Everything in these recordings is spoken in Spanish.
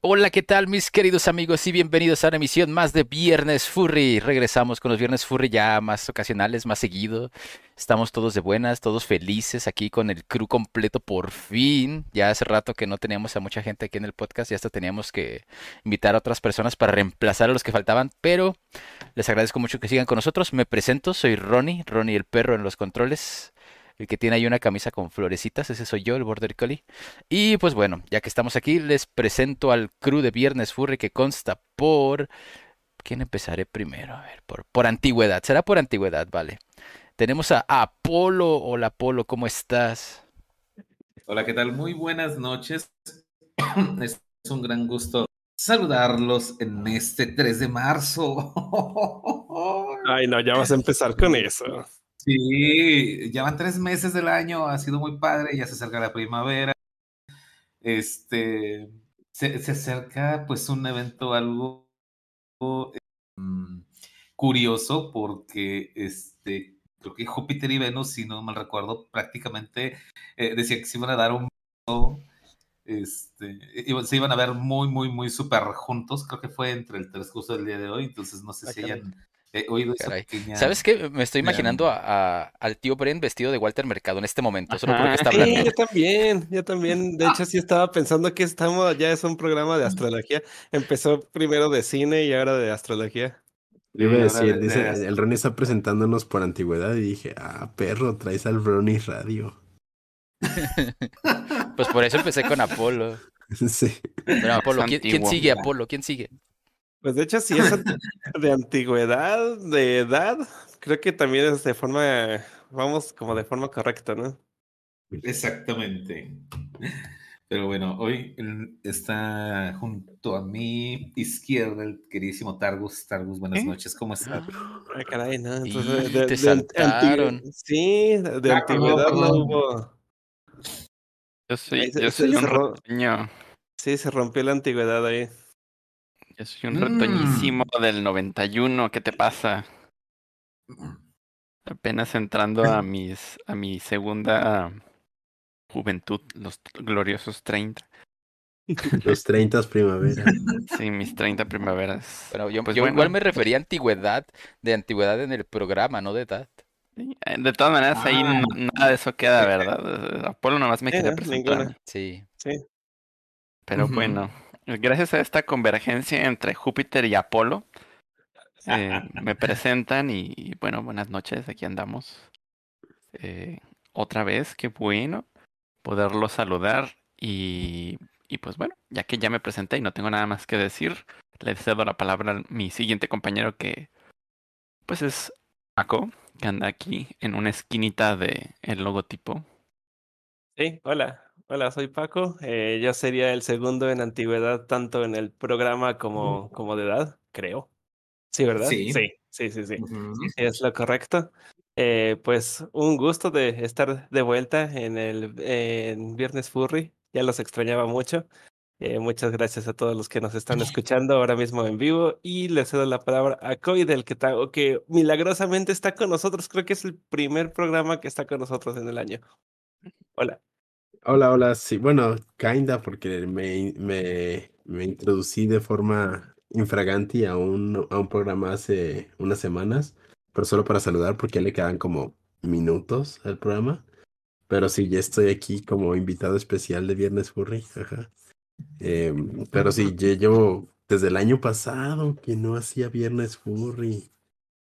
Hola, ¿qué tal mis queridos amigos y bienvenidos a una emisión más de Viernes Furry? Regresamos con los Viernes Furry ya más ocasionales, más seguido. Estamos todos de buenas, todos felices aquí con el crew completo por fin. Ya hace rato que no teníamos a mucha gente aquí en el podcast, ya hasta teníamos que invitar a otras personas para reemplazar a los que faltaban, pero les agradezco mucho que sigan con nosotros. Me presento, soy Ronnie, Ronnie el perro en los controles. El que tiene ahí una camisa con florecitas, ese soy yo, el Border Collie. Y pues bueno, ya que estamos aquí, les presento al crew de Viernes Furry que consta por... ¿Quién empezaré primero? A ver, por, por antigüedad. Será por antigüedad, vale. Tenemos a Apolo. Hola Apolo, ¿cómo estás? Hola, ¿qué tal? Muy buenas noches. Es un gran gusto saludarlos en este 3 de marzo. Ay, no, ya vas a empezar con eso. Sí, ya van tres meses del año, ha sido muy padre, ya se acerca la primavera. Este, se, se acerca pues un evento algo mm, curioso porque este, creo que Júpiter y Venus, si no mal recuerdo, prácticamente eh, decía que se iban a dar un este, se iban a ver muy, muy, muy súper juntos. Creo que fue entre el transcurso del día de hoy, entonces no sé si hayan eh, oído esa Caray. pequeña. ¿Sabes qué? Me estoy imaginando a- a- al tío Bren vestido de Walter Mercado en este momento, solo porque está Sí, hablando. yo también, yo también. De hecho, sí estaba pensando que estamos, ya es un programa de astrología. Empezó primero de cine y ahora de astrología. Le iba a Sí, decir, ahora dice, de- el Ronnie está presentándonos por antigüedad y dije, ah, perro, traes al Ronnie Radio. Pues por eso empecé con Apolo. sí. Bueno, Apolo, ¿quién, sigue Apolo? ¿Quién sigue? Pues de hecho, si es de antigüedad, de edad, creo que también es de forma, vamos, como de forma correcta, ¿no? Exactamente. Pero bueno, hoy está junto a mi izquierda el queridísimo Targus. Targus, buenas ¿Eh? noches, ¿cómo estás? Ay, caray, ¿no? Y Entonces, te de, de saltaron. sí, de, de Ah, antigüedad no hubo. Yo soy, Ahí yo se- soy un se. Sí, se rompió la antigüedad ahí. Yo soy un Mm. retoñísimo del 91. ¿Qué te pasa? Apenas entrando a mis a mi segunda juventud, los gloriosos 30. Los 30 primavera. Sí, mis 30 primaveras. Bueno, yo, Pues yo bueno. igual me refería a antigüedad, de antigüedad en el programa, no de edad. Eh, De todas maneras, ahí Ah. no- nada de eso queda, ¿verdad? Eh, Apolo nomás me Sí, quería no, presentar. ninguna. Sí. Sí. Pero bueno, gracias a esta convergencia entre Júpiter y Apolo, eh, me presentan y, y, bueno, buenas noches, aquí andamos. Eh, otra vez, qué bueno poderlos saludar y, y pues bueno, ya que ya me presenté y no tengo nada más que decir, le cedo la palabra a mi siguiente compañero que pues es Paco, que anda aquí en una esquinita de el logotipo. Sí, hola, hola, soy Paco. Eh, yo sería el segundo en antigüedad, tanto en el programa como, como de edad, creo. Sí, ¿verdad? Sí. Sí, sí, sí, sí. Es lo correcto. Eh, pues un gusto de estar de vuelta en el en Viernes Furry. Ya los extrañaba mucho. Eh, muchas gracias a todos los que nos están escuchando ahora mismo en vivo. Y le cedo la palabra a Coy, del que, que milagrosamente está con nosotros. Creo que es el primer programa que está con nosotros en el año. Hola. Hola, hola, sí, bueno, kinda, porque me, me, me introducí de forma infraganti a un, a un programa hace unas semanas, pero solo para saludar porque ya le quedan como minutos al programa. Pero sí, ya estoy aquí como invitado especial de Viernes Furry, ajá. Em, pero sí, ya llevo desde el año pasado que no hacía Viernes Furry.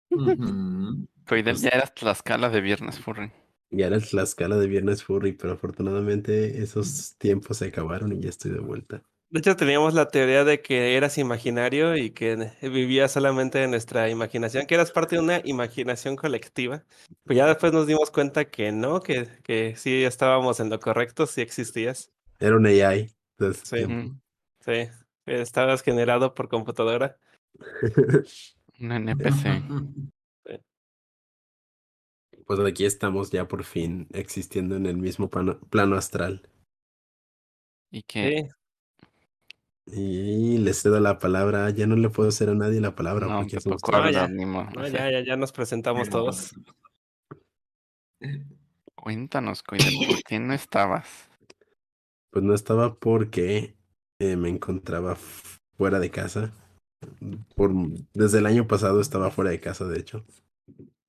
Ujú. Del Pues- ya eras Tlaxcala de Viernes Furry. Y era la escala de Viernes Furry, pero afortunadamente esos tiempos se acabaron y ya estoy de vuelta. De hecho, teníamos la teoría de que eras imaginario y que vivías solamente en nuestra imaginación, que eras parte de una imaginación colectiva. Pues ya después nos dimos cuenta que no, que, que sí estábamos en lo correcto, sí existías. Era un AI. entonces, Sí. Sí, estabas generado por computadora. Un NPC. Pues aquí estamos ya por fin existiendo en el mismo plano, plano astral. Y que Sí, Y le cedo la palabra. Ya no le puedo hacer a nadie la palabra no porque somos No, ya. no, ya, ya, ya nos presentamos todos. Cuéntanos, Coide, ¿por qué no estabas? Pues no estaba porque eh, me encontraba fuera de casa. Por, desde el año pasado estaba fuera de casa, de hecho.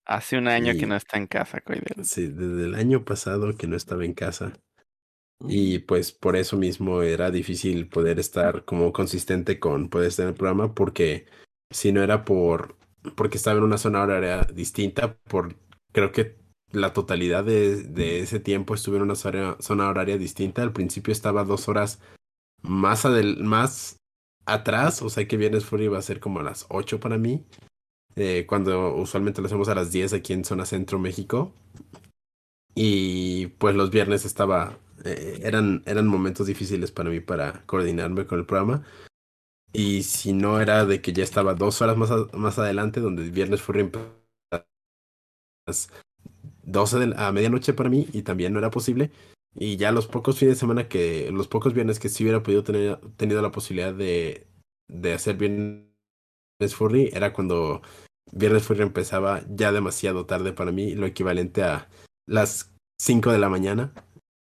Hace un año que no está en casa, Coidel. Sí, desde el año pasado que no estaba en casa. Y pues por eso mismo era difícil poder estar como consistente con poder estar en el programa porque si no era por porque estaba en una zona horaria distinta, por creo que la totalidad de, de ese tiempo estuve en una zona, zona horaria distinta. Al principio estaba dos horas más, adel- más atrás, o sea que Viernes Fury iba a ser como a las 8 para mí, eh, cuando usualmente lo hacemos a las 10 aquí en zona centro México. Y pues los viernes estaba, eh, eran, eran momentos difíciles para mí para coordinarme con el programa. Y si no era de que ya estaba dos horas más, a- más adelante, donde el viernes fue a las 12 de la- a medianoche para mí y también no era posible. Y ya los pocos fines de semana que, los pocos viernes que sí hubiera podido tener tenido la posibilidad de, de hacer viernes furry, era cuando viernes furry empezaba ya demasiado tarde para mí, lo equivalente a las 5 de la mañana.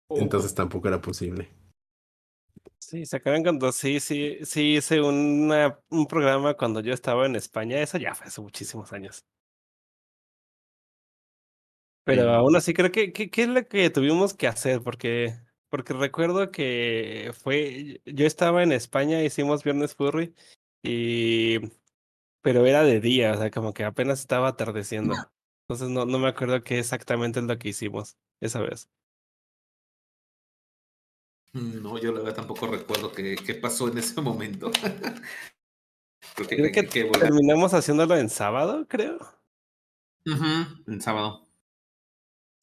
Entonces tampoco era posible. Sí, se acaban cuando sí, sí, sí hice una, un programa cuando yo estaba en España. Eso ya fue hace muchísimos años. Pero Sí. aún así creo que, que es lo que tuvimos que hacer, porque, porque recuerdo que fue, yo estaba en España, hicimos Viernes Furry, y pero era de día, o sea, como que apenas estaba atardeciendo. Entonces no, no me acuerdo qué exactamente es lo que hicimos esa vez. No, yo la verdad tampoco recuerdo qué, qué pasó en ese momento. Creo que, Creo que que volver- terminamos haciéndolo en sábado, creo. En sábado.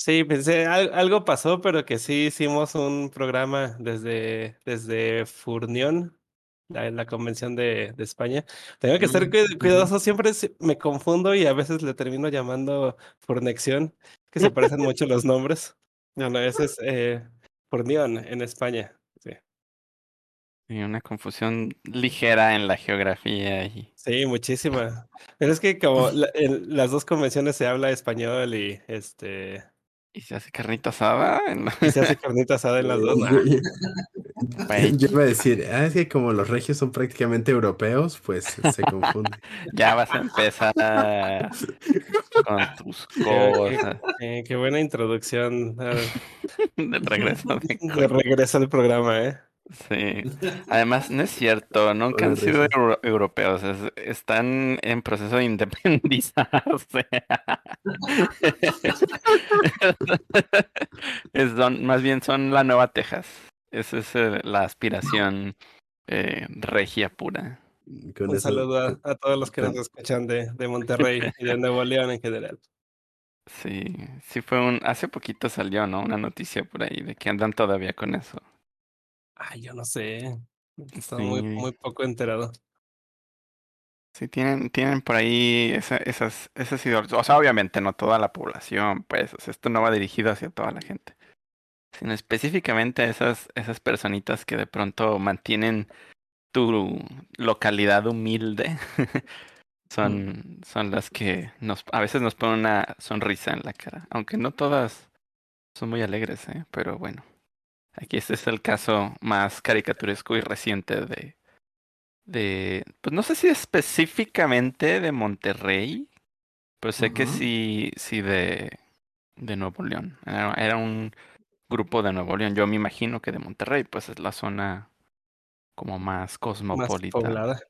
Sí, pensé, al- algo pasó, pero que sí hicimos un programa desde, desde Furnión, la, la convención de, de España. Tengo que ser Mm, cuidadoso, siempre me confundo y a veces le termino llamando Furnexión, que se parecen mucho los nombres. No, no, ese es eh, en España. Sí. Y una confusión ligera en la geografía y Sí, muchísima. Pero es que como la- en las dos convenciones se habla español y este y se hace carnita asada. en- y se hace carnita asada en las dos. Yo, iba a decir, ah, es que como los regios son prácticamente europeos, pues se confunde. ya vas a empezar con tus Qué, cosas qué- qué buena introducción del regreso de de regreso al programa, ¿eh? Sí. Además, no es cierto, nunca han sido euro- europeos, es- están en proceso de independizarse. Es- más bien son la nueva Texas. Esa es eh, la aspiración eh, regia pura. Con Un eso- saludo a, a todos los que nos escuchan de, de Monterrey y de Nuevo León en general. Sí, sí fue un... Hace poquito salió, ¿no? Una noticia por ahí de que andan todavía con eso. Ay, yo no sé. Estaba muy, muy poco enterado. Sí, tienen, tienen por ahí esa- esas, esas ideologías. O sea, obviamente no toda la población, pues. O sea, esto no va dirigido hacia toda la gente. Sino específicamente a esas, esas personitas que de pronto mantienen tu localidad humilde. son, son las que nos, a veces nos ponen una sonrisa en la cara. Aunque no todas son muy alegres, ¿eh? Pero bueno. Aquí este es el caso más caricaturesco y reciente de, de, pues no sé si específicamente de Monterrey, pero sé que sí, sí de, de Nuevo León. Era, era un grupo de Nuevo León. Yo me imagino que de Monterrey, pues es la zona como más Más cosmopolita. poblada.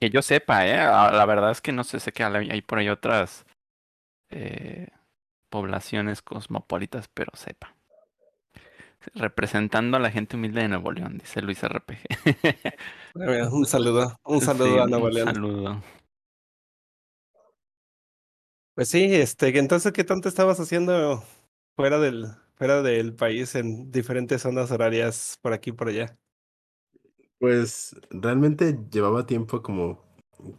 Que yo sepa, ¿eh? Ah, La verdad es que no sé, sé que hay por ahí otras eh, poblaciones cosmopolitas, pero sepa. Representando a la gente humilde de Nuevo León, dice Luis RPG. Un saludo, un saludo Sí, a Nuevo un León. saludo. Pues sí, este, entonces, ¿qué tanto estabas haciendo fuera del, fuera del país en diferentes zonas horarias por aquí y por allá? Pues realmente llevaba tiempo como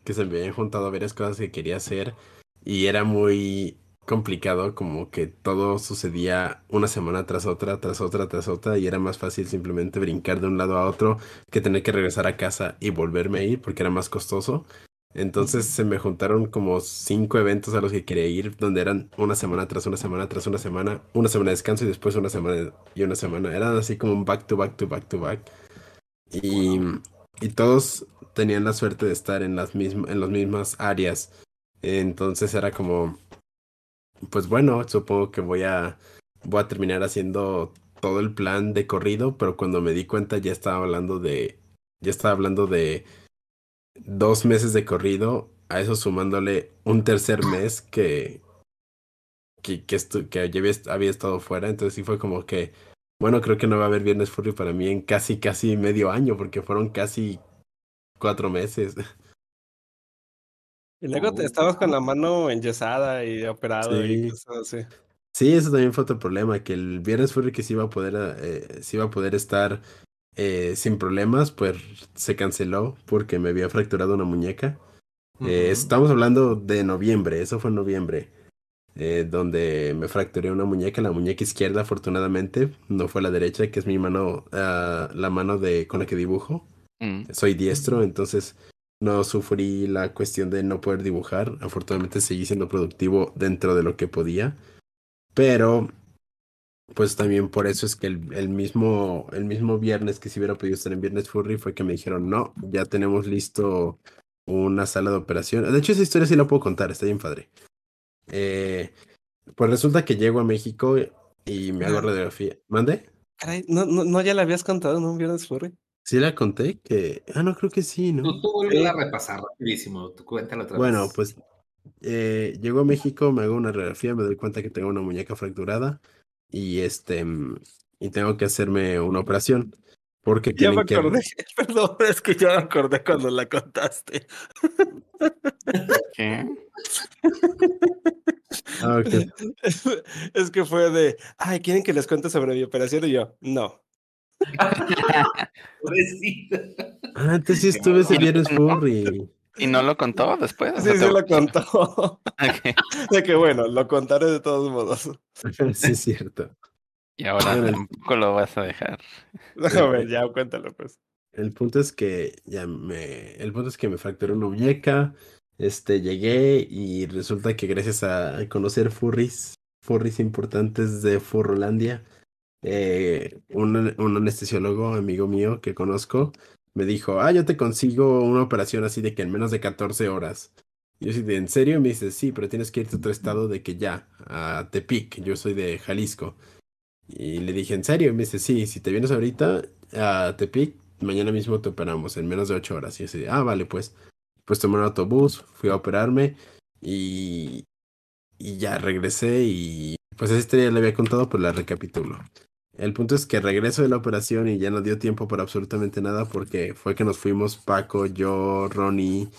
que se me habían juntado varias cosas que quería hacer y era muy complicado como que todo sucedía una semana tras otra, tras otra, tras otra y era más fácil simplemente brincar de un lado a otro que tener que regresar a casa y volverme a ir porque era más costoso. Entonces se me juntaron como cinco eventos a los que quería ir donde eran una semana tras una semana tras una semana, una semana de descanso y después una semana y una semana. Eran así como un back to back to back to back. Y y todos tenían la suerte de estar en las, mismas en las mismas áreas. Entonces era como, pues bueno, supongo que voy a, voy a terminar haciendo todo el plan de corrido, pero cuando me di cuenta ya estaba hablando de, ya estaba hablando de dos meses de corrido, a eso sumándole un tercer mes que, que, que, estu- que había, había estado fuera, entonces sí fue como que, bueno, creo que no va a haber Viernes Furry para mí en casi, casi medio año, porque fueron casi cuatro meses. Y luego te estabas con la mano enyesada y operado y Sí. cosas así. Sí, eso también fue otro problema, que el Viernes Furry que sí iba a poder, eh, sí iba a poder estar eh, sin problemas, pues se canceló porque me había fracturado una muñeca. Eh, Ujú. estamos hablando de noviembre, eso fue en noviembre, eh, donde me fracturé una muñeca, la muñeca izquierda, afortunadamente, no fue la derecha, que es mi mano, ah, la mano de con la que dibujo. Mm, Soy diestro, entonces no sufrí la cuestión de no poder dibujar. Afortunadamente seguí siendo productivo dentro de lo que podía, pero pues también por eso es que el, el mismo, el mismo viernes que si hubiera podido estar en Viernes Furry fue que me dijeron, no, ya tenemos listo una sala de operación. De hecho, esa historia sí la puedo contar, está bien padre. Eh, pues resulta que llego a México y me hago Ah. radiografía. ¿Mande? Caray, ¿no, no, no ya la habías contado en un Viernes Furry? Sí la conté que... Ah, no, creo que sí, ¿no? Tú, tú vuelve a repasar rapidísimo, tú cuéntalo otra Bueno, vez. pues eh, llego a México, me hago una radiografía, me doy cuenta que tengo una muñeca fracturada y este mm, y tengo que hacerme una operación porque Ya me que acordé, perdón, es que ya me acordé cuando la contaste. ¿Qué? Ah, ok. Es que fue de, ay, ¿quieren que les cuente sobre mi operación? Y yo, no. Pobrecita. Ah, entonces sí estuve ese ¿Y viernes furry. ¿Y no lo contó después? Sí, sí te- lo contó. Ok. De que bueno, lo contaré de todos modos. sí, es cierto. Y ahora tampoco lo vas a dejar. Déjame, ya, cuéntalo pues. El punto es que ya me, el punto es que me fracturé una muñeca, este, llegué y resulta que gracias a conocer furries, furries importantes de Furrolandia, eh, un, un anestesiólogo amigo mío que conozco me dijo, ah, yo te consigo una operación así de que en menos de 14 horas. Yo sí, de, ¿en serio? Me dice, sí, pero tienes que irte a otro estado de que ya, a Tepic, yo soy de Jalisco. Y le dije, ¿en serio? Me dice, sí, si te vienes ahorita a Tepic, mañana mismo te operamos en menos de 8 horas. Y yo así, ah, vale, pues. Pues tomé un autobús, fui a operarme y, y ya regresé y pues esa historia la había contado, pero la recapitulo. El punto es que regreso de la operación y ya no dio tiempo para absolutamente nada porque fue que nos fuimos Paco, yo, Ronnie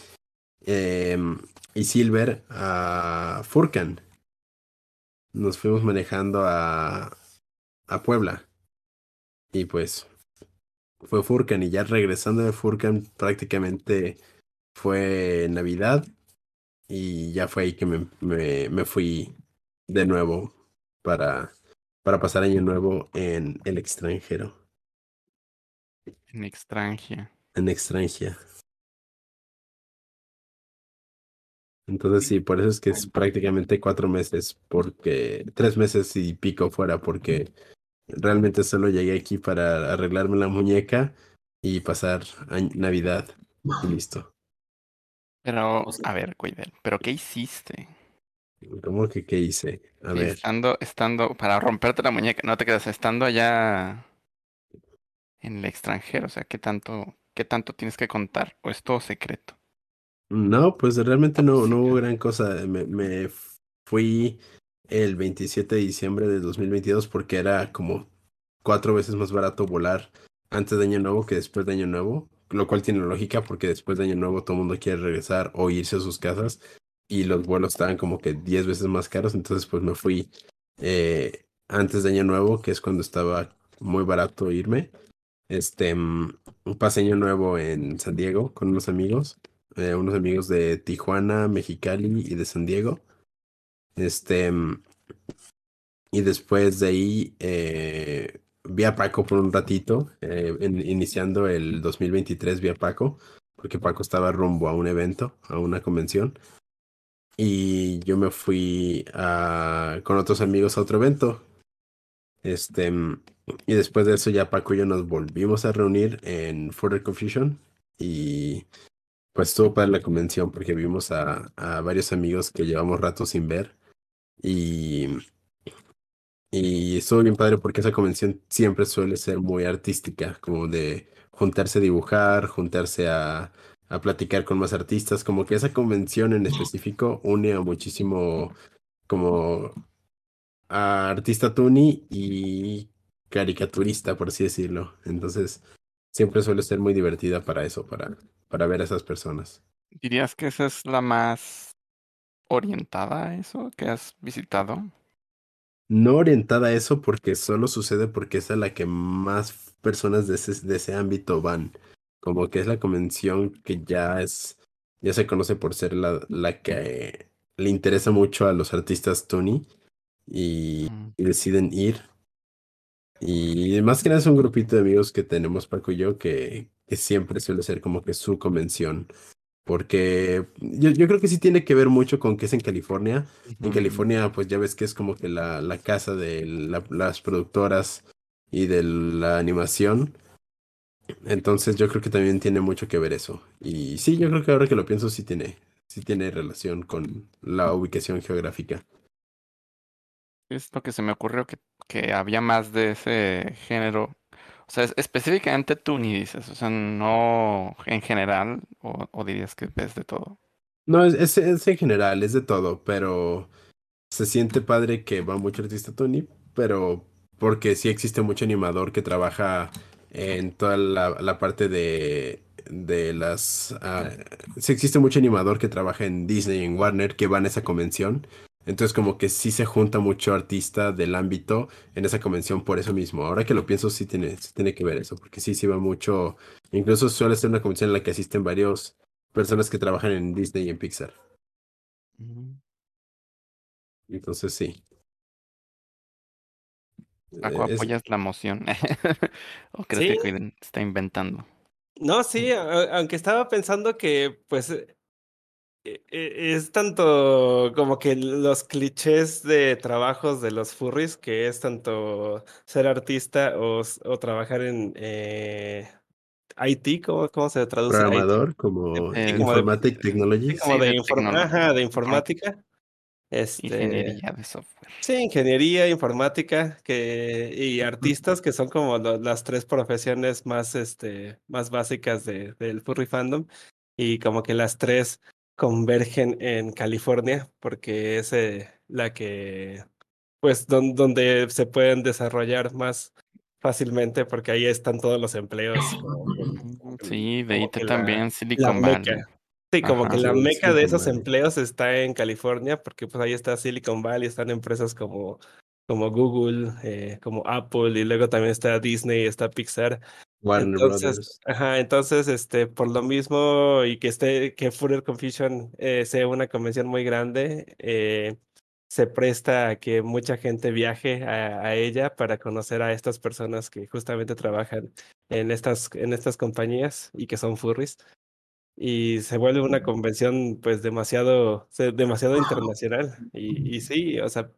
em, y Silver a Furcan. Nos fuimos manejando a, a Puebla. Y pues fue Furcan y ya regresando de Furcan prácticamente fue Navidad y ya fue ahí que me, me, me fui de nuevo para, para pasar año nuevo en el extranjero, En extranjera. en extranjera. Entonces sí, por eso es que es prácticamente cuatro meses, porque tres meses y pico fuera, porque realmente solo llegué aquí para arreglarme la muñeca y pasar Navidad y listo. Pero, a ver, Cuidel, ¿pero qué hiciste? ¿Cómo que qué hice? A Sí, ver, Estando, estando, para romperte la muñeca, no te quedas estando allá en el extranjero, o sea, ¿qué tanto, qué tanto tienes que contar? ¿O es todo secreto? no, pues realmente no, no hubo gran cosa. Me, me fui el 27 de diciembre de 2022 porque era como cuatro veces más barato volar antes de Año Nuevo que después de Año Nuevo, lo cual tiene lógica porque después de Año Nuevo todo el mundo quiere regresar o irse a sus casas y los vuelos estaban como que 10 veces más caros, entonces pues me fui eh, antes de Año Nuevo, que es cuando estaba muy barato irme. Este, mm, pasé Año Nuevo en San Diego con unos amigos, eh, unos amigos de Tijuana, Mexicali y de San Diego. Este, mm, y después de ahí eh, vi a Paco por un ratito, eh, en- iniciando el 2023 vi a Paco, porque Paco estaba rumbo a un evento, a una convención. Y yo me fui con otros amigos a otro evento. Este, y después de eso ya Paco y yo nos volvimos a reunir en Further Confusion. y pues estuvo para la convención porque vimos a, a varios amigos que llevamos rato sin ver y, y estuvo bien padre porque esa convención siempre suele ser muy artística, como de juntarse a dibujar, juntarse a, a platicar con más artistas, como que esa convención en específico une a muchísimo como a artista tuni y caricaturista, por así decirlo. Entonces, siempre suele ser muy divertida para eso, para, para ver a esas personas. ¿Dirías que esa es la más orientada a eso que has visitado? No orientada a eso porque solo sucede porque es a la que más personas de ese, de ese ámbito van. Como que es la convención que ya es, ya se conoce por ser la, la que le interesa mucho a los artistas Tony y, y deciden ir. Y más que nada es un grupito de amigos que tenemos Paco y yo que, que siempre suele ser como que su convención. Porque yo, yo creo que sí tiene que ver mucho con que es en California. En. California, pues ya ves que es como que la, la casa de la- las productoras y de la animación. Entonces yo creo que también tiene mucho que ver eso. Y sí, yo creo que ahora que lo pienso, sí tiene, sí tiene relación con la ubicación geográfica. Es lo que se me ocurrió que, que había más de ese género. O sea, es- específicamente tú ni dices, o sea, no en general, o, o dirías que ves de todo. No, es, es, es en general, es de todo, pero se siente padre que va mucho artista Tony, pero porque sí existe mucho animador que trabaja en toda la, la parte de, de las... sí existe mucho animador que trabaja en Disney, en Warner, que van a esa convención. Entonces como que sí se junta mucho artista del ámbito en esa convención por eso mismo. Ahora que lo pienso, sí tiene, sí tiene que ver eso, porque sí, sí va mucho... Incluso suele ser una convención en la que asisten varios personas que trabajan en Disney y en Pixar. Entonces sí. Paco, Eh, es- ¿apoyas la moción? ¿O crees que Sí. Cuiden está inventando? No, sí, aunque estaba pensando que, pues, eh, e- e- es tanto como que los clichés de trabajos de los furries, que es tanto ser artista o, trabajar en eh, IT, ¿cómo, cómo se traduce? IT, programador como Eh, como de- Informatic sí, Technologies. como Sí, de, de inform- ajá, de inform- informática. Este, Ingeniería de software. Sí, ingeniería, informática, que, y artistas, que son como lo- las tres profesiones más, este, más básicas de, del furry fandom, y como que las tres convergen en California, porque es eh, la que, pues, don- donde se pueden desarrollar más fácilmente, porque ahí están todos los empleos. como Sí, de IT la- también, la Silicon meca. Sí, como Ajá. que la Sí, meca de esos empleos está en California, porque pues ahí está Silicon Valley, están empresas como, como Google, eh, como Apple, y luego también está Disney, está Pixar. Warner Entonces, Brothers. ajá, entonces, este, por lo mismo, y que esté, que Further Confusion eh, sea una convención muy grande, eh, se presta a que mucha gente viaje a, a ella para conocer a estas personas que justamente trabajan en estas, en estas compañías y que son furries y se vuelve una convención pues demasiado, demasiado internacional. Y, y sí, o sea,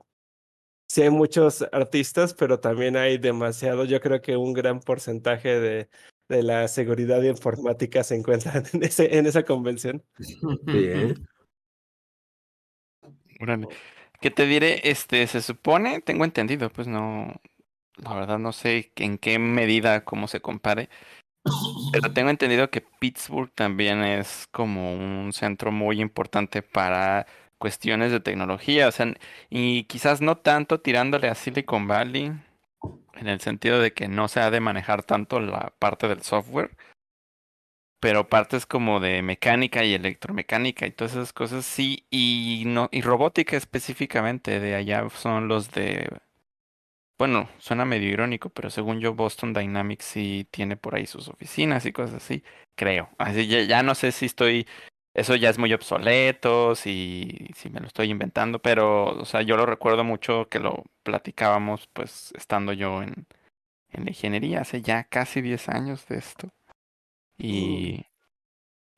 sí hay muchos artistas, pero también hay demasiado, yo creo que un gran porcentaje de, de la seguridad informática se encuentran en, ese, en esa convención. ¿eh? Órale. ¿Qué te diré? Este, se supone, tengo entendido, pues no, la verdad no sé en qué medida, cómo se compare, pero tengo entendido que Pittsburgh también es como un centro muy importante para cuestiones de tecnología, o sea, y quizás no tanto tirándole a Silicon Valley, en el sentido de que no se ha de manejar tanto la parte del software, pero partes como de mecánica y electromecánica y todas esas cosas sí, y no, y robótica específicamente, de allá son los de, bueno, suena medio irónico, pero según yo Boston Dynamics sí tiene por ahí sus oficinas y cosas así, creo. Así ya, ya no sé si estoy, eso ya es muy obsoleto, si, si me lo estoy inventando, pero, o sea, yo lo recuerdo mucho que lo platicábamos, pues, estando yo en, en la ingeniería hace ya casi 10 años de esto. Y,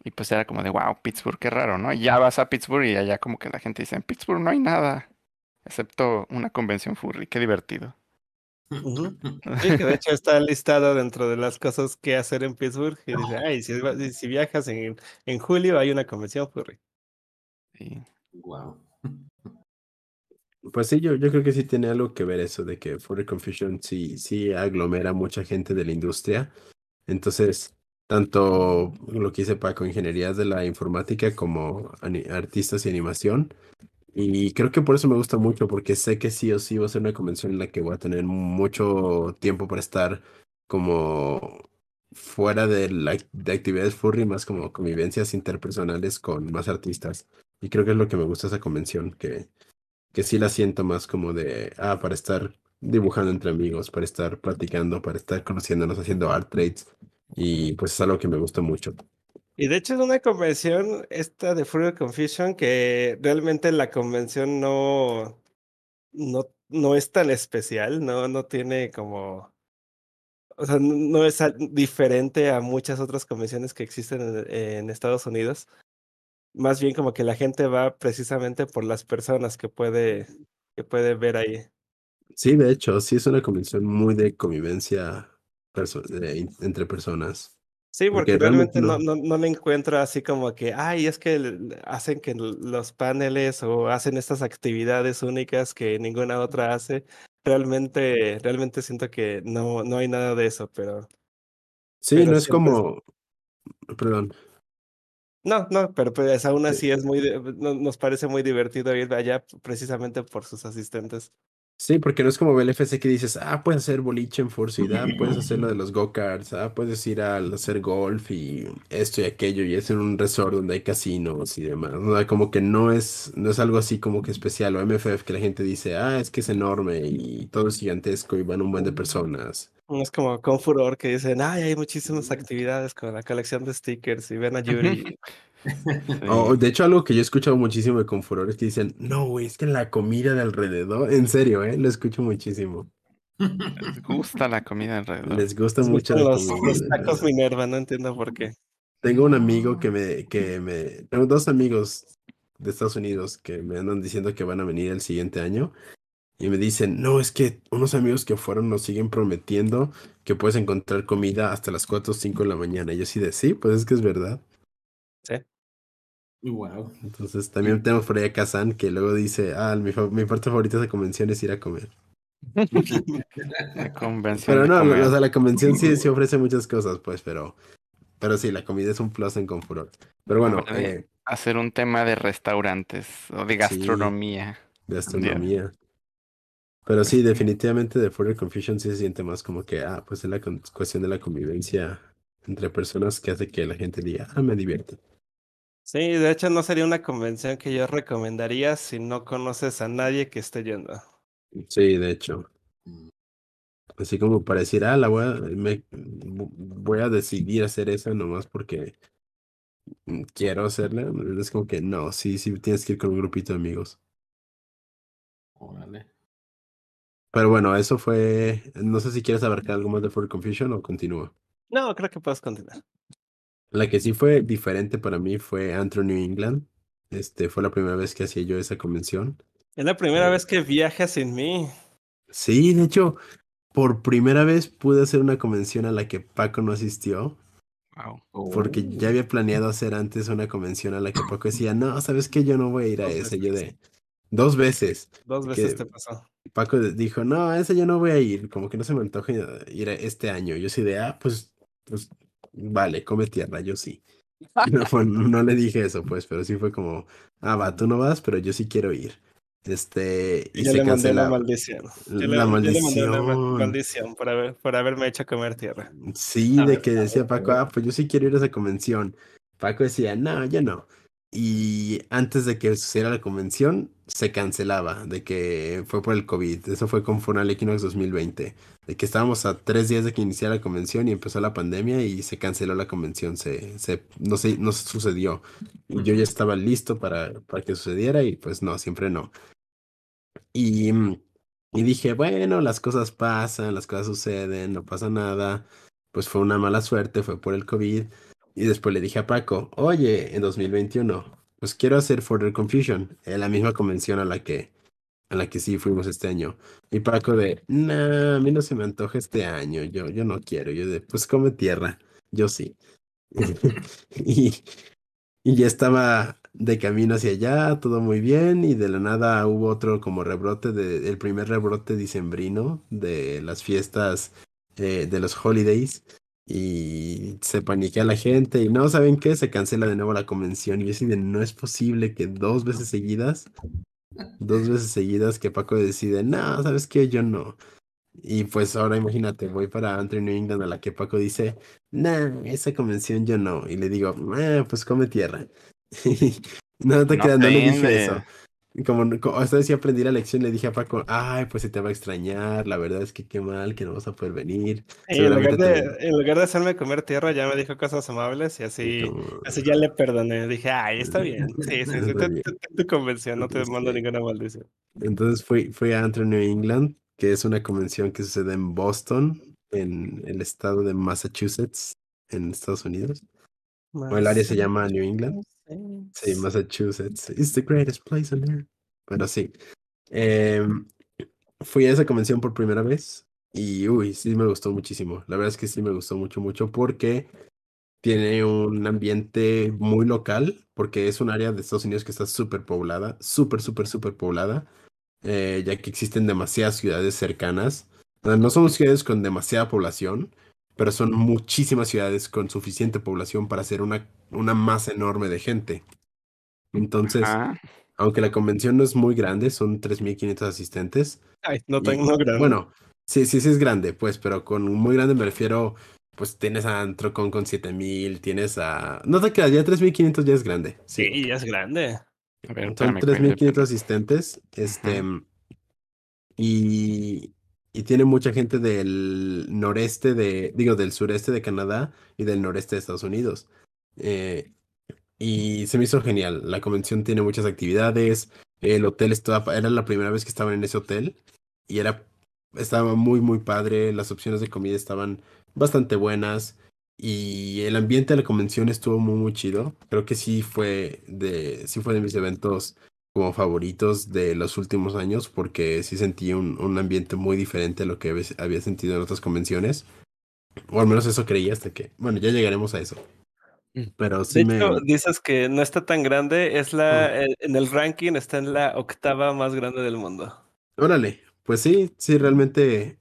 y pues era como de, wow, Pittsburgh, qué raro, ¿no? Y ya vas a Pittsburgh y allá como que la gente dice, en Pittsburgh no hay nada, excepto una convención furry, qué divertido. Sí, que de hecho está listado dentro de las cosas que hacer en Pittsburgh. Y dice, ay, si, si viajas en, en julio hay una convención furry. Sí. Wow. Pues sí, yo, yo creo que sí tiene algo que ver eso de que Furry Confusion sí, sí aglomera mucha gente de la industria. Entonces, tanto lo que hice Paco, ingenierías de la informática como artistas y animación. Y creo que por eso me gusta mucho, porque sé que sí o sí va a ser una convención en la que voy a tener mucho tiempo para estar como fuera de, la, de actividades furry, más como convivencias interpersonales con más artistas. Y creo que es lo que me gusta esa convención, que, que sí la siento más como de, ah, para estar dibujando entre amigos, para estar platicando, para estar conociéndonos, haciendo art trades. Y pues es algo que me gusta mucho. Y de hecho es una convención, esta de Furry Confusion, que realmente la convención no, no, no es tan especial, no, no tiene como, o sea, no es diferente a muchas otras convenciones que existen en, Estados Unidos. Más bien como que la gente va precisamente por las personas que puede, que puede ver ahí. Sí, de hecho, sí es una convención muy de convivencia entre personas. Sí, Porque porque realmente realmente no, no. no, le encuentro así como que, ay, es que hacen que los paneles o hacen estas actividades únicas que ninguna otra hace. Realmente, realmente siento que no, no hay nada de eso, pero, Sí, pero no es como, perdón. no, no, pero pues aún Sí, así es muy, nos parece muy divertido ir allá precisamente por sus asistentes. Sí, porque no es como el FC que dices, ah, puedes hacer boliche en ah, puedes hacer lo de los go-karts, ah, puedes ir a hacer golf y esto y aquello, y es en un resort donde hay casinos y demás. O sea, como que no es, no es algo así como que especial, o MFF que la gente dice, ah, es que es enorme y todo es gigantesco y van un buen de personas. No es como con Furor que dicen, ay, hay muchísimas actividades con la colección de stickers y ven a Yuri. O, Sí. de hecho, algo que yo he escuchado muchísimo de Confuror es que dicen, no, güey, es que la comida de alrededor, en serio, ¿eh? Lo escucho muchísimo. Les gusta la comida alrededor. Les gusta Les mucho la los, comida. los de tacos. Minerva, no entiendo por qué. Tengo un amigo que me, que me, tengo dos amigos de Estados Unidos que me andan diciendo que van a venir el siguiente año y me dicen, no, es que unos amigos que fueron nos siguen prometiendo que puedes encontrar comida hasta las 4 o 5 de la mañana. Y yo sí de, sí, pues es que es verdad. Sí. Wow. Entonces también tenemos por ahí a Kazan que luego dice, ah, mi, fa- mi parte favorita de la convención es ir a comer. La convención Pero no, o sea, la convención sí, sí ofrece muchas cosas, pues, pero, pero sí, la comida es un plus en Confuror. Pero bueno, eh, hacer un tema de restaurantes o de sí, gastronomía. de un día. astronomía. Pero sí, definitivamente de Further Confusion sí se siente más como que, ah, pues es la cuestión de la convivencia entre personas que hace que la gente diga, ah, me divierte. Sí, de hecho no sería una convención que yo recomendaría si no conoces a nadie que esté yendo. Sí, de hecho. Así como para decir, ah, la voy a, me, voy a decidir hacer esa nomás porque quiero hacerla. Es como que no, sí, sí, tienes que ir con un grupito de amigos. Órale. Pero bueno, eso fue, no sé si quieres abarcar algo más de Further Confusion o continúa. No, creo que puedes continuar. La que sí fue diferente para mí fue Antro New England. Este fue la primera vez que hacía yo esa convención. Es la primera Eh, vez que viajas sin mí. sí, de hecho, por primera vez pude hacer una convención a la que Paco no asistió, Wow. porque ya había planeado hacer antes una convención a la que Paco decía, no, ¿sabes qué? Yo no voy a ir a Dos esa. Yo veces. de dos veces. Dos veces que te pasó. Paco dijo, no, a esa yo no voy a ir, como que no se me antoja ir a este año. Yo sí de, ah, pues, pues, vale, come tierra, yo sí. No, fue- no le dije eso, pues, pero sí fue como, ah, va, tú no vas, pero yo sí quiero ir. Este, y Yo se le mandé cancelaba. maldición. Yo le, La yo le mandé una ma- maldición. maldición por, haber, por haberme hecho comer tierra. Sí, A de ver, que decía ver, Paco, ah, pues yo sí quiero ir a esa convención. Paco decía, no, yo no. Y antes de que sucediera la convención, se cancelaba, de que fue por el COVID. Eso fue con Funal Equinox 2020. De que estábamos a tres días de que iniciara la convención y empezó la pandemia y se canceló la convención. Se, se, no se, no sucedió. Yo ya estaba listo para, para que sucediera y pues no, siempre no. Y, mm, y dije, bueno, las cosas pasan, las cosas suceden, no pasa nada. Pues fue una mala suerte, fue por el COVID. Y después le dije a Paco, oye, en 2021, pues quiero hacer Further Confusion, en la misma convención a la que, a la que sí fuimos este año. Y Paco de, nah, a mí no se me antoja este año, yo, yo no quiero. Yo de, pues come tierra, yo sí. y, y ya estaba de camino hacia allá, todo muy bien, y de la nada hubo otro como rebrote, de, el primer rebrote dicembrino de las fiestas eh, de los holidays, y se paniquea la gente, y no, ¿saben qué? Se cancela de nuevo la convención, y yo así de, no es posible que dos veces seguidas, dos veces seguidas que Paco decide, no, ¿sabes qué? Yo no. Y pues ahora imagínate, voy para Antrim New England a la que Paco dice, nah, esa convención yo no. Y le digo, "Ah, pues come tierra. no te No no le dije eso. Como, como esta vez sí aprendí la lección, le dije a Paco, ay, pues se te va a extrañar, la verdad es que qué mal que no vas a poder venir. Y en, lugar de, te- en lugar de hacerme comer tierra, ya me dijo cosas amables y así, como- así ya le perdoné. Dije, ay, está bien. Sí, sí, sí, tu convención, no te mando ninguna maldición. Entonces fui, fui a New England, que es una convención que sucede en Boston, en el estado de Massachusetts, en Estados Unidos. O el área se llama New England. Sí, Massachusetts. It's the greatest place on earth. Pero sí. em, fui a esa convención por primera vez y uy, sí me gustó muchísimo. La verdad es que sí me gustó mucho, mucho porque tiene un ambiente muy local, porque es un área de Estados Unidos que está súper poblada, súper, súper, súper poblada, eh, ya que existen demasiadas ciudades cercanas. No son ciudades con demasiada población, pero son muchísimas ciudades con suficiente población para hacer una, una masa enorme de gente. Entonces, Ajá. aunque la convención no es muy grande, son 3.500 asistentes. Ay, no y- tengo grande. Bueno, sí, sí, sí es grande, pues, pero con muy grande me refiero, pues tienes a Antrocon con 7.000, tienes a... No te creas, ya 3.500 ya es grande. Sí, sí, ya es grande. A ver, son espérame, 3.500 cuente, asistentes, este, y, y tiene mucha gente del noreste de, digo, del sureste de Canadá y del noreste de Estados Unidos. Eh, y se me hizo genial. La convención tiene muchas actividades. El hotel estaba, era la primera vez que estaba en ese hotel y era, estaba muy, muy padre. Las opciones de comida estaban bastante buenas y el ambiente de la convención estuvo muy, muy chido. Creo que sí fue de, sí fue de mis eventos como favoritos de los últimos años porque sí sentí un, un ambiente muy diferente a lo que había- sentido en otras convenciones. O al menos eso creía hasta que, bueno, ya llegaremos a eso. Mm. Pero De sí me... dices que no está tan grande, es la, eh, en el ranking está en la octava más grande del mundo. Órale, pues sí, sí, realmente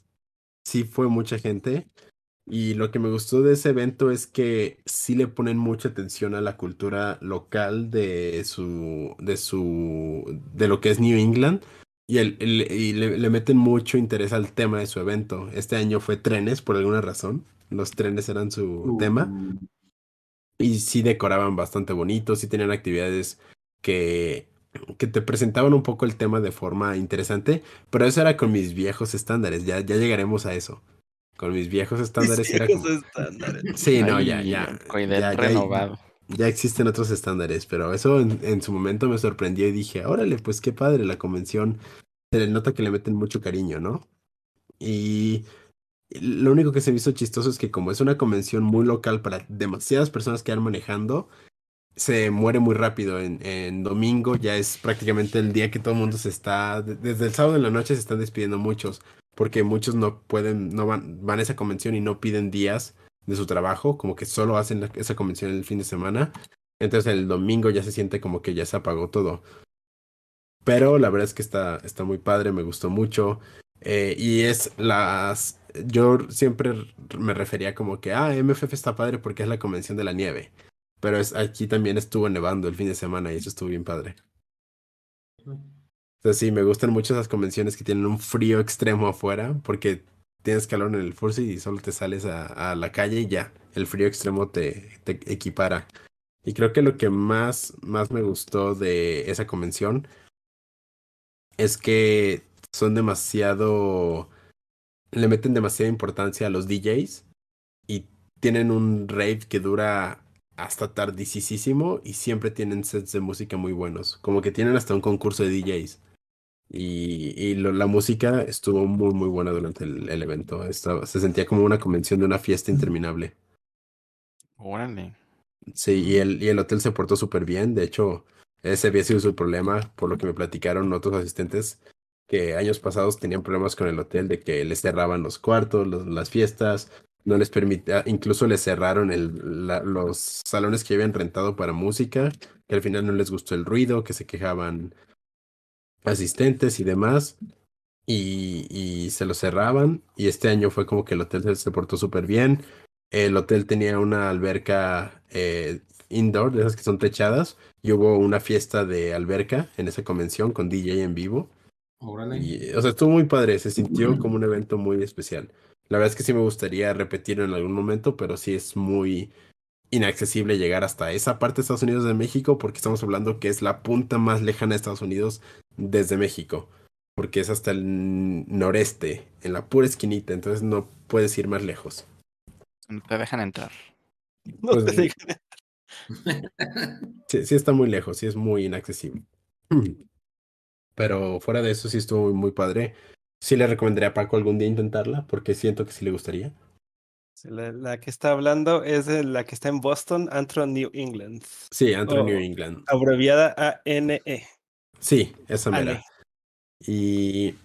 sí fue mucha gente. Y lo que me gustó de ese evento es que sí le ponen mucha atención a la cultura local de su, de su, de lo que es New England. Y, el, el- y le, le meten mucho interés al tema de su evento. Este año fue trenes, por alguna razón. Los trenes eran su tema. Uh, Y sí decoraban bastante bonito, sí tenían actividades que, que te presentaban un poco el tema de forma interesante, pero eso era con mis viejos estándares, ya, ya llegaremos a eso. Con mis viejos estándares era Viejos como... estándares. Sí, no, ya, ya. Ya, ya- renovado. ya existen otros estándares, pero eso en, en su momento me sorprendió y dije, órale, pues qué padre la convención. Se le nota que le meten mucho cariño, ¿no? Y lo único que se me hizo chistoso es que como es una convención muy local para demasiadas personas que van manejando, se muere muy rápido. En, en domingo ya es prácticamente el día que todo el mundo se está, de- desde el sábado en la noche se están despidiendo muchos, porque muchos no pueden, no van, van a esa convención y no piden días de su trabajo, como que solo hacen esa convención el fin de semana. Entonces el domingo ya se siente como que ya se apagó todo. Pero la verdad es que está, está muy padre, me gustó mucho. Eh, y es las... Yo siempre me refería como que, ah, MFF está padre porque es la convención de la nieve. Pero es, aquí también estuvo nevando el fin de semana y eso estuvo bien padre. Sea, sí, me gustan mucho esas convenciones que tienen un frío extremo afuera porque tienes calor en el Fursi y solo te sales a, la calle y ya, el frío extremo te, equipara. Y creo que lo que más, más me gustó de esa convención es que son demasiado, le meten demasiada importancia a los DJs y tienen un rave que dura hasta tardisísimo y siempre tienen sets de música muy buenos, como que tienen hasta un concurso de DJs. Y, y lo- la música estuvo muy muy buena durante el, el evento. Estaba- se sentía como una convención de una fiesta interminable. Órale. Sí, y el, y el hotel se portó súper bien. De hecho, ese había sido su problema, por lo que me platicaron otros asistentes, que años pasados tenían problemas con el hotel de que les cerraban los cuartos, los- las fiestas, no les permitía, incluso les cerraron el, la- los salones que habían rentado para música, que al final no les gustó el ruido, que se quejaban asistentes y demás, y, y se lo cerraban, y este año fue como que el hotel se, se portó súper bien. El hotel tenía una alberca eh, indoor, de esas que son techadas, y hubo una fiesta de alberca en esa convención con DJ en vivo. Y, o sea, estuvo muy padre, se sintió como un evento muy especial. La verdad es que sí me gustaría repetirlo en algún momento, pero sí es muy inaccesible llegar hasta esa parte de Estados Unidos de México, porque estamos hablando que es la punta más lejana de Estados Unidos desde México, porque es hasta el noreste, en la pura esquinita, entonces no puedes ir más lejos. No te dejan entrar. No Pues, te digo. Sí, sí está muy lejos, sí es muy inaccesible. Pero fuera de eso sí estuvo muy, muy padre. Sí le recomendaría a Paco algún día intentarla, porque siento que sí le gustaría. La, la que está hablando es de la que está en Boston, Antro New England, Sí, Antro Oh. New England. abreviada ANE. Sí, esa mera. Y,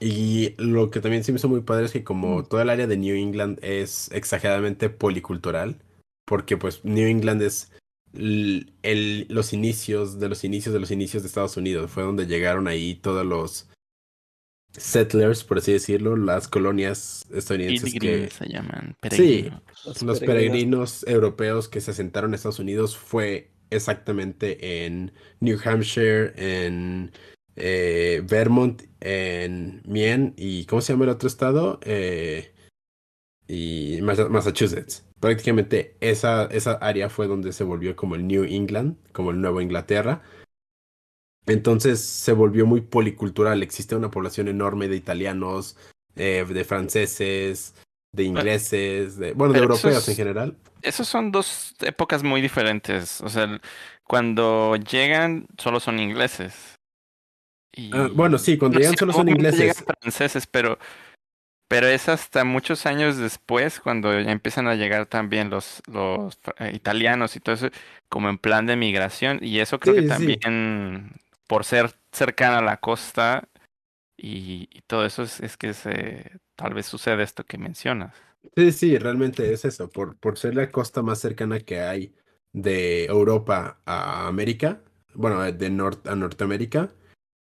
y lo que también se me hizo muy padre es que como toda el área de New England es exageradamente policultural, porque pues New England es el, los inicios de los inicios de los inicios de Estados Unidos, fue donde llegaron ahí todos los settlers, por así decirlo, las colonias estadounidenses que... Se llaman. Sí, peregrinos. los peregrinos europeos que se asentaron en Estados Unidos fue exactamente en New Hampshire, en eh, Vermont, en Maine y ¿cómo se llama el otro estado? Eh, y Massa- Massachusetts. Prácticamente esa, esa área fue donde se volvió como el New England, como el Nuevo Inglaterra. Entonces se volvió muy policultural. Existe una población enorme de italianos, eh, de franceses, de ingleses, de, bueno, de Pero europeos en general. Esos son dos épocas muy diferentes. O sea, cuando llegan solo son ingleses. Y... Ah, bueno, sí, cuando llegan solo son ingleses. Llegan franceses, pero, pero es hasta muchos años después cuando ya empiezan a llegar también los, los eh, italianos y todo eso, como en plan de migración. Y eso creo Sí, que sí. también, por ser cercana a la costa y, y todo eso, es, es que se, tal vez sucede esto que mencionas. Sí, sí, realmente es eso. Por, por ser la costa más cercana que hay de Europa a América, bueno, de Nor- a Norteamérica,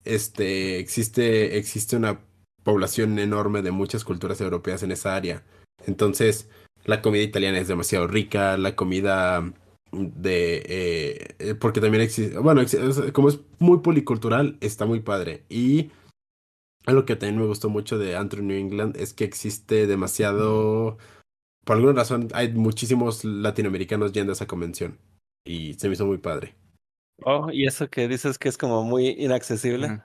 este, existe, existe una población enorme de muchas culturas europeas en esa área. Entonces, la comida italiana es demasiado rica, la comida de... eh, eh, porque también existe, bueno, como es muy policultural, está muy padre. Y algo que también me gustó mucho de Antro New England es que existe demasiado... Por alguna razón, hay muchísimos latinoamericanos yendo a esa convención. Y se me hizo muy padre. Oh, y eso que dices que es como muy inaccesible.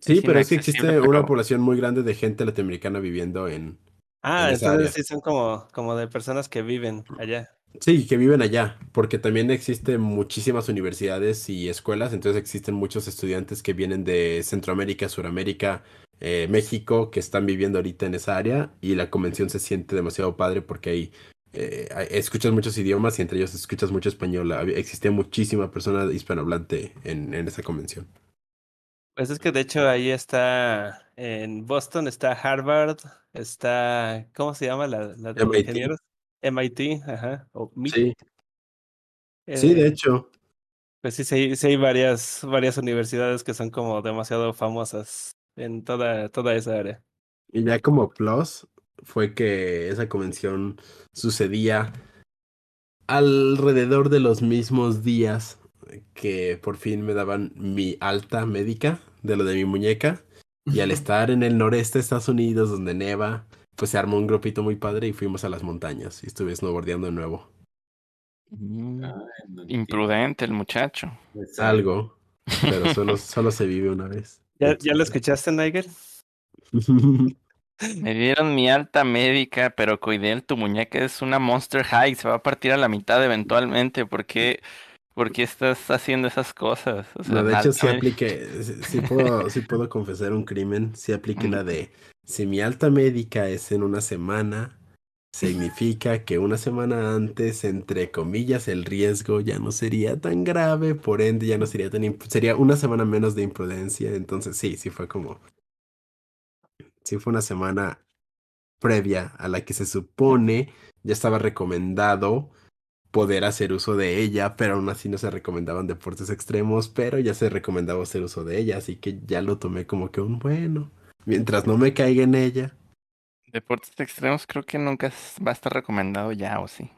Sí, Es pero es que existe una población muy grande de gente latinoamericana viviendo en... Ah, En esa entonces área. sí son como, como de personas que viven allá. Sí, que viven allá, porque también existen muchísimas universidades y escuelas, entonces existen muchos estudiantes que vienen de Centroamérica, Suramérica, eh, México, que están viviendo ahorita en esa área y la convención se siente demasiado padre porque ahí eh, escuchas muchos idiomas y entre ellos escuchas mucho español. Existía muchísima persona hispanohablante en, en esa convención. Pues es que de hecho ahí está, en Boston está Harvard, está, ¿cómo se llama la, la de MIT. ingenieros? MIT, ajá, o MIT. Sí, sí, de Eh, hecho. Pues sí, sí, hay- sí hay varias, varias universidades que son como demasiado famosas en toda, toda esa área. Y ya como plus fue que esa convención sucedía alrededor de los mismos días que por fin me daban mi alta médica de lo de mi muñeca. Y al estar en el noreste de Estados Unidos, donde neva, pues se armó un grupito muy padre y fuimos a las montañas. Y estuve snowboardeando de nuevo. Mm, entiendo. Imprudente el muchacho. Exacto. Algo, pero solo, solo se vive una vez. ¿Ya, ya lo escuchaste, Nigel? Me dieron mi alta médica, pero Coidel, tu muñeca es una Monster High, se va a partir a la mitad eventualmente. ¿Por qué, por qué estás haciendo esas cosas? O sea, No, de hecho, alta sí apliqué, sí, sí puedo, sí puedo confesar un crimen, sí apliqué la de, si mi alta médica es en una semana, significa que una semana antes, entre comillas, el riesgo ya no sería tan grave, por ende ya no sería tan, imp- sería una semana menos de imprudencia, entonces sí, sí fue como sí fue una semana previa a la que se supone ya estaba recomendado poder hacer uso de ella, pero aún así no se recomendaban deportes extremos, pero ya se recomendaba hacer uso de ella, así que ya lo tomé como que un bueno, mientras no me caiga en ella. Deportes extremos creo que nunca es- va a estar recomendado ya, ¿o sí?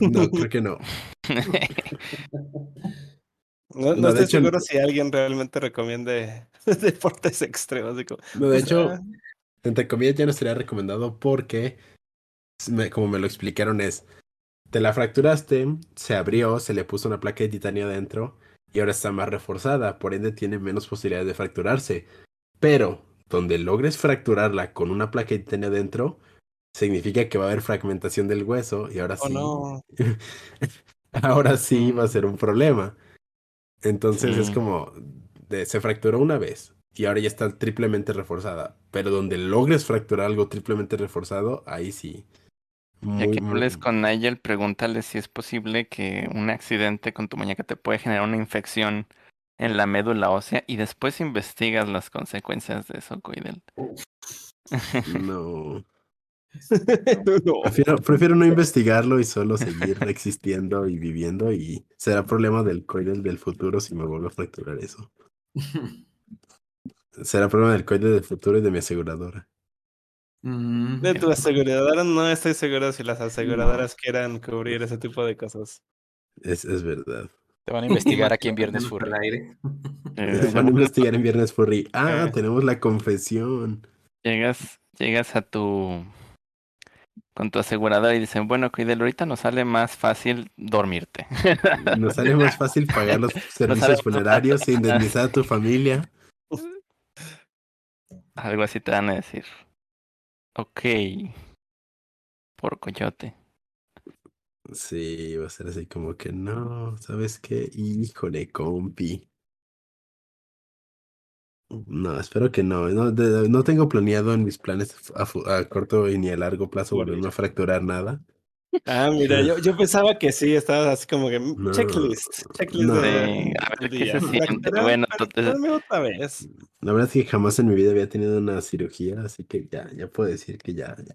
No, creo que no. No, no No, de estoy hecho, seguro si alguien realmente recomiende deportes extremos. No, de hecho, sea, entre comillas ya no estaría recomendado porque, me- como me lo explicaron, es, te la fracturaste, se abrió, se le puso una placa de titanio adentro y ahora está más reforzada, por ende tiene menos posibilidades de fracturarse. Pero, donde logres fracturarla con una placa de titanio adentro, significa que va a haber fragmentación del hueso y ahora oh, sí, no. ahora sí va a Mm. ser un problema. Entonces es Sí. como, de- se fracturó una vez y ahora ya está triplemente reforzada. Pero donde logres fracturar algo triplemente reforzado, ahí sí. Ya Muy, que muy- hables con Nigel, pregúntale si es posible que un accidente con tu muñeca te puede generar una infección en la médula ósea y después investigas las consecuencias de eso, Coidel. No. No. Prefiero, prefiero no investigarlo y solo seguir existiendo y viviendo y será problema del coidel del futuro si me vuelvo a fracturar eso. Será problema del coidel del futuro y de mi aseguradora. Mm, De tu aseguradora no estoy seguro si las aseguradoras quieran cubrir ese tipo de cosas. Es, es verdad. Te van a investigar aquí en Viernes al Furry. aire. Eh, Van a seguro investigar en Viernes Furry. Ah, Eh. tenemos la confesión. llegas, llegas a tu con tu aseguradora y dicen, bueno, Coidel, ahorita nos sale más fácil dormirte. Nos sale más fácil pagar los servicios funerarios e indemnizar a tu familia. Algo así te van a decir. Ok. Por coyote. Sí, va a ser así como que no, ¿sabes qué? Híjole, compi. No, espero que no. No, de- no tengo planeado en mis planes a, corto y ni a largo plazo volverme a fracturar nada. Ah, mira, yo, yo pensaba que sí, estabas así como que mm, No, checklist, checklist no. de, a ver qué día. se siente. Bueno, entonces, otra vez. La verdad es que jamás en mi vida había tenido una cirugía, así que ya, ya puedo decir que ya, ya,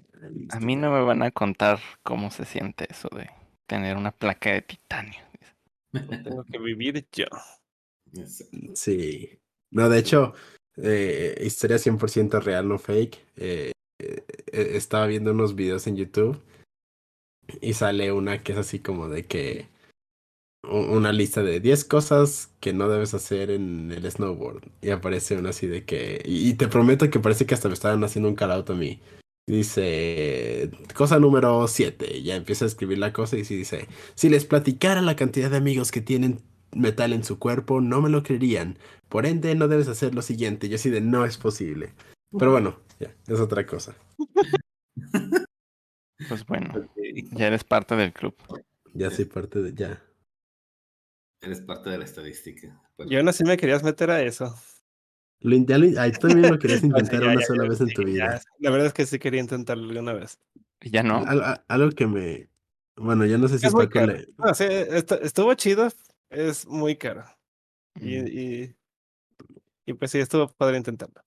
a mí no me van a contar cómo se siente eso de tener una placa de titanio. Tengo que vivir yo. Sí. No, de hecho, eh, historia 100% real, no fake. Eh, eh, eh, estaba viendo unos videos en YouTube y sale una que es así como de que una lista de 10 cosas que no debes hacer en el snowboard. Y aparece una así de que... Y, y te prometo que parece que hasta me estaban haciendo un call out a mí. Dice, cosa número 7. Ya empieza a escribir la cosa y sí dice, si les platicara la cantidad de amigos que tienen metal en su cuerpo, no me lo creerían. Por ende, no debes hacer lo siguiente. Yo así de, no es posible. Pero bueno, ya, es otra cosa. Pues bueno, ya eres parte del club. Ya soy parte de, ya. Eres parte de la estadística. Bueno, Y aún así me querías meter a eso. Lo, ya lo- tú también lo querías No, sí, intentar ya, una ya, sola ya, vez en sí, tu ya. vida. La verdad es que sí quería intentarlo alguna vez. Y ya no. Al- a- algo que me... Bueno, yo no sé si Es caro. le... No, sí, estu- estuvo chido, es muy caro. Y, Mm. y, y pues sí, estuvo padre intentarlo.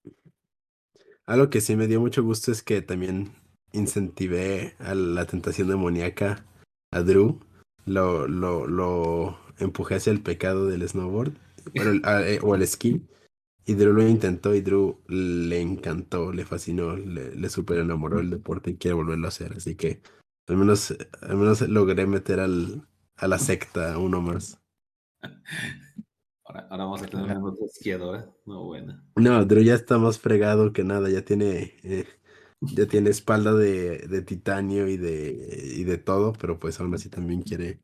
Algo que sí me dio mucho gusto es que también incentivé a la tentación demoníaca a Drew. Lo, lo, lo empujé hacia el pecado del snowboard bueno, el- a- eh, o el esquí. Y Drew lo intentó y Drew le encantó, le fascinó, le, le super enamoró el deporte y quiere volverlo a hacer. Así que al menos, al menos logré meter al, a la secta uno más. ahora, ahora vamos a tener una esquiadora. No, buena. No, Drew ya está más fregado que nada, ya tiene, eh, ya tiene espalda de, de titanio y de, y de todo, pero pues aún así también quiere.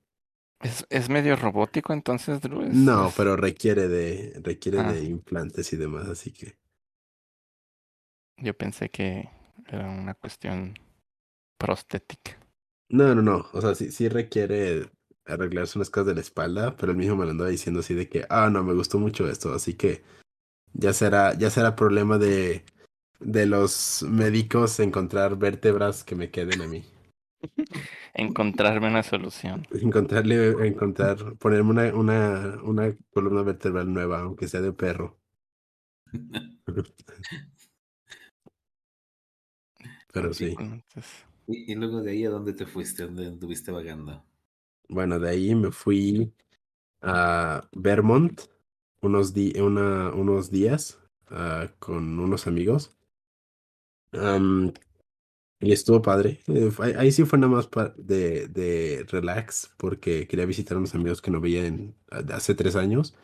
Es, es medio robótico entonces, Drew. Es- No, es- pero requiere de, requiere Ah. de implantes y demás, así que. Yo pensé que era una cuestión prostética. No, no, no. O sea, sí, sí requiere arreglarse unas cosas de la espalda, pero él mismo me lo andaba diciendo así de que, ah, no, me gustó mucho esto, así que ya será, ya será problema de, de los médicos encontrar vértebras que me queden a mí. Encontrarme una solución. Encontrarle, encontrar, ponerme una, una, una columna vertebral nueva, aunque sea de perro. Pero sí. Y, y luego de ahí, ¿a dónde te fuiste? ¿A ¿Dónde anduviste vagando? Bueno, de ahí me fui a Vermont unos, di- una- unos días ah, con unos amigos. Am, y estuvo padre. Eh, ahí, sí fue nada más de, de relax porque quería visitar a unos amigos que no veía en, hace tres años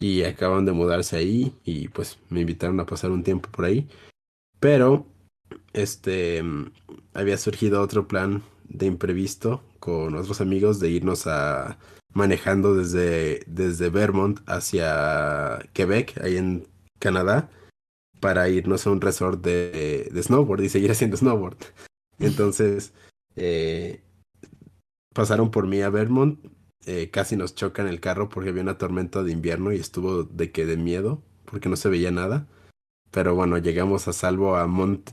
y acaban de mudarse ahí y pues me invitaron a pasar un tiempo por ahí. Pero este mm, había surgido otro plan de imprevisto con otros amigos de irnos a manejando desde, desde Vermont hacia Quebec, ahí en Canadá, para irnos a un resort de, snowboard y seguir haciendo snowboard. Entonces, eh, pasaron por mí a Vermont, eh, casi nos chocan el carro porque había una tormenta de invierno y estuvo de que de miedo, porque no se veía nada. Pero bueno, llegamos a salvo a Mont,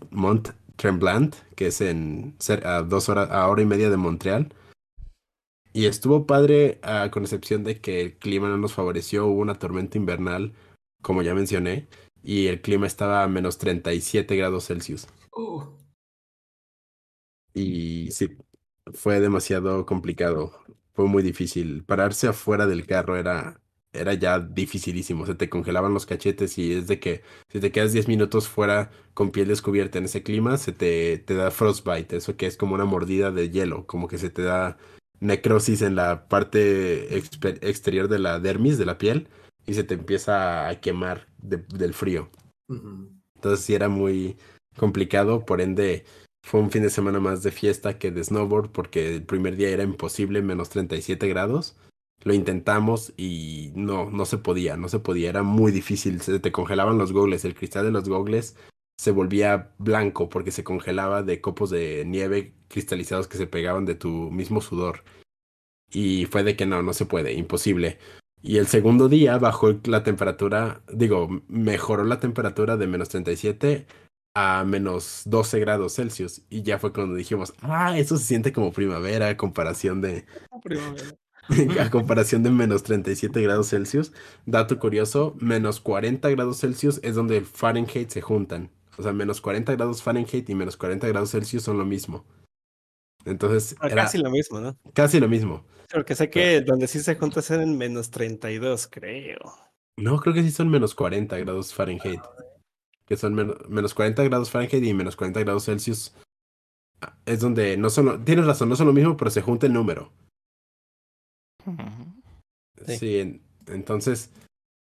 Tremblant, que es en a dos horas, a hora y media de Montreal. Y estuvo padre, con excepción de que el clima no nos favoreció, hubo una tormenta invernal, como ya mencioné, y el clima estaba a menos 37 grados Celsius. Oh, Y sí, fue demasiado complicado. Fue muy difícil. Pararse afuera del carro era, era ya dificilísimo. Se te congelaban los cachetes y es de que si te quedas 10 minutos fuera con piel descubierta en ese clima, se te, te da frostbite. Eso que es como una mordida de hielo, como que se te da necrosis en la parte exterior de la dermis, de la piel, y se te empieza a quemar de- del frío. Entonces sí era muy complicado, por ende fue un fin de semana más de fiesta que de snowboard porque el primer día era imposible, menos 37 grados. Lo intentamos y no, no se podía, no se podía, era muy difícil, se te congelaban los gogles, el cristal de los gogles se volvía blanco porque se congelaba de copos de nieve cristalizados que se pegaban de tu mismo sudor. Y fue de que no, no se puede, imposible. Y el segundo día bajó la temperatura, digo, mejoró la temperatura de menos 37 a menos 12 grados Celsius. Y ya fue cuando dijimos, ah, eso se siente como primavera a comparación de, a comparación de menos 37 grados Celsius. Dato curioso, menos 40 grados Celsius es donde el Fahrenheit se juntan. O sea, menos 40 grados Fahrenheit y menos 40 grados Celsius son lo mismo. Entonces, Ah, era Casi lo mismo, ¿no? casi lo mismo. Porque sé que donde sí se junta es en menos 32, creo. No, creo que sí son menos 40 grados Fahrenheit. Que son men- menos 40 grados Fahrenheit y menos 40 grados Celsius. Ah, Es donde no son lo- Tienes razón, no son lo mismo, pero se junta el número. Sí. Sí, en- entonces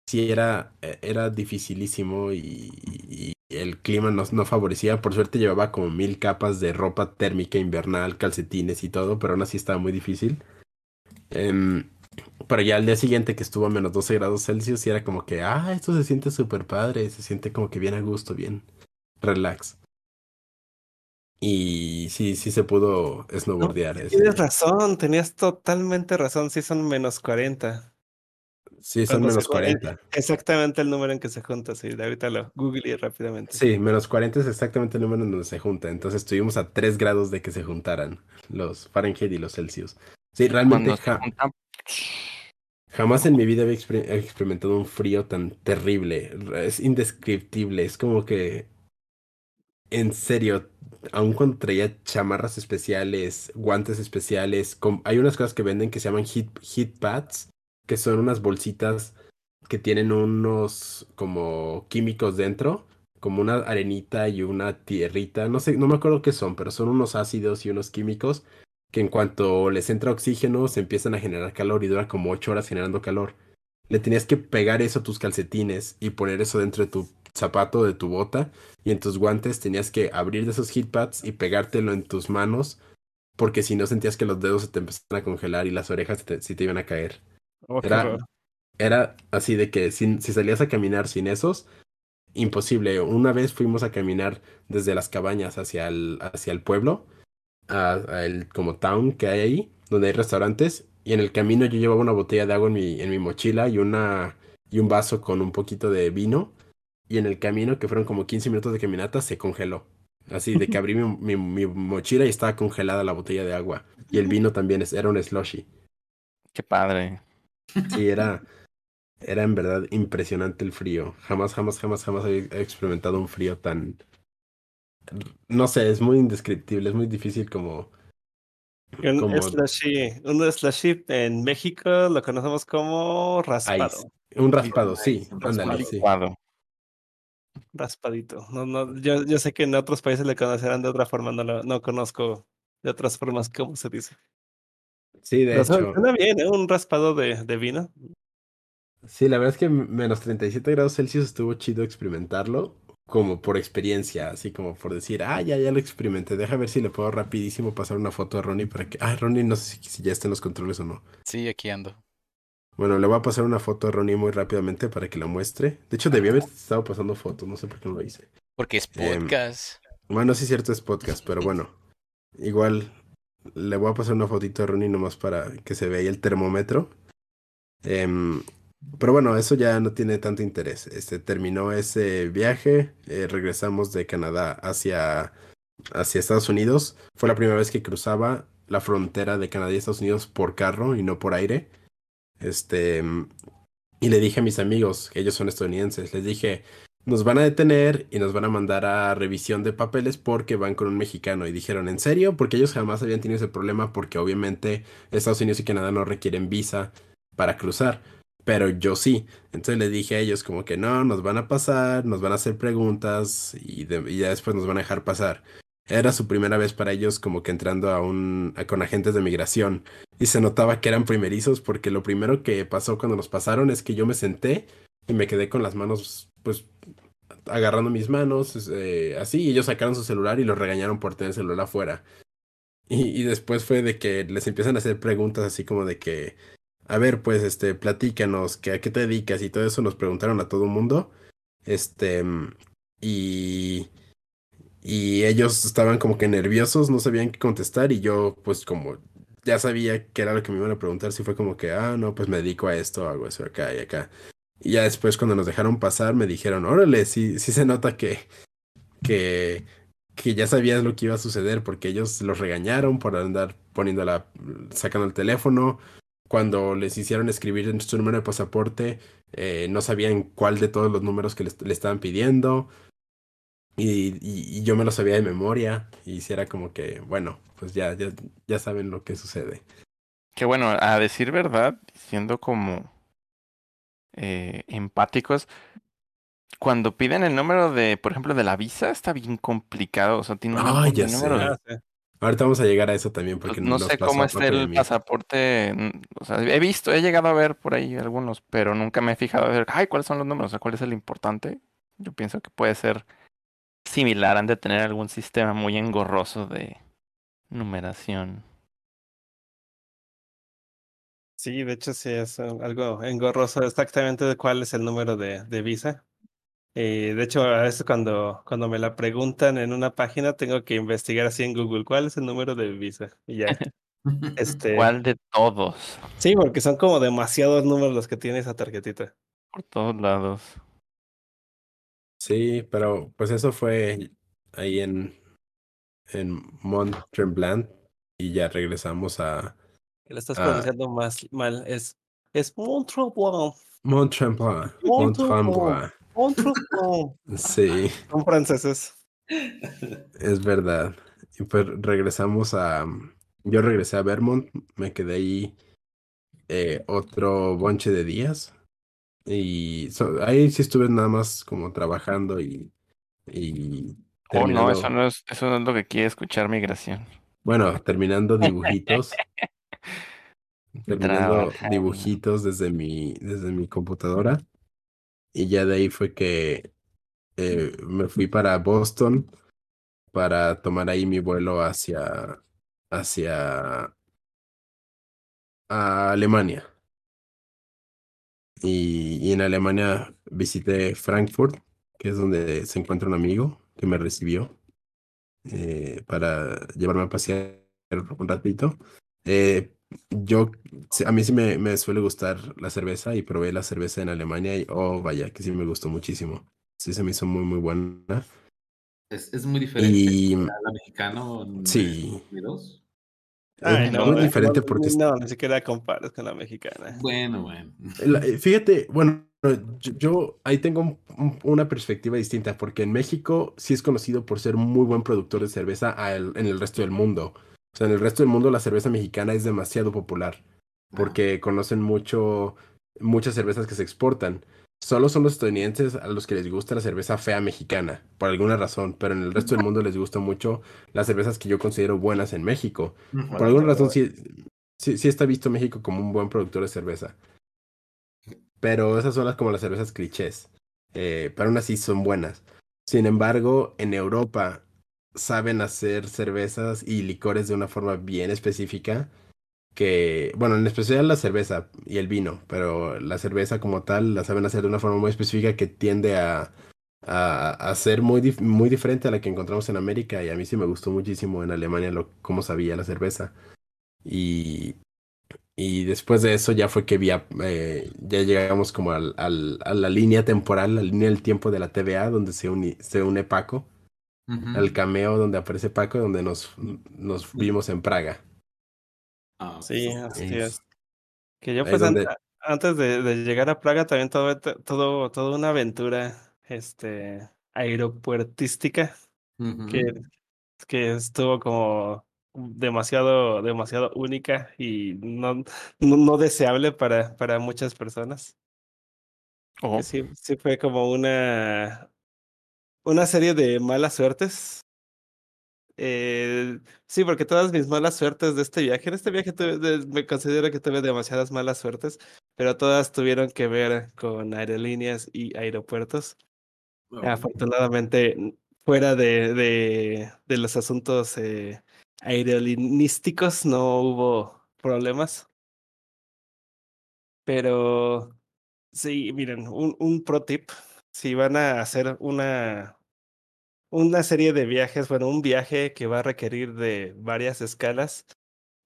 sí era, e- era dificilísimo y, y el clima no, no favorecía. Por suerte llevaba como mil capas de ropa térmica invernal, calcetines y todo, pero aún así estaba muy difícil. Em, pero ya al día siguiente que estuvo a menos 12 grados Celsius, sí era como que, ah, esto se siente súper padre, se siente como que bien a gusto, bien relax. Y sí, sí se pudo snowboardear. ese Tienes razón, tenías totalmente razón, sí son menos 40. Sí, son menos jun- eh, 40. Exactamente el número en que se junta, sí, de ahorita lo googleé rápidamente. Sí, menos 40 es exactamente el número en donde se junta. Entonces estuvimos a 3 grados de que se juntaran los Fahrenheit y los Celsius. Sí, realmente ja- juntan, jamás en mi vida había exper- experimentado un frío tan terrible. Es indescriptible. Es como que, en serio, aun cuando traía chamarras especiales, guantes especiales, hay unas cosas que venden que se llaman heat, heat pads, que son unas bolsitas que tienen unos como químicos dentro, como una arenita y una tierrita, no sé, no me acuerdo qué son, pero son unos ácidos y unos químicos que en cuanto les entra oxígeno se empiezan a generar calor y dura como 8 horas generando calor. Le tenías que pegar eso a tus calcetines y poner eso dentro de tu zapato, de tu bota, y en tus guantes tenías que abrir de esos heat pads y pegártelo en tus manos, porque si no sentías que los dedos se te empezaban a congelar y las orejas se te, se te iban a caer. Oh, Era, era así de que sin- si salías a caminar sin esos, imposible. Una vez fuimos a caminar desde las cabañas hacia el, hacia el pueblo, a, a el como town que hay ahí, donde hay restaurantes, y en el camino yo llevaba una botella de agua en mi, en mi mochila y una y un vaso con un poquito de vino, y en el camino, que fueron como 15 minutos de caminata, se congeló. Así de que abrí mi, mi- mi mochila y estaba congelada la botella de agua. Y el vino también es- era un slushy. qué padre. Sí, era, era en verdad impresionante el frío. Jamás, jamás, jamás, jamás había experimentado un frío tan, no sé, es muy indescriptible, es muy difícil como... Un como slushy, un slushy en México lo conocemos como raspado. ice. Un raspado, sí, un ándale, raspado. sí. Raspadito. No, no, yo, yo sé que en otros países le conocerán de otra forma, no, lo- no conozco de otras formas cómo se dice. Sí, de Pero hecho. suena bien, ¿eh? Un raspado de, de vino. Sí, la verdad es que menos 37 grados Celsius estuvo chido experimentarlo, como por experiencia, así como por decir, ah, ya, ya lo experimenté, deja ver si le puedo rapidísimo pasar una foto a Ronnie para que, ah, Ronnie, no sé si, si ya está en los controles o no. Sí, aquí ando. Bueno, le voy a pasar una foto a Ronnie muy rápidamente para que la muestre. De hecho, debí haber estado pasando fotos, no sé por qué no lo hice. Porque es Em, podcast. Bueno, sí es cierto, es podcast, pero bueno, igual le voy a pasar una fotito a Ronnie nomás para que se vea ahí el termómetro. Em, pero bueno, eso ya no tiene tanto interés. Este terminó ese viaje, eh, regresamos de Canadá hacia, hacia Estados Unidos. Fue la primera vez que cruzaba la frontera de Canadá y Estados Unidos por carro y no por aire. Este, y le dije a mis amigos, que ellos son estadounidenses, les dije, nos van a detener y nos van a mandar a revisión de papeles porque van con un mexicano. Y dijeron, ¿en serio? Porque ellos jamás habían tenido ese problema porque obviamente Estados Unidos y Canadá no requieren visa para cruzar. Pero yo sí. Entonces le dije a ellos como que no, nos van a pasar, nos van a hacer preguntas y, ya después nos van a dejar pasar. Era su primera vez para ellos como que entrando a un, con agentes de migración. Y se notaba que eran primerizos porque lo primero que pasó cuando nos pasaron es que yo me senté y me quedé con las manos, pues, agarrando mis manos, eh, así, y ellos sacaron su celular y los regañaron por tener el celular afuera. Y después fue de que les empiezan a hacer preguntas así como de que, a ver, pues, este, platícanos, que a qué te dedicas y todo eso, nos preguntaron a todo el mundo. Este, y, y ellos estaban como que nerviosos, no sabían qué contestar y yo, pues, como ya sabía que era lo que me iban a preguntar, si fue como que, ah, no, pues me dedico a esto, hago eso acá y acá. Y ya después cuando nos dejaron pasar me dijeron, órale, sí, sí se nota que, que, que ya sabías lo que iba a suceder porque ellos los regañaron por andar poniendo la, sacando el teléfono. Cuando les hicieron escribir su número de pasaporte, eh, no sabían cuál de todos los números que les- le estaban pidiendo. Y, y- y yo me lo sabía de memoria. Y si era como que, bueno, pues ya, ya, ya saben lo que sucede. Que bueno, a decir verdad, siendo como eh, empáticos, cuando piden el número de, por ejemplo, de la visa, está bien complicado. O sea, tiene un de sé. Ah. Ahorita vamos a llegar a eso también porque No nos sé pasó cómo está el pasaporte. O sea, he visto, he llegado a ver por ahí algunos, pero nunca me he fijado a ver, ay, ¿cuáles son los números? O sea, ¿cuál es el importante? Yo pienso que puede ser similar, han de tener algún sistema muy engorroso de numeración. Sí, de hecho sí es uh, algo engorroso exactamente de cuál es el número de, de visa. Y de hecho, a veces cuando, cuando me la preguntan en una página, tengo que investigar así en Google cuál es el número de visa. Y ya. Este, ¿Cuál de todos? sí, porque son como demasiados números los que tiene esa tarjetita. Por todos lados. Sí, pero pues eso fue ahí en, en Mont Tremblant y ya regresamos a Que lo estás Ah. pronunciando más mal. Es, es Montreux. Mont Tremblant. Mont Tremblant. Montreux. Sí, Son franceses. es verdad. Y pues regresamos a... Yo regresé a Vermont, me quedé ahí eh, otro bonche de días. Y so- ahí sí estuve nada más como trabajando y... y Oh, no, eso no es, eso no es lo que quiere escuchar migración. Bueno, terminando dibujitos. terminando Trabajando. dibujitos desde mi, desde mi computadora. Y ya de ahí fue que eh, me fui para Boston para tomar ahí mi vuelo hacia, hacia a Alemania. Y, y en Alemania visité Frankfurt, que es donde se encuentra un amigo que me recibió eh, para llevarme a pasear un ratito. Eh, yo, a mí sí me, me suele gustar la cerveza y probé la cerveza en Alemania y oh, vaya, que sí me gustó muchísimo. Sí, se me hizo muy, muy buena. Es, es muy diferente Y a la mexicana en sí, Unidos. Ay, es no, muy no, diferente no, porque No, ni siquiera comparas con la mexicana. Bueno, bueno. La- eh, fíjate, bueno, yo, yo ahí tengo un- un- una perspectiva distinta, porque en México sí es conocido por ser muy buen productor de cerveza el- en el resto del mundo. O sea, en el resto del mundo la cerveza mexicana es demasiado popular, porque conocen mucho, muchas cervezas que se exportan. Solo son los estadounidenses a los que les gusta la cerveza fea mexicana, por alguna razón, pero en el resto del mundo les gusta mucho las cervezas que yo considero buenas en México. Ujú. Por alguna razón sí, sí, sí está visto México como un buen productor de cerveza. Pero esas son las como las cervezas clichés. Eh, pero aún así son buenas. Sin embargo, en Europa saben hacer cervezas y licores de una forma bien específica. Que, bueno, en especial la cerveza y el vino, pero la cerveza como tal la saben hacer de una forma muy específica que tiende a, a, a ser muy, muy diferente a la que encontramos en América. Y a mí sí me gustó muchísimo en Alemania lo, cómo sabía la cerveza. Y, y después de eso ya fue que vi a- eh, ya llegamos como al, al- a la línea temporal, la línea del tiempo de la TVA, donde se, se une Paco, Al cameo donde aparece Paco, donde nos, nos vimos en Praga. Ah, Sí, así Es- es. Que yo ahí pues donde- antes de, de llegar a Praga también todo, todo, toda una aventura este aeropuertística que, que estuvo como demasiado, demasiado única y no, no, no deseable para, para muchas personas. Oh, sí, sí fue como una, una serie de malas suertes. Eh, sí, porque todas mis malas suertes de este viaje, en este viaje tuve- de- me considero que tuve demasiadas malas suertes, pero todas tuvieron que ver con aerolíneas y aeropuertos. Oh. Afortunadamente, fuera de, de, de los asuntos eh, aerolinísticos, no hubo problemas. Pero sí, miren, un, un pro tip, si van a hacer una, una serie de viajes, bueno, un viaje que va a requerir de varias escalas,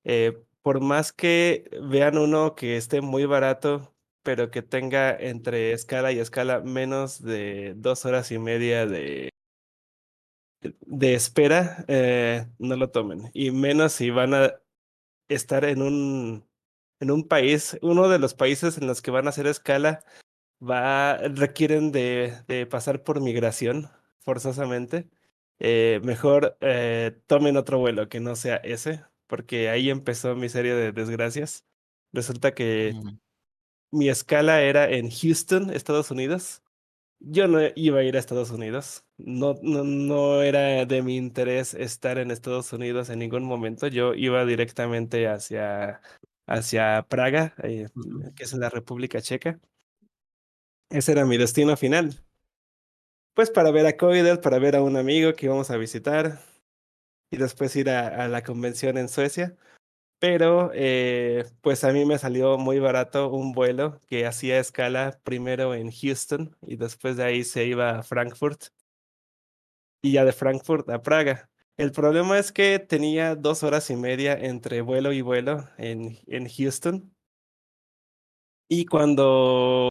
eh, por más que vean uno que esté muy barato, pero que tenga entre escala y escala menos de dos horas y media de, de espera, eh, no lo tomen. Y menos si van a estar en un, en un país, uno de los países en los que van a hacer escala, va, requieren de, de pasar por migración forzosamente. Eh, mejor eh, tomen otro vuelo que no sea ese, porque ahí empezó mi serie de desgracias. Resulta que mm, mi escala era en Houston, Estados Unidos. Yo no iba a ir a Estados Unidos. No, no, no era de mi interés estar en Estados Unidos en ningún momento. Yo iba directamente hacia, hacia Praga, eh, que es en la República Checa. Ese era mi destino final. Pues para ver a Coidel, para ver a un amigo que íbamos a visitar y después ir a, la convención en Suecia. Pero eh, pues a mí me salió muy barato un vuelo que hacía escala primero en Houston y después de ahí se iba a Frankfurt y ya de Frankfurt a Praga. El problema es que tenía dos horas y media entre vuelo y vuelo en, en Houston. Y cuando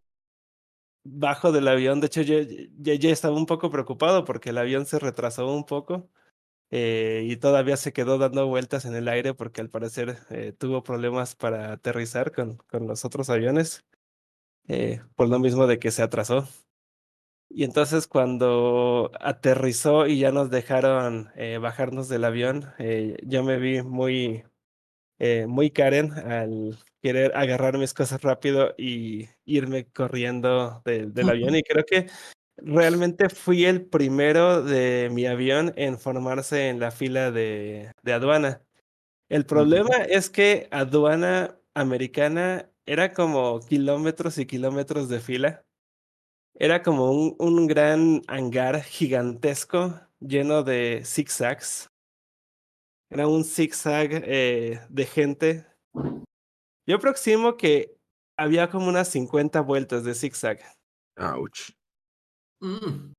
bajo del avión, de hecho yo ya, ya estaba un poco preocupado porque el avión se retrasó un poco eh, y todavía se quedó dando vueltas en el aire porque al parecer eh, tuvo problemas para aterrizar con, con los otros aviones, eh, por lo mismo de que se atrasó. Y entonces cuando aterrizó y ya nos dejaron bajarnos del avión, yo me vi muy, eh, muy Karen al querer agarrar mis cosas rápido y irme corriendo del- del avión. Y creo que realmente fui el primero de mi avión en formarse en la fila de, de aduana. El problema es que aduana americana era como kilómetros y kilómetros de fila. Era como un, un gran hangar gigantesco lleno de zigzags. Era un zigzag eh, de gente. Yo aproximo que había como unas 50 vueltas de zigzag. Ouch. Mm.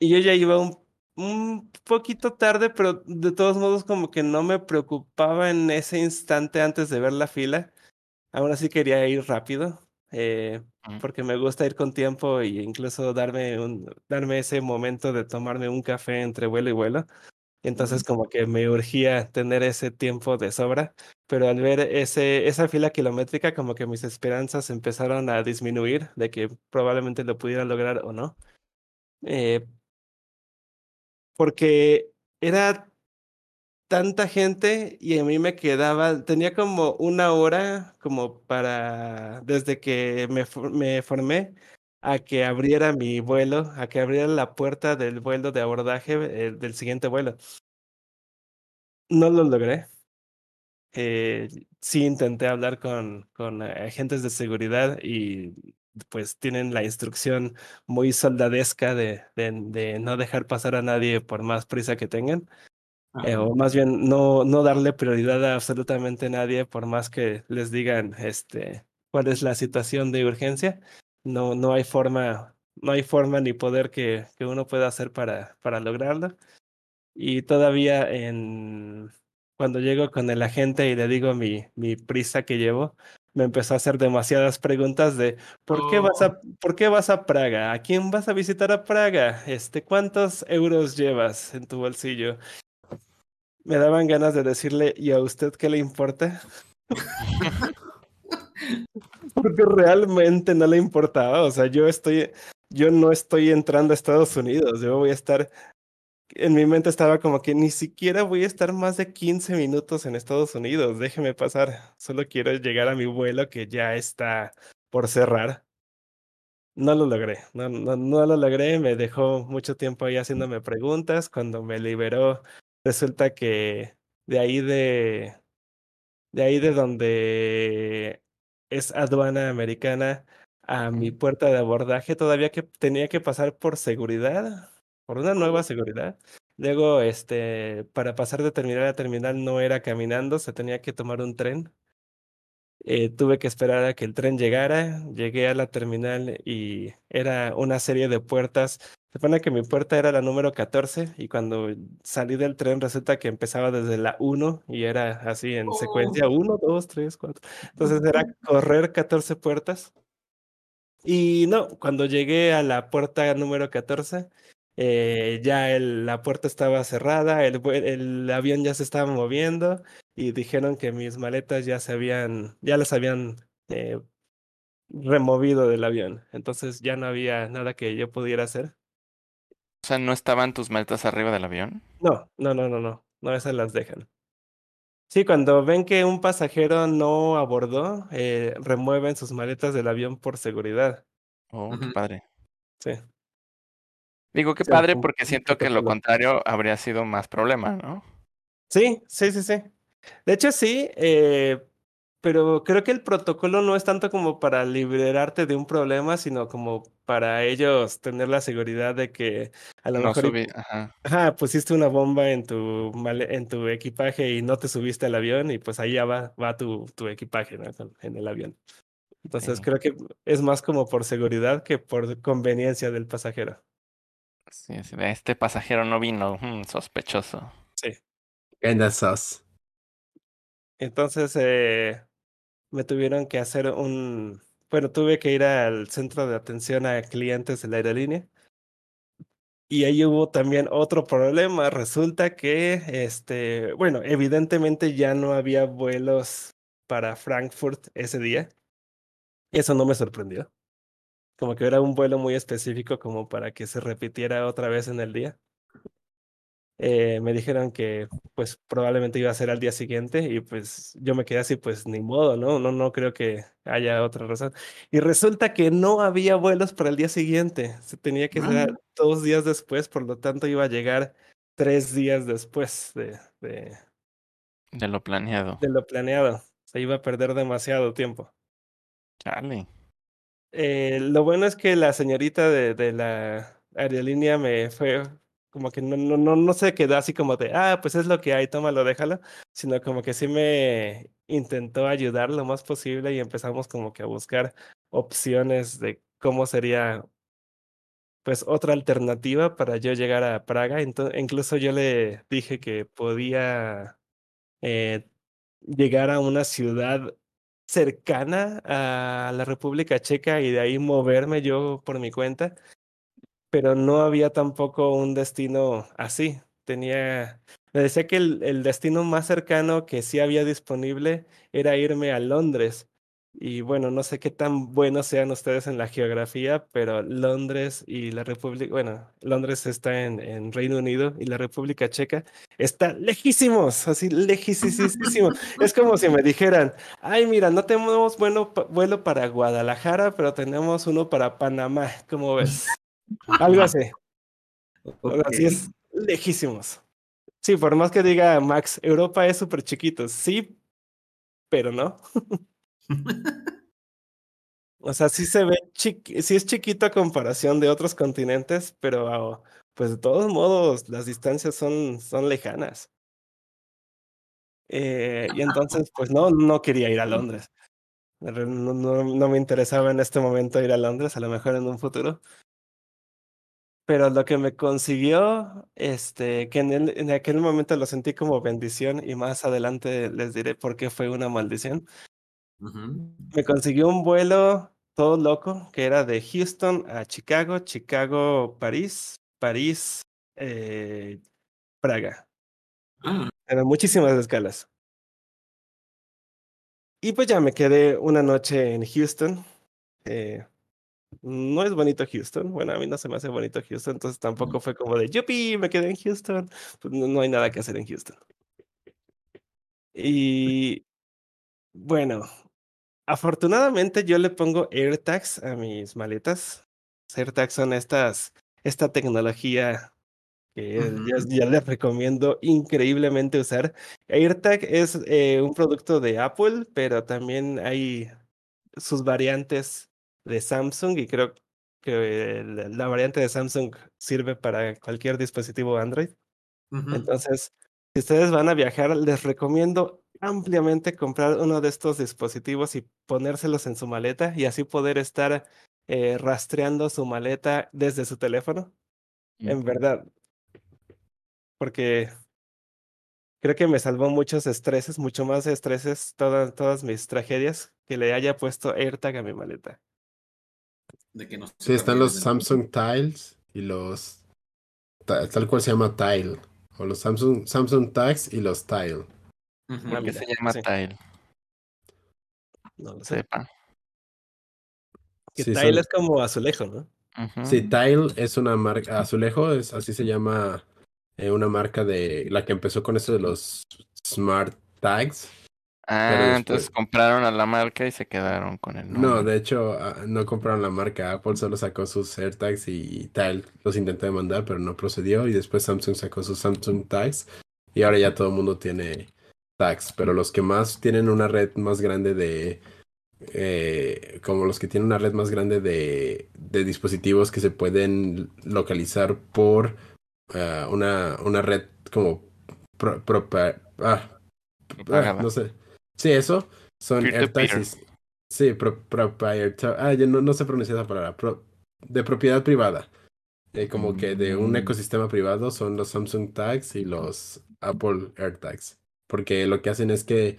Y yo ya iba un, un poquito tarde, pero de todos modos como que no me preocupaba en ese instante antes de ver la fila. Aún así quería ir rápido, eh, Mm. porque me gusta ir con tiempo e incluso darme, un, darme ese momento de tomarme un café entre vuelo y vuelo. Entonces como que me urgía tener ese tiempo de sobra. pero al ver ese, esa fila kilométrica, como que mis esperanzas empezaron a disminuir de que probablemente lo pudiera lograr o no. Eh, porque era tanta gente y a mí me quedaba, tenía como una hora como para, desde que me, me formé a que abriera mi vuelo, a que abriera la puerta del vuelo de abordaje eh, del siguiente vuelo. No lo logré. Eh, sí intenté hablar con, con agentes de seguridad y pues tienen la instrucción muy soldadesca de, de, de no dejar pasar a nadie por más prisa que tengan. Eh, o más bien no, no darle prioridad a absolutamente nadie por más que les digan este, cuál es la situación de urgencia. No, no hay forma, no hay forma ni poder que, que uno pueda hacer para, para lograrlo. Y todavía en, cuando llego con el agente y le digo mi, mi prisa que llevo, me empezó a hacer demasiadas preguntas de ¿por qué vas a, ¿por qué vas a Praga? ¿A quién vas a visitar a Praga? Este, ¿cuántos euros llevas en tu bolsillo? Me daban ganas de decirle, ¿y a usted qué le importa? Porque realmente no le importaba. O sea, yo estoy, yo no estoy entrando a Estados Unidos. Yo voy a estar, en mi mente estaba como que ni siquiera voy a estar más de 15 minutos en Estados Unidos. Déjeme pasar. Solo quiero llegar a mi vuelo que ya está por cerrar. No lo logré, no, no, no lo logré, me dejó mucho tiempo ahí haciéndome preguntas. Cuando me liberó resulta que de ahí de, de ahí de donde es aduana americana a mi puerta de abordaje, todavía que tenía que pasar por seguridad, por una nueva seguridad. Luego, este, para pasar de terminal a terminal no era caminando, se tenía que tomar un tren. Eh, tuve que esperar a que el tren llegara, llegué a la terminal y era una serie de puertas supone que mi puerta era la número 14 y cuando salí del tren resulta que empezaba desde la 1 y era así en secuencia 1, 2, 3, 4. Entonces era correr 14 puertas. Y no, cuando llegué a la puerta número 14, eh, ya el, la puerta estaba cerrada, el, el avión ya se estaba moviendo y dijeron que mis maletas ya se habían, ya las habían eh, removido del avión. Entonces ya no había nada que yo pudiera hacer. O sea, ¿no estaban tus maletas arriba del avión? No, no, no, no, no. No, esas las dejan. Sí, cuando ven que un pasajero no abordó, eh, remueven sus maletas del avión por seguridad. Oh, qué padre. Sí. Digo qué padre porque siento que lo contrario habría sido más problema, ¿no? Sí, sí, sí, sí. De hecho, sí, eh, pero creo que el protocolo no es tanto como para liberarte de un problema, sino como para ellos tener la seguridad de que a lo No mejor subí, ajá. ajá, pusiste una bomba en tu en tu equipaje y no te subiste al avión y pues ahí ya va, va tu, tu equipaje, ¿no? En el avión. Entonces Sí. creo que es más como por seguridad que por conveniencia del pasajero. Sí, sí, este pasajero no vino, mm, sospechoso. Sí. Kinda sus. Entonces eh, me tuvieron que hacer un, bueno, tuve que ir al centro de atención a clientes de la aerolínea. Y ahí hubo también otro problema. Resulta que, este, bueno, evidentemente ya no había vuelos para Frankfurt ese día. Eso no me sorprendió. Como que era un vuelo muy específico como para que se repitiera otra vez en el día. Eh, me dijeron que pues probablemente iba a ser al día siguiente y pues yo me quedé así, pues ni modo, ¿no? No, no creo que haya otra razón. Y resulta que no había vuelos para el día siguiente, se tenía que ser Ah. dos días después, por lo tanto iba a llegar tres días después de, de, De lo planeado. de lo planeado. Se iba a perder demasiado tiempo. Chale. Eh, lo bueno es que la señorita de, de la aerolínea me fue como que no, no, no, no se quedó así como de, ah, pues es lo que hay, tómalo, déjalo, sino como que sí me intentó ayudar lo más posible y empezamos como que a buscar opciones de cómo sería pues otra alternativa para yo llegar a Praga. Entonces, incluso yo le dije que podía eh, llegar a una ciudad cercana a la República Checa y de ahí moverme yo por mi cuenta, pero no había tampoco un destino así. tenía, me decía que el, el destino más cercano que sí había disponible era irme a Londres. Y bueno, no sé qué tan buenos sean ustedes en la geografía, pero Londres y la República, bueno, Londres está en, en Reino Unido y la República Checa está lejísimos, así lejísimos. es como si me dijeran, ay, mira, no tenemos bueno, vuelo para Guadalajara, pero tenemos uno para Panamá, ¿cómo ves? Algo así. Así es, lejísimos. Sí, por más que diga Max, Europa es súper chiquito, sí, pero no. O sea, sí se ve, chiqui sí es chiquito a comparación de otros continentes, pero pues de todos modos las distancias son, son lejanas. Eh, y entonces, pues no, no quería ir a Londres. No, no, no, me interesaba en este momento ir a Londres, a lo mejor en un futuro. Pero lo que me consiguió, este, que en, el, en aquel momento lo sentí como bendición y más adelante les diré por qué fue una maldición. Me consiguió un vuelo todo loco que era de Houston a Chicago, Chicago, París, París, eh, Praga. Eran muchísimas escalas. Y pues ya me quedé una noche en Houston. Eh, no es bonito Houston. Bueno, a mí no se me hace bonito Houston, entonces tampoco fue como de, yupi, me quedé en Houston. Pues no hay nada que hacer en Houston. Y bueno, Afortunadamente yo le pongo AirTags a mis maletas. AirTags son estas, esta tecnología que ya, les recomiendo increíblemente usar. AirTag es eh, un producto de Apple, pero también hay sus variantes de Samsung y creo que la, variante de Samsung sirve para cualquier dispositivo Android. Entonces, si ustedes van a viajar, les recomiendo ampliamente comprar uno de estos dispositivos y ponérselos en su maleta y así poder estar eh, rastreando su maleta desde su teléfono. En verdad. Porque creo que me salvó muchos estreses, mucho más estreses, todas, todas mis tragedias, que le haya puesto AirTag a mi maleta. De que no sí, están los Samsung Tiles y los... Tal cual se llama Tile. O los Samsung, Samsung Tags y los Tile. ¿Qué se llama Tile? No lo Sepa. Que Tile es como azulejo, ¿no? Sí, Tile es una marca, azulejo es así se llama eh, una marca de la que empezó con eso de los Smart Tags. Ah, entonces compraron a la marca y se quedaron con el nombre. No, de hecho, ah, no compraron la marca. Apple solo sacó sus AirTags y Tile los intentó demandar, pero no procedió. Y después Samsung sacó sus Samsung Tags. Y ahora ya todo el mundo tiene tags, pero los que más tienen una red más grande de, eh, como los que tienen una red más grande de, de dispositivos que se pueden localizar por uh, una, una red como pro, ah, ah, no sé. Sí, eso son AirTags. Sí, pro, ah, no, no sé pronunciar esa palabra. de propiedad privada. Eh, como que de un mm. ecosistema privado son los Samsung Tags y los Apple AirTags porque lo que hacen es que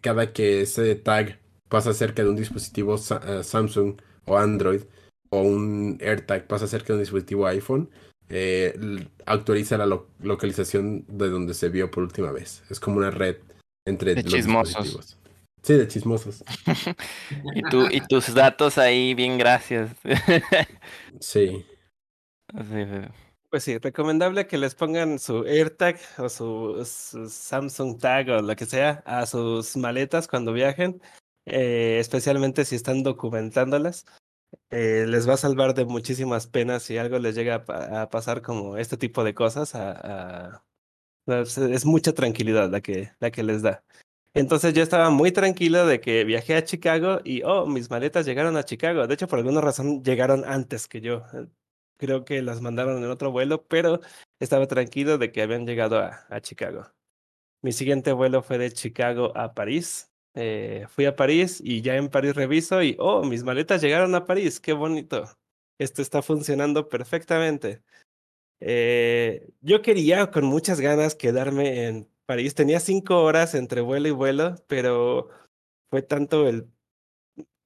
cada que ese tag pasa cerca de un dispositivo eh, Samsung o Android o un AirTag pasa cerca de un dispositivo iPhone, eh, actualiza la localización de donde se vio por última vez. Es como una red entre los dispositivos. Sí, de chismosos. y, tú, y tus datos ahí, bien gracias. sí. Pues sí, recomendable que les pongan su AirTag o su, Samsung Tag o lo que sea a sus maletas cuando viajen, eh, especialmente si están documentándolas. Eh, les va a salvar de muchísimas penas si algo les llega a, pasar como este tipo de cosas. A, es mucha tranquilidad la que, la que les da. Entonces yo estaba muy tranquilo de que viajé a Chicago y, oh, mis maletas llegaron a Chicago. De hecho, por alguna razón llegaron antes que yo creo que las mandaron en otro vuelo, pero estaba tranquilo de que habían llegado a, a Chicago. Mi siguiente vuelo fue de Chicago a París. Eh, fui a París y ya en París reviso y, oh, mis maletas llegaron a París, qué bonito. Esto está funcionando perfectamente. Eh, yo quería con muchas ganas quedarme en París. Tenía cinco horas entre vuelo y vuelo, pero fue tanto el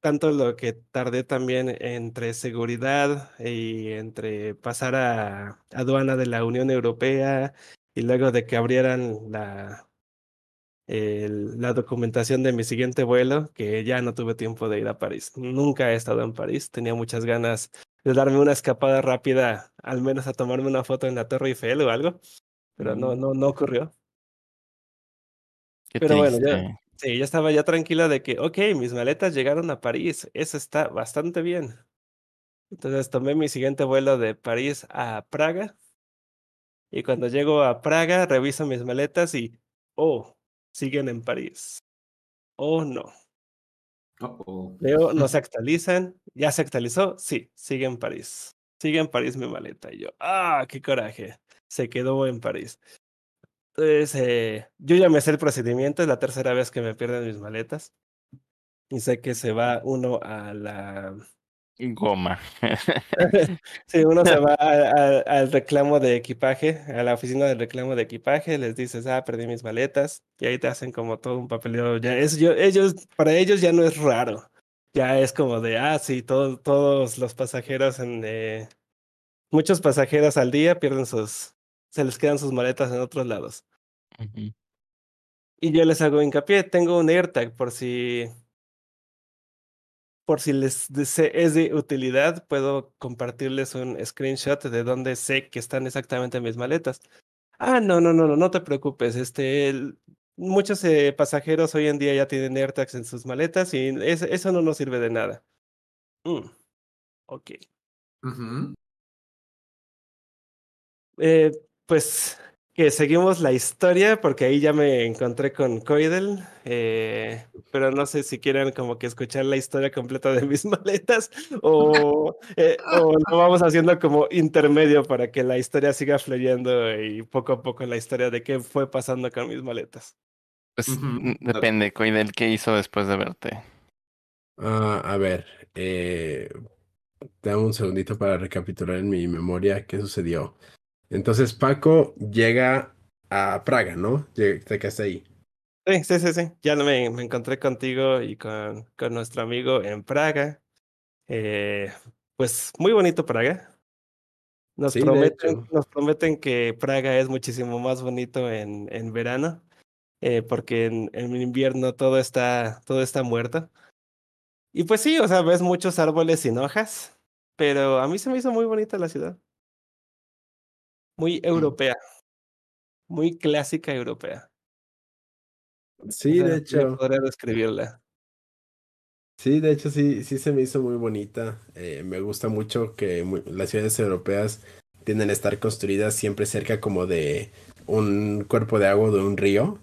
tanto lo que tardé también entre seguridad y entre pasar a aduana de la Unión Europea y luego de que abrieran la, la documentación de mi siguiente vuelo, que ya no tuve tiempo de ir a París. Nunca he estado en París, tenía muchas ganas de darme una escapada rápida, al menos a tomarme una foto en la Torre Eiffel o algo, pero no, no, no ocurrió. Qué Pero bueno, ya, sí, ya estaba ya tranquila de que, ok, mis maletas llegaron a París, eso está bastante bien. Entonces tomé mi siguiente vuelo de París a Praga y cuando llego a Praga reviso mis maletas y, oh, siguen en París. Oh, no. Uh-oh. Leo, no se actualizan. ¿Ya se actualizó? Sí, sigue en París. Sigue en París mi maleta. Y yo, ah, qué coraje. Se quedó en París. Entonces, eh, yo ya me sé el procedimiento, es la tercera vez que me pierden mis maletas. Y sé que se va uno a la... Goma. Sí, uno se va a- a- al reclamo de equipaje, a la oficina del reclamo de equipaje, les dices, ah, perdí mis maletas, y ahí te hacen como todo un papeleo. Ya es, yo, ellos, para ellos ya no es raro. Ya es como de, ah, sí, todo- todos los pasajeros en eh, muchos pasajeros al día pierden sus, se les quedan sus maletas en otros lados. Y yo les hago hincapié, tengo un AirTag por si por si les es de utilidad, puedo compartirles un screenshot de donde sé que están exactamente mis maletas. Ah, no, no, no, no, no te preocupes. Este, el- muchos eh, pasajeros hoy en día ya tienen AirTags en sus maletas y es- eso no nos sirve de nada. Mm, ok. Eh, pues que seguimos la historia porque ahí ya me encontré con Coidel, eh, pero no sé si quieren como que escuchar la historia completa de mis maletas o, eh, o lo vamos haciendo como intermedio para que la historia siga fluyendo y poco a poco la historia de qué fue pasando con mis maletas. Pues mm, depende, Coidel, ¿qué hizo después de verte? Ah, a ver, eh, dame un segundito para recapitular en mi memoria qué sucedió. Entonces Paco llega a Praga, ¿no? Llega- Te quedaste ahí. Sí, sí, sí, sí. Ya me, me encontré contigo y con, con nuestro amigo en Praga. Eh, pues muy bonito Praga. Nos Sí, de prometen, hecho. nos prometen que Praga es muchísimo más bonito en, en verano, eh, porque en, en invierno todo está, todo está muerto. Y pues sí, o sea, ves muchos árboles sin hojas, pero a mí se me hizo muy bonita la ciudad. Muy europea, muy clásica europea. Sí, O de hecho. podría describirla. Sí, de hecho sí, sí se me hizo muy bonita. Eh, me gusta mucho que las ciudades europeas tienden a estar construidas siempre cerca como de un cuerpo de agua, de un río.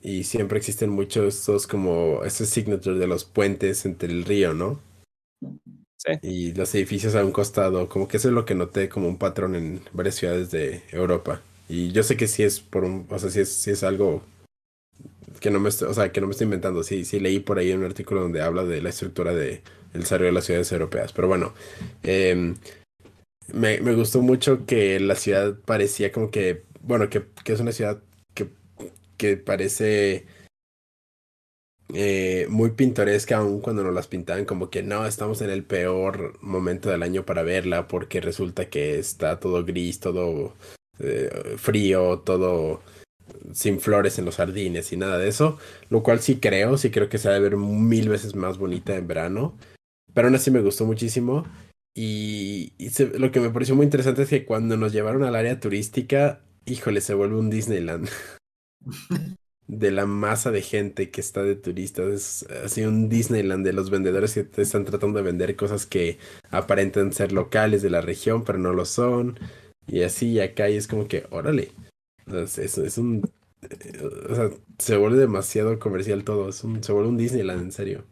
Y siempre existen muchos estos como estos signatures de los puentes entre el río, ¿no? Y los edificios a un costado, como que eso es lo que noté como un patrón en varias ciudades de Europa. Y yo sé que sí es por un, o sea, sí es, sí es algo que no me estoy, o sea, que no me estoy inventando. Sí, sí leí por ahí un artículo donde habla de la estructura de el desarrollo de las ciudades europeas. Pero bueno, em, me, me gustó mucho que la ciudad parecía como que, bueno, que, que es una ciudad que, que parece eh, muy pintoresca aún cuando nos las pintaban como que no, estamos en el peor momento del año para verla porque resulta que está todo gris, todo eh, frío, todo sin flores en los jardines y nada de eso, lo cual sí creo, sí creo que se ha de ver mil veces más bonita en verano, pero aún así me gustó muchísimo. Y, lo que me pareció muy interesante es que cuando nos llevaron al área turística, híjole, se vuelve un Disneyland de la masa de gente que está de turistas, es así un Disneyland de los vendedores que te están tratando de vender cosas que aparentan ser locales de la región, pero no lo son. Y así, y acá y es como que, órale. Es, es- es un. eh, O sea, se vuelve demasiado comercial todo. Es un, se vuelve un Disneyland, en serio.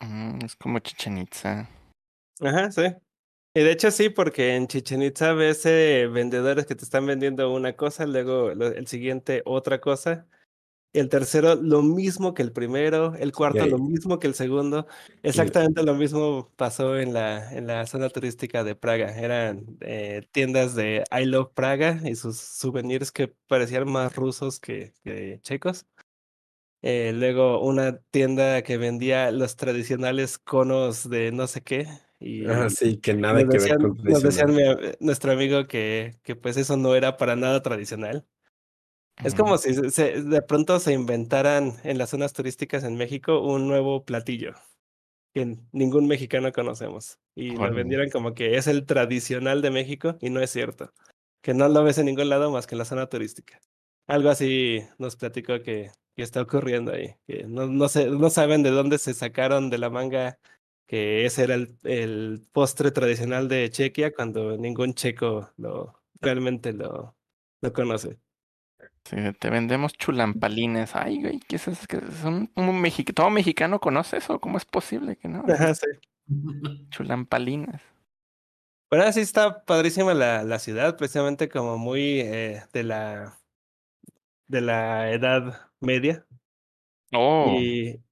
Mm, es como Chichen Itza. Ajá, sí. Y de hecho sí, porque en Chichen Itza ves eh, vendedores que te están vendiendo una cosa, luego lo- el siguiente otra cosa, el tercero lo mismo que el primero, el cuarto lo mismo que el segundo. Exactamente lo mismo pasó en la, en la zona turística de Praga. Eran eh, tiendas de I Love Praga y sus souvenirs que parecían más rusos que, que checos. Eh, luego una tienda que vendía los tradicionales conos de no sé qué, Y Ah, sí, que nada nos que decían, ver con nos tradicional. mi- nuestro amigo que, que pues eso no era para nada tradicional. Es como si se- se- de pronto se inventaran en las zonas turísticas en México un nuevo platillo que ningún mexicano conocemos y lo Órale. vendieran como que es el tradicional de México y no es cierto, que no lo ves en ningún lado más que en la zona turística. Algo así nos platicó que, que está ocurriendo ahí, que no, no, se, no saben de dónde se sacaron de la manga que ese era el, el postre tradicional de Chequia cuando ningún checo lo realmente lo, lo conoce. Sí, te vendemos chulampalines. Ay, güey, ¿qué es eso? ¿Qué es un, un mexi- ¿Todo mexicano conoce eso? ¿Cómo es posible que no? Ajá, sí. Chulampalines. Ahora sí está padrísima la, la ciudad, precisamente como muy eh, de la de la Edad Media. Oh, Y,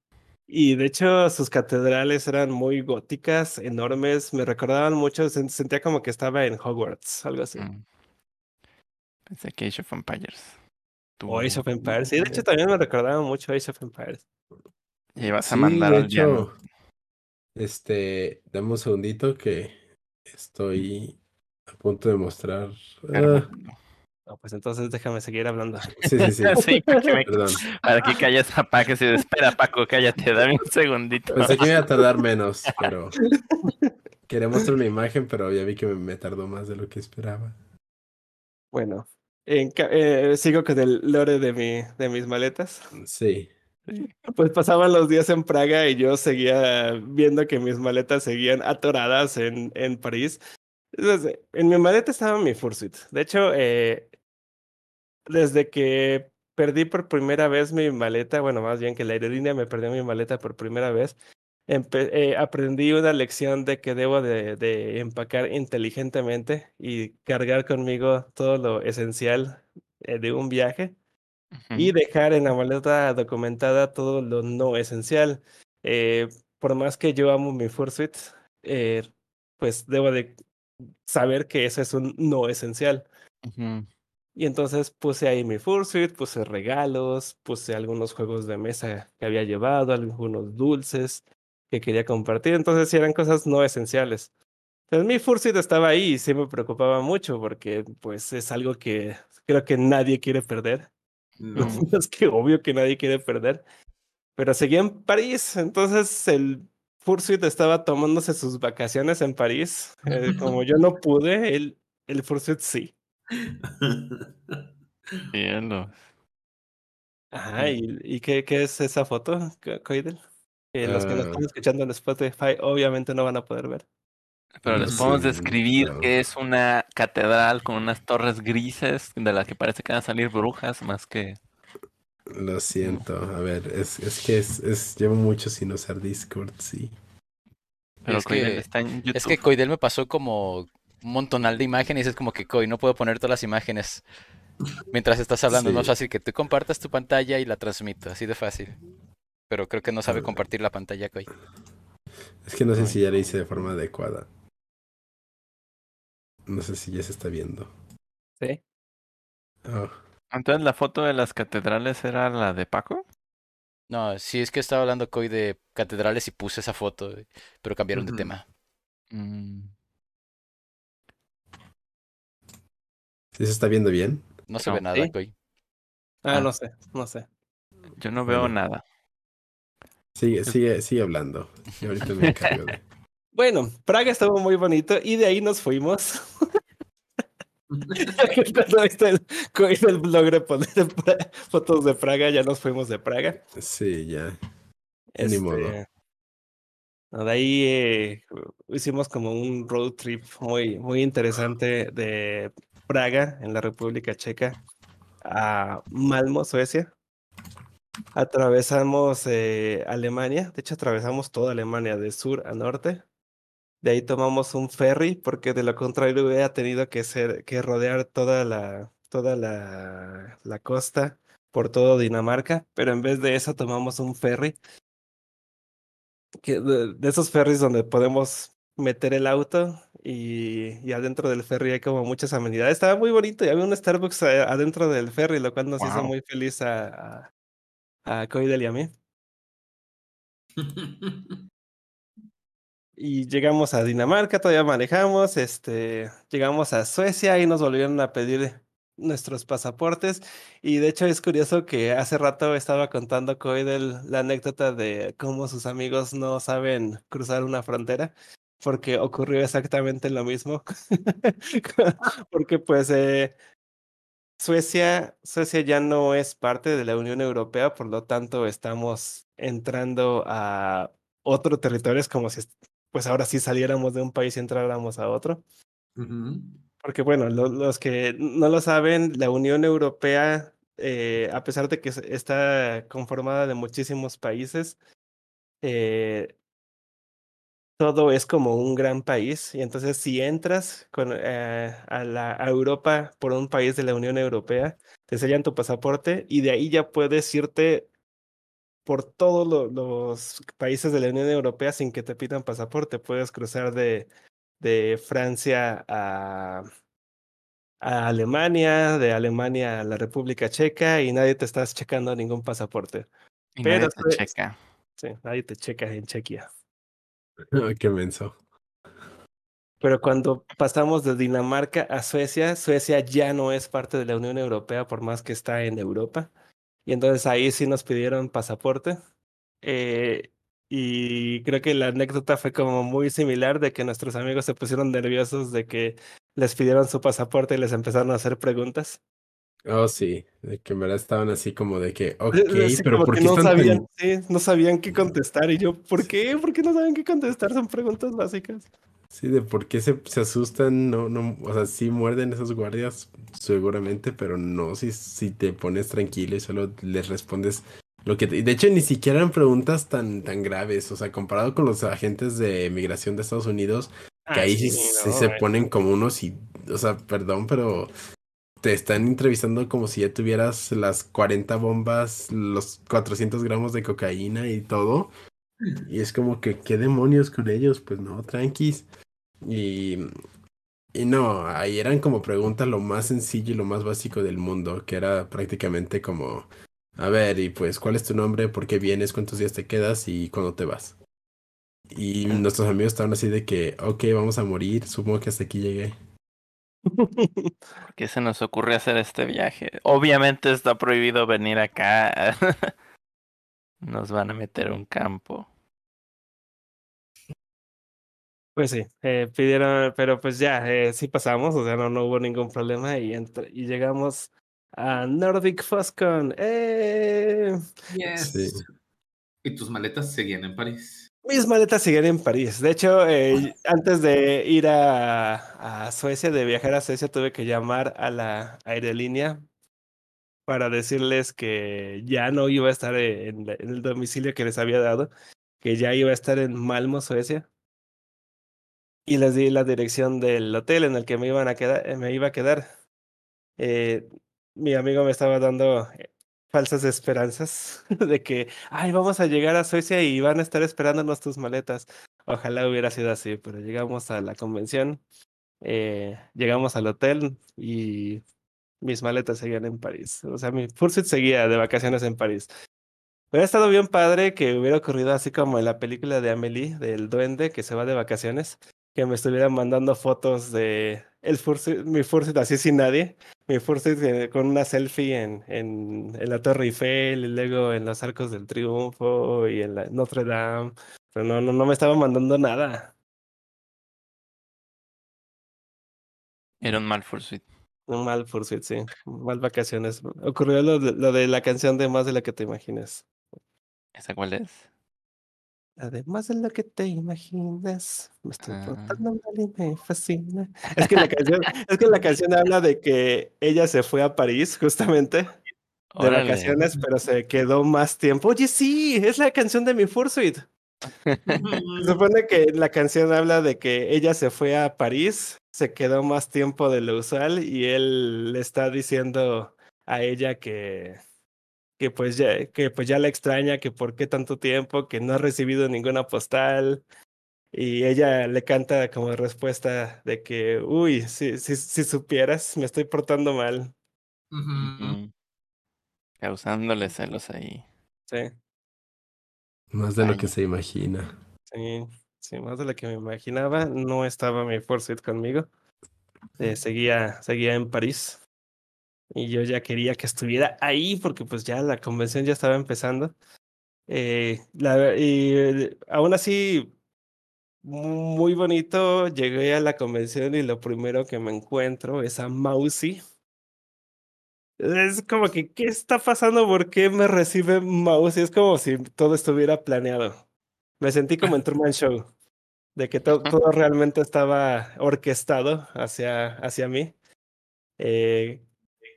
y de hecho sus catedrales eran muy góticas, enormes, me recordaban mucho, sen- sentía como que estaba en Hogwarts, algo así. mm. Pensé que Age of Empires. Tú O Age of Empires. Sí, de hecho también me recordaban mucho Age of Empires. ya ibas a Sí, mandar de al hecho, este, dame un segundito que estoy a punto de mostrar. Ah, No, pues entonces déjame seguir hablando. sí, sí, sí, Sí, para que, me, perdón. para que calles a Paco. Sí, espera, Paco, cállate, dame un segundito. Pensé que me iba a tardar menos, pero quería mostrar una imagen, pero ya vi que me, me tardó más de lo que esperaba. Bueno, en eh, sigo con el lore de, mi, de mis maletas. Sí, Sí. Pues pasaban los días en Praga y yo seguía viendo que mis maletas seguían atoradas en, en París. Entonces, en mi maleta estaba mi Fursuit. De hecho, eh, desde que perdí por primera vez mi maleta, bueno, más bien que la aerolínea me perdió mi maleta por primera vez, eh, aprendí una lección de que debo de, de empacar inteligentemente y cargar conmigo todo lo esencial eh, de un viaje y dejar en la maleta documentada todo lo no esencial. Eh, por más que yo amo mi Fursuit, pues debo de saber que eso es un no esencial. Ujú. Y entonces puse ahí mi Fursuit, puse regalos, puse algunos juegos de mesa que había llevado, algunos dulces que quería compartir. Entonces eran cosas no esenciales. Entonces mi Fursuit estaba ahí y sí me preocupaba mucho porque pues es algo que creo que nadie quiere perder. No. Es que obvio que nadie quiere perder. Pero seguía en París, entonces el Fursuit estaba tomándose sus vacaciones en París. Eh, como yo no pude, el, el Fursuit sí. Cielo. Ajá, ¿y, y qué, qué es esa foto, Co- Coidel? Que los que nos Ah. están escuchando en Spotify obviamente no van a poder ver. Pero les podemos describir que es una catedral con unas torres grises de las que parece que van a salir brujas más que... lo siento. A ver, es, es que es, es, llevo mucho sin usar Discord, sí. Pero Es Coidel que- está en YouTube. Es que Coidel me pasó como un montonal de imágenes y es como que Coi, no puedo poner todas las imágenes mientras estás hablando. Es más Sí. fácil que tú compartas tu pantalla y la transmito, así de fácil. Pero creo que no sabe Ah. compartir la pantalla, Coi. Es que no sé si ya lo hice de forma adecuada. No sé si ya se está viendo. ¿Sí? Oh, Entonces la foto de las catedrales era la de Paco. No, sí es que estaba hablando Coi de catedrales y puse esa foto, pero cambiaron de tema. Mm, ¿Sí se está viendo bien? No se No. ve nada. Ah, Ah. no sé, no sé. yo no veo Bueno. nada. Sigue, sigue, sigue hablando. Y ahorita me encargo de. Bueno, Praga estuvo muy bonito y de ahí nos fuimos. Viste el, Coidel logre poner fotos de Praga, ya nos fuimos de Praga. Sí, ya. Ni Este, modo. no, de ahí eh, hicimos como un road trip muy, muy interesante de Praga, en la República Checa, a Malmo, Suecia. Atravesamos eh, Alemania, de hecho atravesamos toda Alemania de sur a norte. De ahí tomamos un ferry, porque de lo contrario hubiera tenido que ser, que rodear toda la, toda la, la costa por todo Dinamarca, pero en vez de eso tomamos un ferry que de, de esos ferries donde podemos meter el auto y, y adentro del ferry hay como muchas amenidades. Estaba muy bonito y había un Starbucks a- adentro del ferry, lo cual nos hizo muy feliz a, a, a Coidel y a mí. y llegamos a Dinamarca, todavía manejamos, este, llegamos a Suecia y nos volvieron a pedir nuestros pasaportes. Y de hecho es curioso que hace rato estaba contando Coidel la anécdota de cómo sus amigos no saben cruzar una frontera, porque ocurrió exactamente lo mismo. porque pues eh, Suecia, Suecia ya no es parte de la Unión Europea, por lo tanto estamos entrando a otro territorio, es como si pues ahora sí saliéramos de un país y entráramos a otro. Porque bueno, los que no lo saben, la Unión Europea, eh, a pesar de que está conformada de muchísimos países, eh, todo es como un gran país. Y entonces si entras con, eh, a, la, a Europa por un país de la Unión Europea, te sellan tu pasaporte y de ahí ya puedes irte por todos los países de la Unión Europea sin que te pidan pasaporte. Puedes cruzar de, de Francia a, a Alemania, de Alemania a la República Checa y nadie te está checando ningún pasaporte. Y Pero nadie te checa. Sí, nadie te checa en Chequia. Qué menso. Pero cuando pasamos de Dinamarca a Suecia, Suecia ya no es parte de la Unión Europea por más que está en Europa. Y entonces ahí sí nos pidieron pasaporte. Eh, y creo que la anécdota fue como muy similar de que nuestros amigos se pusieron nerviosos de que les pidieron su pasaporte y les empezaron a hacer preguntas. Oh, sí, de que en verdad estaban así como de que, ok, pero ¿por qué no sabían, sí, no sabían qué contestar? Y yo, ¿por qué? ¿Por qué no saben qué contestar? Son preguntas básicas. Sí, de por qué se, se asustan, no, no, o sea, sí muerden esos guardias, seguramente, pero no si, si te pones tranquilo y solo les respondes lo que de hecho ni siquiera eran preguntas tan, tan graves, o sea, comparado con los agentes de migración de Estados Unidos, que ah, ahí sí, se ponen como unos y, o sea, perdón, pero te están entrevistando como si ya tuvieras las 40 bombas, los 400 gramos de cocaína y todo. Y es como que, ¿qué demonios con ellos? Pues no, tranquis. Y, y no, ahí eran como preguntas lo más sencillo y lo más básico del mundo, que era prácticamente como, a ver, y pues, ¿cuál es tu nombre? ¿Por qué vienes? ¿Cuántos días te quedas? ¿Y cuándo te vas? Y nuestros amigos estaban así de que, ok, vamos a morir, supongo que hasta aquí llegué. ¿Por qué se nos ocurre hacer este viaje? Obviamente está prohibido venir acá. Nos van a meter un campo. Pues sí, eh, pidieron, pero pues ya, eh, sí pasamos, o sea, no, no hubo ningún problema y, y llegamos a Nordic Foscon. ¡Eh! Yes. ¿Y tus maletas seguían en París? Mis maletas siguen en París. De hecho, eh, antes de ir a, Suecia, de viajar a Suecia, tuve que llamar a la aerolínea para decirles que ya no iba a estar en, el domicilio que les había dado, que ya iba a estar en Malmo, Suecia. Y les di la dirección del hotel en el que me iban a quedar, me iba a quedar. Eh, mi amigo me estaba dando falsas esperanzas de que, ay, vamos a llegar a Suecia y van a estar esperándonos tus maletas. Ojalá hubiera sido así, pero llegamos a la convención, eh, llegamos al hotel y mis maletas seguían en París. O sea, mi Fursuit seguía de vacaciones en París. Hubiera estado bien padre que hubiera ocurrido así como en la película de Amelie, del duende que se va de vacaciones, que me estuvieran mandando fotos de el mi Fursuit así sin nadie, mi Fursuit con una selfie en, en, en, la Torre Eiffel y luego en los Arcos del Triunfo y en la Notre Dame. Pero no, no, no me estaba mandando nada. Era un mal Fursuit. Un mal Fursuit, sí. Mal vacaciones. Ocurrió lo de, lo de la canción de Más de lo que te imagines. ¿Esa cuál es? Además de lo que te imaginas, me estoy ah. portando mal y me fascina. Es que, la canción, es que la canción habla de que ella se fue a París justamente de vacaciones, pero se quedó más tiempo. Oye, sí, es la canción de mi Fursuit. se supone que la canción habla de que ella se fue a París, se quedó más tiempo de lo usual y él le está diciendo a ella que que pues ya, que pues ya la extraña, que por qué tanto tiempo, que no ha recibido ninguna postal. Y ella le canta como respuesta de que, uy, si, si, si supieras, me estoy portando mal. Causándole celos ahí. Sí. Más de lo que se imagina. Sí. sí, más de lo que me imaginaba. No estaba mi Fursuit conmigo. Eh, seguía, seguía en París. Y yo ya quería que estuviera ahí porque pues ya la convención ya estaba empezando. Eh, la, y eh, aún así, muy bonito, llegué a la convención y lo primero que me encuentro es a Mousy. Es como que, ¿qué está pasando? ¿Por qué me recibe Mousy? Es como si todo estuviera planeado. Me sentí como en Truman Show, de que to todo realmente estaba orquestado hacia, hacia mí. Eh,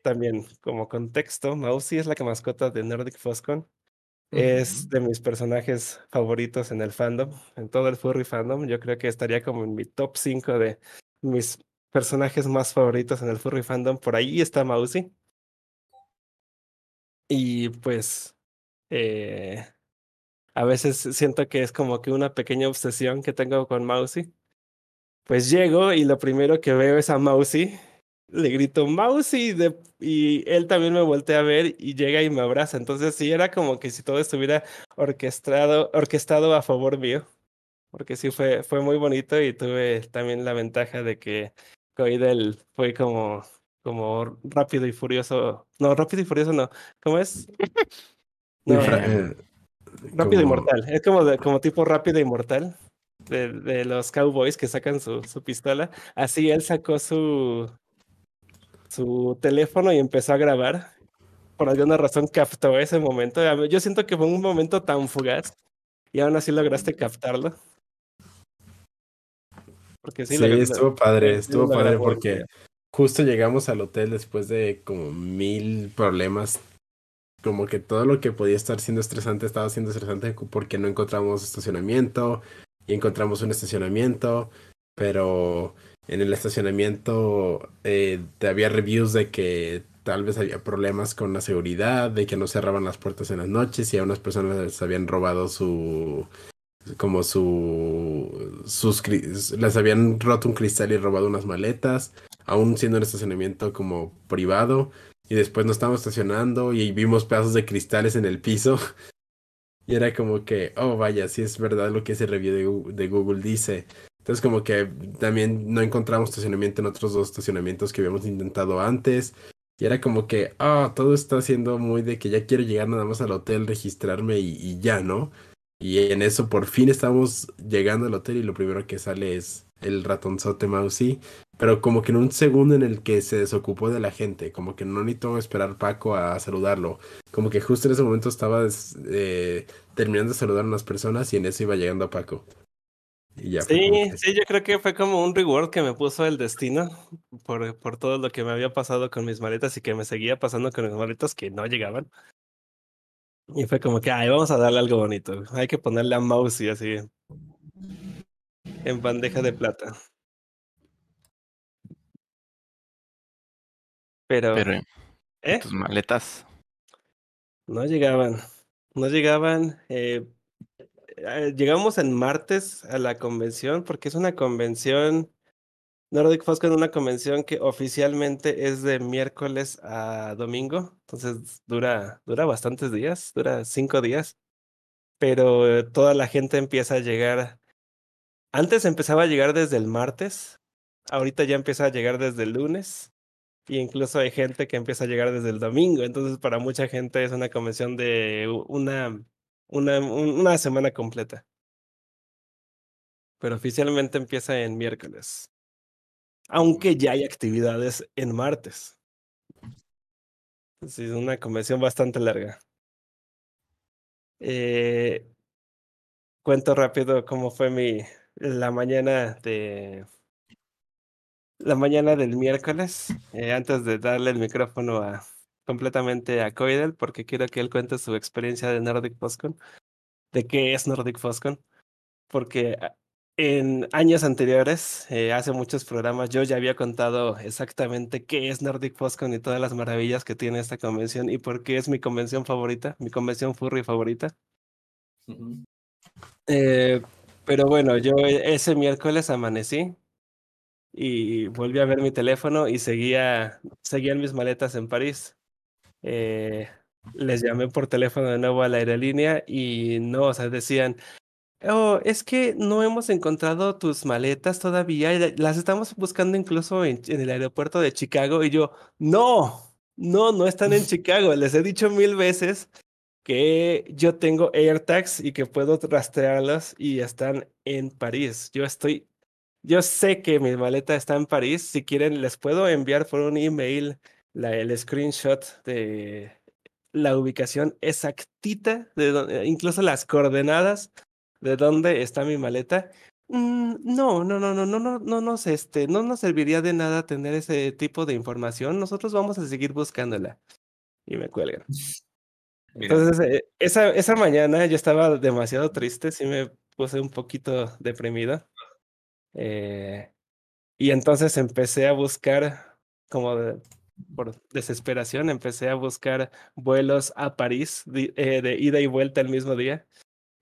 también, como contexto, Mousy es la mascota de Nordic Foscon. Es de mis personajes favoritos en el fandom, en todo el furry fandom. Yo creo que estaría como en mi top 5 de mis personajes más favoritos en el furry fandom. Por ahí está Mousy. Y pues eh, a veces siento que es como que una pequeña obsesión que tengo con Mousy. Pues llego y lo primero que veo es a Mousy le grito mouse y, de, y él también me voltea a ver y llega y me abraza. Entonces sí, era como que si todo estuviera orquestado, orquestado a favor mío. Porque sí fue, fue muy bonito y tuve también la ventaja de que Coidel fue como, como rápido y furioso. No, rápido y furioso no. ¿Cómo es? No, eh, rápido y mortal. Es como, de, como tipo rápido y mortal. De, de, los cowboys que sacan su, su pistola. Así él sacó su, su teléfono y empezó a grabar. Por alguna razón captó ese momento. Yo siento que fue un momento tan fugaz y aún así lograste captarlo. Porque sí, estuvo padre, estuvo padre porque justo llegamos al hotel después de como mil problemas. Como que todo lo que podía estar siendo estresante estaba siendo estresante porque no encontramos estacionamiento y encontramos un estacionamiento, pero en el estacionamiento eh, había reviews de que tal vez había problemas con la seguridad, de que no cerraban las puertas en las noches y a unas personas les habían robado su como su sus les habían roto un cristal y robado unas maletas, aún siendo un estacionamiento como privado y después nos estábamos estacionando y vimos pedazos de cristales en el piso. Y era como que, oh vaya, si es verdad lo que ese review de Google dice. Entonces como que también no encontramos estacionamiento en otros dos estacionamientos que habíamos intentado antes. Y era como que, ah, todo está siendo muy de que ya quiero llegar nada más al hotel, registrarme y, ya, ¿no? Y en eso por fin estamos llegando al hotel y lo primero que sale es el ratonzote Mousy. Pero como que en un segundo en el que se desocupó de la gente, como que no necesitó esperar Paco a saludarlo. Como que justo en ese momento estaba eh, terminando de saludar a unas personas y en eso iba llegando a Paco sí, sí, yo creo que fue como un reward que me puso el destino por, por todo lo que me había pasado con mis maletas y que me seguía pasando con mis maletas que no llegaban. Y fue como que, ay, vamos a darle algo bonito. Hay que ponerle a mouse y así. En bandeja de plata. Pero. Pero ¿eh? tus maletas. No llegaban. No llegaban. Eh, eh, llegamos en martes a la convención porque es una convención, Nordic Fosco es una convención que oficialmente es de miércoles a domingo, entonces dura, dura bastantes días, dura cinco días, pero toda la gente empieza a llegar. Antes empezaba a llegar desde el martes, ahorita ya empieza a llegar desde el lunes. Y incluso hay gente que empieza a llegar desde el domingo. Entonces, para mucha gente es una convención de una una, una semana completa. Pero oficialmente empieza en miércoles. Aunque ya hay actividades en martes. es una convención bastante larga. Eh, cuento rápido cómo fue mi la mañana de la mañana del miércoles, eh, antes de darle el micrófono a, completamente a Coidel porque quiero que él cuente su experiencia de Nordic Foscon, de qué es Nordic Foscon, porque ah, en años anteriores, eh, hace muchos programas, yo ya había contado exactamente qué es Nordic Foscon y todas las maravillas que tiene esta convención y por qué es mi convención favorita, mi convención furry favorita. eh, pero bueno, yo e, ese miércoles amanecí y volví a ver mi teléfono y seguía, seguían mis maletas en París. Eh, les llamé por teléfono de nuevo a la aerolínea y no, o sea, decían, Oh, es que no hemos encontrado tus maletas todavía. la- Las estamos buscando incluso en, en el aeropuerto de Chicago. Y yo, no, no, no están en Chicago. Les he dicho mil veces que yo tengo AirTags y que puedo rastrearlas y están en París. Yo estoy, yo sé que mi maleta está en París. Si quieren, les puedo enviar por un email la, el screenshot de la ubicación exactita, de donde- incluso las coordenadas de dónde está mi maleta. Mm, no, no, no, no, no, no, no nos, este, no nos serviría de nada tener ese tipo de información. Nosotros vamos a seguir buscándola. Y me cuelgan. Mira, Entonces, eh, esa, esa mañana yo estaba demasiado triste, sí me puse un poquito deprimido. Eh, y entonces empecé a buscar, como de- por desesperación, empecé a buscar vuelos a París eh, de ida y vuelta el mismo día.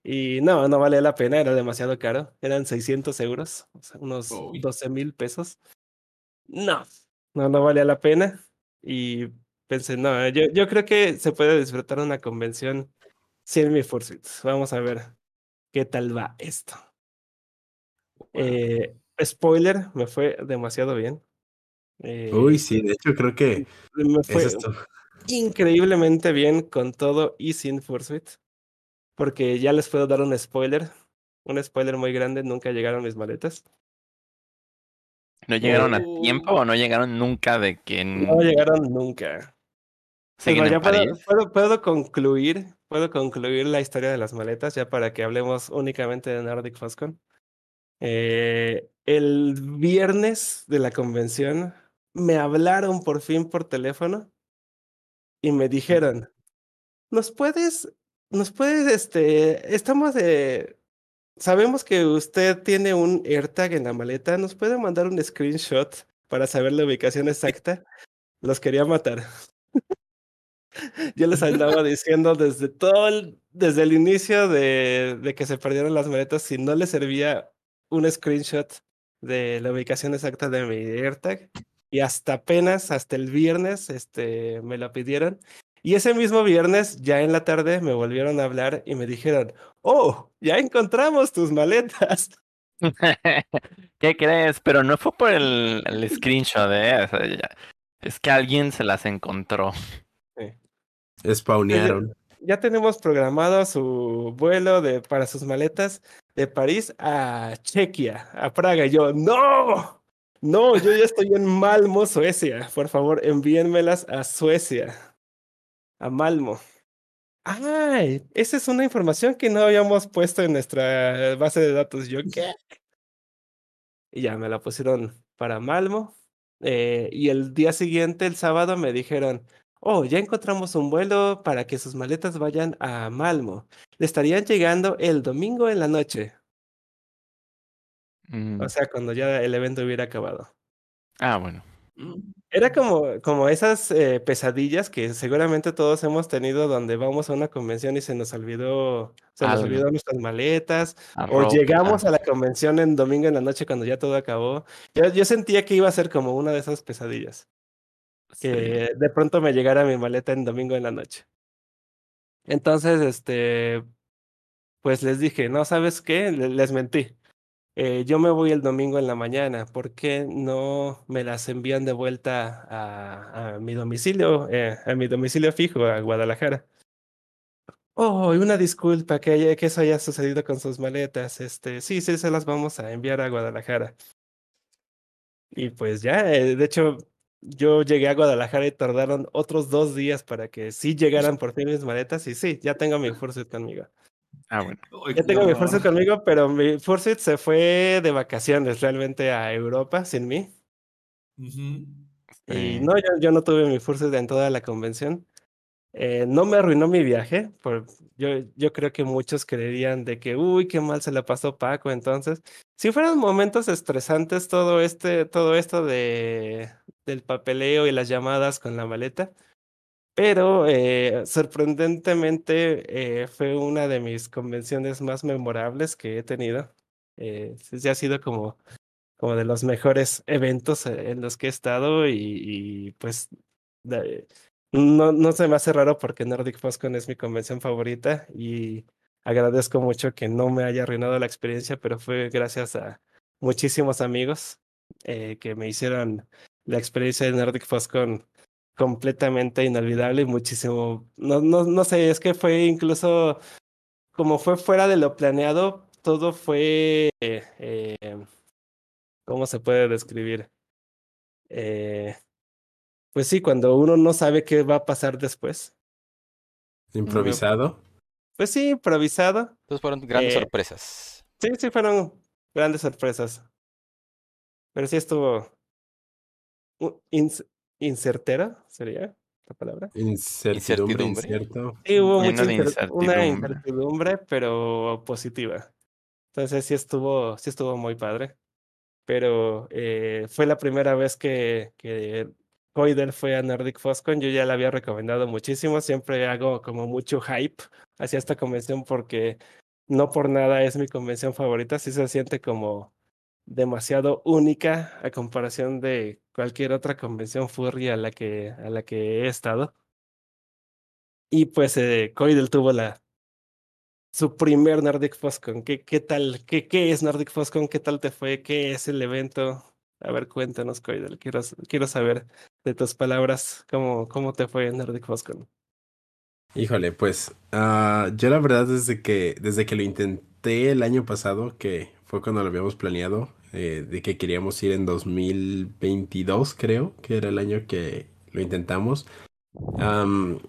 Y no, no valía la pena, era demasiado caro. Eran 600 euros, o sea, unos Uy. 12 mil pesos. No, no, no valía la pena. Y pensé, no, yo, yo creo que se puede disfrutar una convención sin mi Fursuit. Vamos a ver qué tal va esto. Eh, spoiler, me fue demasiado bien. Eh, Uy, sí, de hecho creo que me fue es increíblemente bien con todo y sin Fursuit. Porque ya les puedo dar un spoiler. Un spoiler muy grande, nunca llegaron mis maletas. ¿No llegaron a Oh. tiempo o no llegaron nunca de que No llegaron nunca. siguen Pero en ya puedo, París? puedo, puedo concluir, puedo concluir la historia de las maletas ya para que hablemos únicamente de Nordic Foscon. Eh, el viernes de la convención me hablaron por fin por teléfono y me dijeron, ¿nos puedes, nos puedes, este, estamos de, sabemos que usted tiene un AirTag en la maleta, ¿nos puede mandar un screenshot para saber la ubicación exacta? Los quería matar. Yo les andaba diciendo desde todo el, desde el inicio de, de que se perdieron las maletas, si no les servía un screenshot de la ubicación exacta de mi AirTag. Y hasta apenas, hasta el viernes, este, me la pidieron. Y ese mismo viernes, ya en la tarde, me volvieron a hablar y me dijeron, oh, ya encontramos tus maletas. ¿Qué crees? Pero no fue por el, el screenshot, ¿eh? O sea, ya- Es que alguien se las encontró. Spawnearon. Ya tenemos programado su vuelo de, para sus maletas de París a Chequia, a Praga. Y yo, no, no, yo ya estoy en Malmo, Suecia. Por favor, envíenmelas a Suecia, a Malmo. Ay, esa es una información que no habíamos puesto en nuestra base de datos. Yo, ¿qué? Y ya me la pusieron para Malmo. eh, y el día siguiente, el sábado, me dijeron, oh, ya encontramos un vuelo para que sus maletas vayan a Malmo. Le estarían llegando el domingo en la noche. Mm, O sea, cuando ya el evento hubiera acabado. Ah, bueno. Era como, como esas eh, pesadillas que seguramente todos hemos tenido donde vamos a una convención y se nos olvidó, se nos olvidó nuestras maletas, A o ropa. llegamos a la convención en domingo en la noche cuando ya todo acabó. Yo, yo sentía que iba a ser como una de esas pesadillas, Sí. que de pronto me llegara mi maleta en domingo en la noche. Entonces, este, pues les dije, no, ¿sabes qué? Le- Les mentí. Eh, yo me voy el domingo en la mañana, ¿por qué no me las envían de vuelta a, mi domicilio, eh, a mi domicilio fijo, a Guadalajara? Oh, una disculpa que, que eso haya sucedido con sus maletas. Este, sí, sí, se las vamos a enviar a Guadalajara. Y pues ya, eh, de hecho, yo llegué a Guadalajara y tardaron otros dos días para que sí llegaran por fin mis maletas. Y sí, ya tengo mi Fursuit conmigo. Ah, bueno. Ya tengo mi no. Fursuit conmigo, pero mi Fursuit se fue de vacaciones realmente a Europa sin mí. Ujú. Y Sí. no, yo, yo no tuve mi Fursuit en toda la convención. Eh, no me arruinó mi viaje. Por, yo, yo creo que muchos creerían de que, uy, qué mal se la pasó Paco. Entonces, si fueron momentos estresantes todo este, todo esto de, del papeleo y las llamadas con la maleta. Pero eh, sorprendentemente eh, fue una de mis convenciones más memorables que he tenido. Eh, sí ha sido como, como de los mejores eventos eh, en los que he estado y, pues no, no se me hace raro porque Nordic Foscon es mi convención favorita y agradezco mucho que no me haya arruinado la experiencia, pero fue gracias a muchísimos amigos que me hicieron la experiencia de Nordic FOSCON completamente inolvidable y muchísimo, no, no, no sé, es que fue incluso como fue fuera de lo planeado, todo fue, eh, ¿cómo se puede describir? Eh, pues sí, cuando uno no sabe qué va a pasar después. Improvisado. Pues sí, improvisado. Entonces fueron grandes Eh, sorpresas. Sí, sí, fueron grandes sorpresas. Pero sí estuvo incertera, sería la palabra. Incertidumbre, Incertidumbre. incierto. Sí, hubo Lleno mucha de incer- una incertidumbre. incertidumbre, pero positiva. Entonces sí estuvo, sí estuvo muy padre. Pero eh, fue la primera vez que, que Coider fue a Nordic Foscon. Yo ya la había recomendado muchísimo. Siempre hago como mucho hype hacia esta convención porque no por nada es mi convención favorita. Sí se siente como demasiado única a comparación de cualquier otra convención furry a la que, a la que he estado. Y pues eh, Coidel tuvo la su primer Nordic Foscon. ¿Qué, qué tal? ¿Qué, ¿Qué es Nordic Foscon? ¿Qué tal te fue? ¿Qué es el evento? A ver, cuéntanos, Coidel. Quiero, quiero saber de tus palabras cómo, cómo te fue en Nordic Foscon. Híjole, pues ah, yo la verdad desde que desde que lo intenté el año pasado, que fue cuando lo habíamos planeado, eh, de que queríamos ir en 2022, creo, que era el año que lo intentamos. am,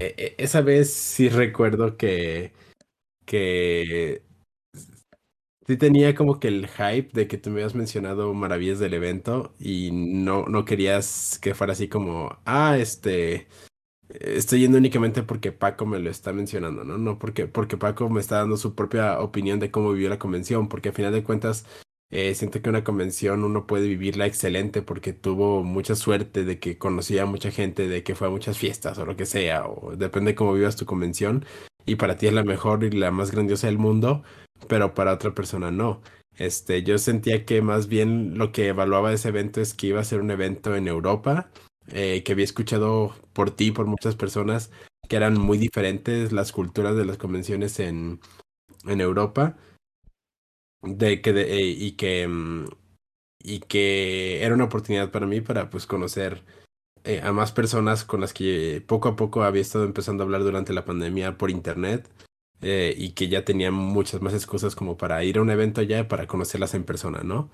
e- e- esa vez sí recuerdo que que sí tenía como que el hype de que tú me habías mencionado maravillas del evento y no no querías que fuera así como, ah, este Estoy yendo únicamente porque Paco me lo está mencionando, ¿no? No porque, porque Paco me está dando su propia opinión de cómo vivió la convención, porque a final de cuentas eh, siento que una convención uno puede vivirla excelente porque tuvo mucha suerte de que conocía a mucha gente, de que fue a muchas fiestas o lo que sea, o depende de cómo vivas tu convención, y para ti es la mejor y la más grandiosa del mundo, pero para otra persona no. Este, yo sentía que más bien lo que evaluaba ese evento es que iba a ser un evento en Europa eh, que había escuchado por ti, por muchas personas, que eran muy diferentes las culturas de las convenciones en, en Europa, de que de- eh, y que mm, y que era una oportunidad para mí para pues conocer eh, a más personas con las que poco a poco había estado empezando a hablar durante la pandemia por internet eh, y que ya tenía muchas más excusas como para ir a un evento allá para conocerlas en persona, ¿no?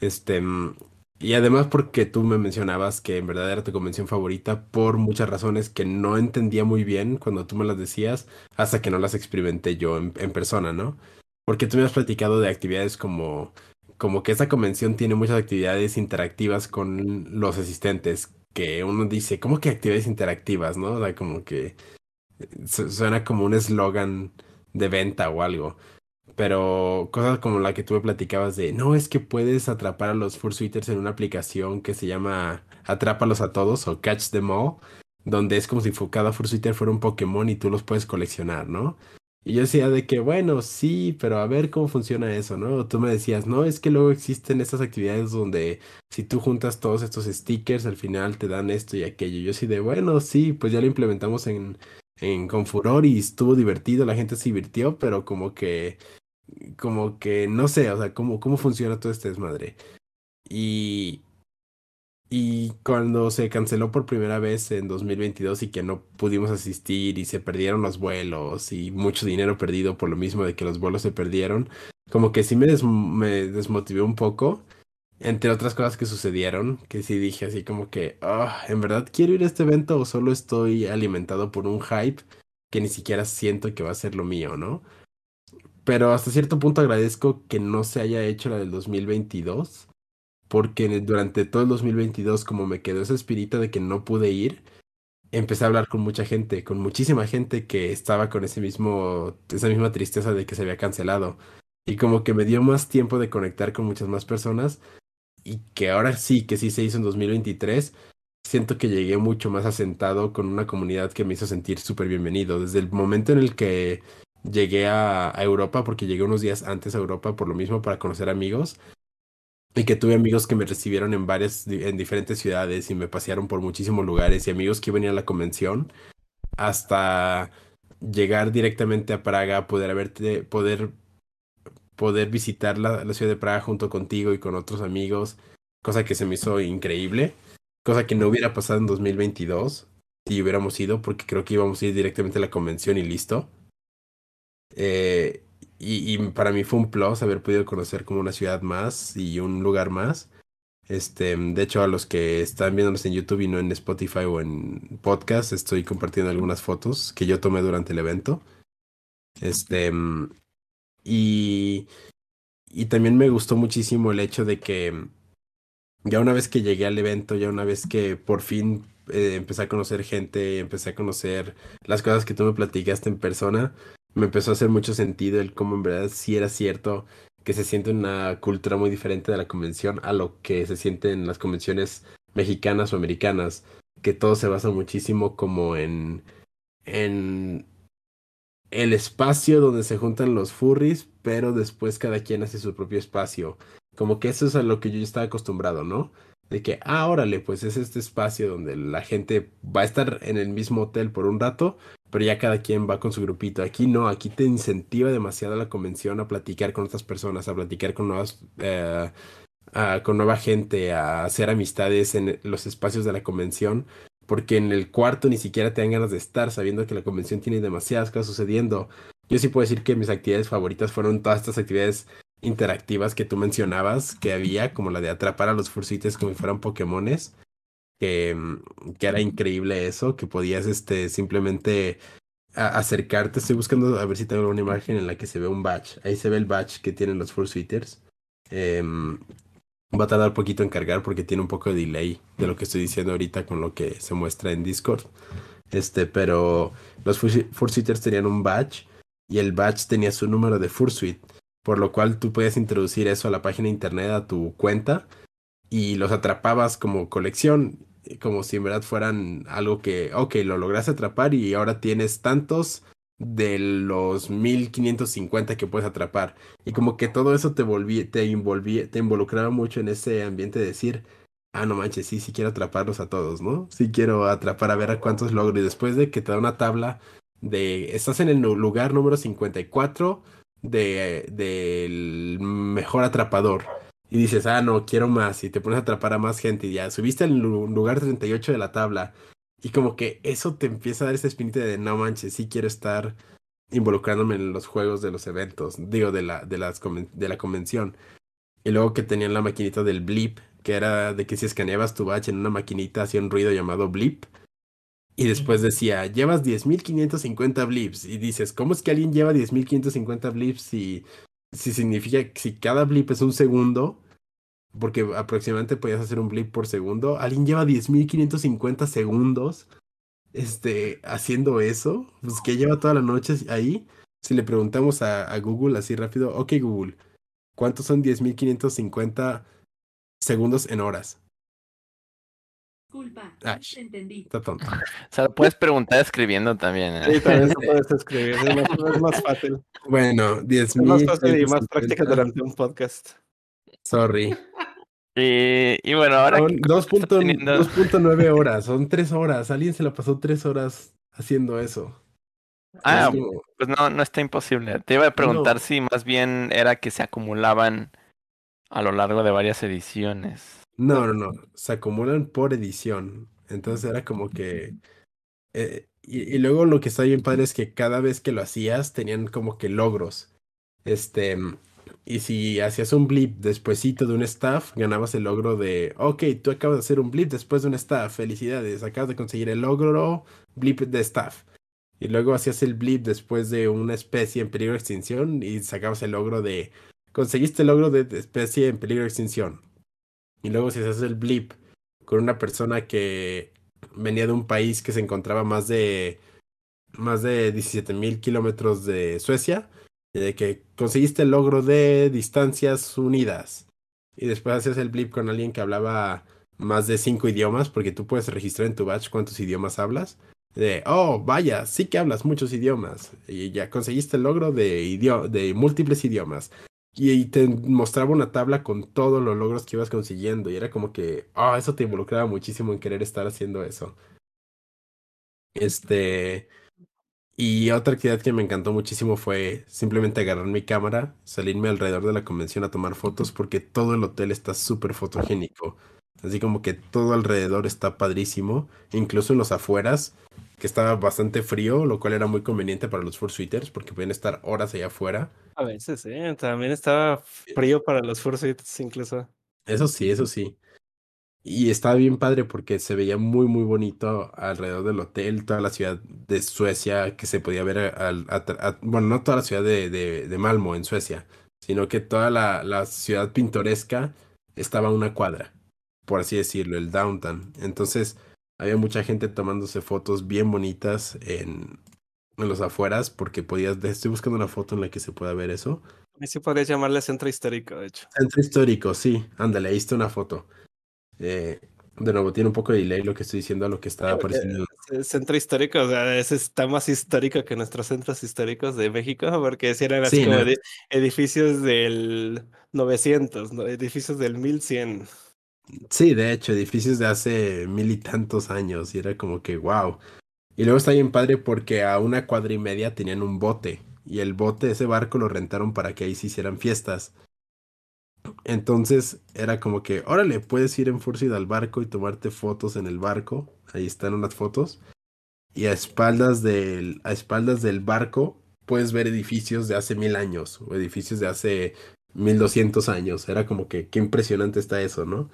Este, mm, y además porque tú me mencionabas que en verdad era tu convención favorita por muchas razones que no entendía muy bien cuando tú me las decías hasta que no las experimenté yo en, en persona, ¿no? Porque tú me has platicado de actividades como, como que esta convención tiene muchas actividades interactivas con los asistentes, que uno dice, ¿cómo que actividades interactivas, no? O sea, como que su- suena como un eslogan de venta o algo. Pero cosas como la que tú me platicabas de, no, es que puedes atrapar a los fursuiters en una aplicación que se llama Atrápalos a todos o Catch Them All, donde es como si cada fursuiter fuera un Pokémon y tú los puedes coleccionar, ¿no? Y yo decía de que, bueno, sí, pero a ver cómo funciona eso, ¿no? Tú me decías, no, es que luego existen estas actividades donde si tú juntas todos estos stickers, al final te dan esto y aquello. Yo así de, bueno, sí, pues ya lo implementamos en, en Confuror y estuvo divertido, la gente se divirtió, pero como que como que no sé, o sea, cómo, cómo funciona todo este desmadre. Y, y cuando se canceló por primera vez en 2022 y que no pudimos asistir y se perdieron los vuelos y mucho dinero perdido por lo mismo de que los vuelos se perdieron, como que sí me, des- me desmotivé un poco, entre otras cosas que sucedieron, que sí dije así como que, "Ah, ¿en verdad quiero ir a este evento o solo estoy alimentado por un hype que ni siquiera siento que va a ser lo mío, ¿no? Pero hasta cierto punto agradezco que no se haya hecho la del 2022, porque durante todo el 2022, como me quedó ese espíritu de que no pude ir, empecé a hablar con mucha gente, con muchísima gente que estaba con ese mismo, esa misma tristeza de que se había cancelado. Y como que me dio más tiempo de conectar con muchas más personas y que ahora sí, que sí se hizo en 2023, siento que llegué mucho más asentado con una comunidad que me hizo sentir súper bienvenido. Desde el momento en el que llegué a Europa, porque llegué unos días antes a Europa por lo mismo para conocer amigos, y que tuve amigos que me recibieron en varias, en diferentes ciudades y me pasearon por muchísimos lugares y amigos que ir a la convención, hasta llegar directamente a Praga, poder haberte, poder, poder visitar la, la ciudad de Praga junto contigo y con otros amigos, cosa que se me hizo increíble, cosa que no hubiera pasado en 2022 si hubiéramos ido, porque creo que íbamos a ir directamente a la convención y listo. Eh, y, y para mí fue un plus haber podido conocer como una ciudad más y un lugar más. Este, de hecho, a los que están viéndonos en YouTube y no en Spotify o en podcast, estoy compartiendo algunas fotos que yo tomé durante el evento. Este, y, y también me gustó muchísimo el hecho de que ya una vez que llegué al evento, ya una vez que por fin eh, empecé a conocer gente, empecé a conocer las cosas que tú me platicaste en persona, me empezó a hacer mucho sentido el cómo en verdad sí era cierto que se siente una cultura muy diferente de la convención a lo que se siente en las convenciones mexicanas o americanas, que todo se basa muchísimo como en, en el espacio donde se juntan los furries, pero después cada quien hace su propio espacio. Como que eso es a lo que yo estaba acostumbrado, ¿no? De que, ah, órale, pues es este espacio donde la gente va a estar en el mismo hotel por un rato, pero ya cada quien va con su grupito. Aquí no, aquí te incentiva demasiado la convención a platicar con otras personas, a platicar con nuevas, eh, a- con nueva gente, a hacer amistades en los espacios de la convención, porque en el cuarto ni siquiera te dan ganas de estar, sabiendo que la convención tiene demasiadas cosas sucediendo. Yo sí puedo decir que mis actividades favoritas fueron todas estas actividades interactivas que tú mencionabas, que había, como la de atrapar a los fursuites como si fueran Pokémones que, mm, que era increíble eso, que podías este, simplemente acercarte. Estoy buscando a ver si tengo una imagen en la que se ve un badge. Ahí se ve el badge que tienen los Fursuiters. Em, va a tardar poquito en cargar porque tiene un poco de delay de lo que estoy diciendo ahorita con lo que se muestra en Discord. Este, pero los Fursuiters tenían un badge y el badge tenía su número de Fursuit, por lo cual tú podías introducir eso a la página de internet, a tu cuenta, y los atrapabas como colección, eh, como si en verdad fueran algo que, ok, lo lograste atrapar y ahora tienes tantos de los 1550 que puedes atrapar. Y como que todo eso te te te involucraba mucho en ese ambiente de decir, ah, no manches, sí, sí quiero atraparlos a todos, ¿no? Sí quiero atrapar a ver a cuántos logro. Y después de que te da una tabla de, estás en el lugar número 54 de, del mejor atrapador. Y dices, ah, no, quiero más. Y te pones a atrapar a más gente. Y ya subiste al lu- lugar 38 de la tabla. Y como que eso te empieza a dar ese espíritu de no manches, sí quiero estar involucrándome en los juegos de los eventos. Digo, de la, de las, de la convención. Y luego que tenían la maquinita del blip, que era de que si escaneabas tu badge en una maquinita hacía un ruido llamado blip. Y después decía, llevas 10.550 blips. Y dices, ¿cómo es que alguien lleva 10.550 blips si, si significa, si cada blip es un segundo? Porque aproximadamente podías hacer un blip por segundo. Alguien lleva 10.550 segundos este, haciendo eso. Pues que lleva toda la noche ahí. Si le preguntamos a, a Google así rápido, ok Google, ¿cuántos son 10.550 segundos en horas? Disculpa, entendí. Está tonto. O sea, lo puedes preguntar escribiendo también. ¿eh? Sí, también se puedes escribir, es más, es más fácil. Bueno, Es más fácil y más 10.550. práctica durante un podcast. Sorry. Y, y bueno, ahora Son que 2.9 teniendo- 2.9 horas, son 3 horas. Alguien se la pasó 3 horas haciendo eso. Ah, Es como- pues no, no está imposible. Te iba a preguntar No. si más bien era que se acumulaban a lo largo de varias ediciones. No, no, no. Se acumulan por edición. Entonces era como que. eh, y, y luego lo que está bien padre es que cada vez que lo hacías tenían como que logros. Este. Y si hacías un blip despuesito de un staff, ganabas el logro de. Ok, tú acabas de hacer un blip después de un staff. Felicidades. Acabas de conseguir el logro blip de staff. Y luego hacías el blip después de una especie en peligro de extinción y sacabas el logro de. Conseguiste el logro de de especie en peligro de extinción. Y luego si haces el blip con una persona que venía de un país que se encontraba más de más de 17 mil kilómetros de Suecia, y de que conseguiste el logro de distancias unidas. Y después haces el blip con alguien que hablaba más de cinco idiomas, porque tú puedes registrar en tu batch cuántos idiomas hablas. De, oh, vaya, sí que hablas muchos idiomas. Y ya conseguiste el logro de, idio- de múltiples idiomas. Y, y te mostraba una tabla con todos los logros que ibas consiguiendo. Y era como que, ah, eso te involucraba muchísimo en querer estar haciendo eso. Este. Y otra actividad que me encantó muchísimo fue simplemente agarrar mi cámara, salirme alrededor de la convención a tomar fotos porque todo el hotel está súper fotogénico. Así como que todo alrededor está padrísimo, incluso en los afueras, que estaba bastante frío, lo cual era muy conveniente para los fursuiters porque podían estar horas allá afuera. A veces, sí, también estaba frío para los fursuiters incluso. Eso sí, eso sí. Y estaba bien padre porque se veía muy, muy bonito alrededor del hotel, toda la ciudad de Suecia que se podía ver, al, a- a- bueno, no toda la ciudad de, de, de Malmo en Suecia, sino que toda la, la ciudad pintoresca estaba a una cuadra, por así decirlo, el downtown. Entonces había mucha gente tomándose fotos bien bonitas en, en los afueras porque podías, estoy buscando una foto en la que se pueda ver eso. A mí sí podría llamarle centro histórico, de hecho. Centro histórico, sí, ándale, ahí está una foto. Eh, de nuevo, tiene un poco de delay lo que estoy diciendo a lo que estaba apareciendo. Eh, Centro histórico, o sea, ese está más histórico que nuestros centros históricos de México, porque si eran así Sí, como no. edificios del 900, ¿no? edificios del 1100. Sí, de hecho, edificios de hace mil y tantos años, y era como que wow. Y luego está bien padre porque a una cuadra y media tenían un bote, y el bote, ese barco lo rentaron para que ahí se hicieran fiestas. Entonces era como que, órale, puedes ir en Fursuit al barco y tomarte fotos en el barco. Ahí están unas fotos. Y a espaldas del, a espaldas del barco puedes ver edificios de hace mil años o edificios de hace mil doscientos años. Era como que, qué impresionante está eso, ¿no?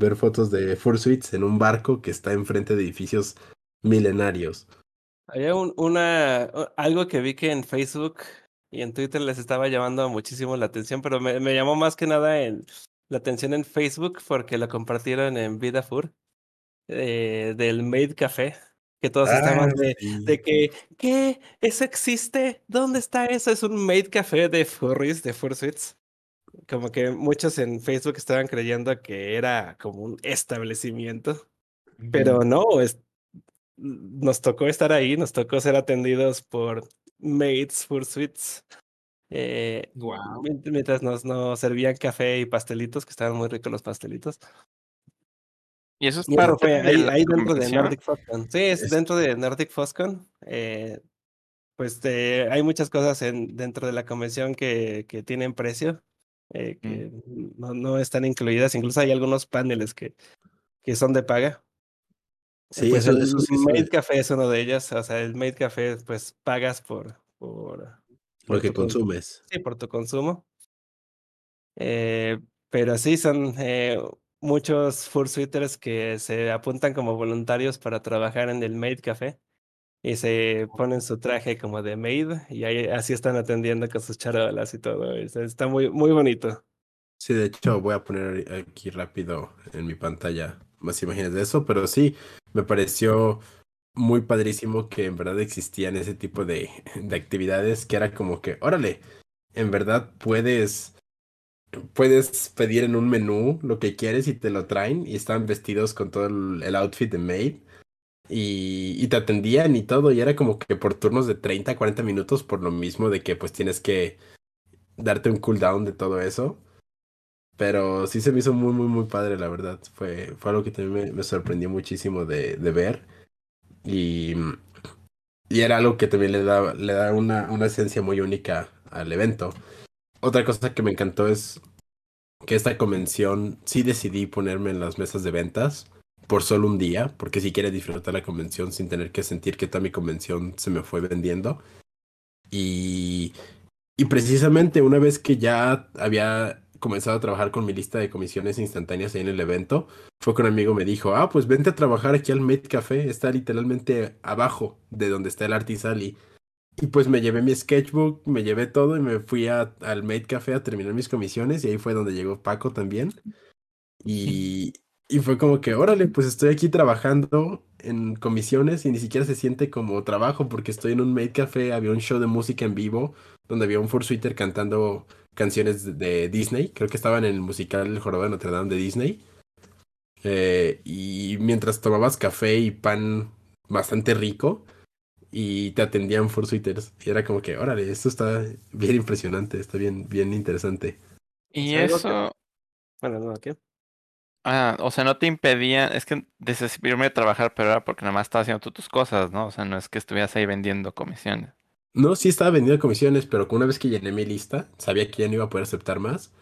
Ver fotos de Fursuits en un barco que está enfrente de edificios milenarios. Había un, una, algo que vi que en Facebook y en Twitter les estaba llamando muchísimo la atención, pero me, me llamó más que nada en, la atención en Facebook porque lo compartieron en Vidafur, eh, del Made Café, que todos estaban de, sí. de que, ¿qué? ¿Eso existe? ¿Dónde está eso? Es un Made Café de furries, de fursuits. Como que muchos en Facebook estaban creyendo que era como un establecimiento, pero no, es, nos tocó estar ahí, nos tocó ser atendidos por Maids Fursuits. Eh, Wow. mient- mientras nos, nos servían café y pastelitos, que estaban muy ricos los pastelitos. Y eso es Y parte fue de ahí, ahí dentro de. Nordic FostCon. Sí, es Es- dentro de Nordic FostCon. Eh, pues eh, hay muchas cosas en, dentro de la convención que, que tienen precio, eh, que no, no están incluidas. Incluso hay algunos paneles que, que son de paga. Eh, Sí, pues eso, el eso sí Made Café es uno de ellos. O sea, el Made Café, pues pagas por, por, lo que consumes. Sí, por tu consumo. Eh, pero sí, son eh, muchos fursuiters que se apuntan como voluntarios para trabajar en el Maid Café y se ponen su traje como de maid y ahí así están atendiendo con sus charolas y todo. es- Está muy, muy bonito. Sí, de hecho voy a poner aquí rápido en mi pantalla más imágenes de eso, pero sí, me pareció muy padrísimo que en verdad existían ese tipo de, de actividades que era como que, órale, en verdad puedes, puedes pedir en un menú lo que quieres y te lo traen y están vestidos con todo el outfit de maid y, y te atendían y todo y era como que por turnos de 30 a 40 minutos por lo mismo de que pues tienes que darte un cooldown de todo eso. Pero sí se me hizo muy, muy, muy padre, la verdad. Fue, fue algo que también me, me sorprendió muchísimo de, de ver. Y, y era algo que también le da, le una, una esencia muy única al evento. Otra cosa que me encantó es que esta convención sí decidí ponerme en las mesas de ventas por solo un día, porque si quiere disfrutar la convención sin tener que sentir que toda mi convención se me fue vendiendo. Y, y precisamente una vez que ya había comenzado a trabajar con mi lista de comisiones instantáneas ahí en el evento, fue que un amigo me dijo, ah, pues vente a trabajar aquí al Made Café, está literalmente abajo de donde está el Artisali. Y pues me llevé mi sketchbook, me llevé todo y me fui a- al Made Café a terminar mis comisiones y ahí fue donde llegó Paco también. Y, y fue como que, órale, pues estoy aquí trabajando en comisiones y ni siquiera se siente como trabajo porque estoy en un Made Café, había un show de música en vivo donde había un fursuiter cantando canciones de, Disney, creo que estaban en el musical El Jorobado de Notre Dame de Disney. Eh, y mientras tomabas café y pan bastante rico y te atendían fursuiters y era como que, órale, esto está bien impresionante, está bien, bien interesante. Y Es algo que- eso, Bueno, no, ¿qué? Ah, o sea, no te impedía, es que decidiste irme a trabajar, pero era porque nada más estabas haciendo tú tus cosas, ¿no? O sea, no es que estuvieras ahí vendiendo comisiones. No, sí estaba vendiendo comisiones, pero una vez que llené mi lista, sabía que ya no iba a poder aceptar más.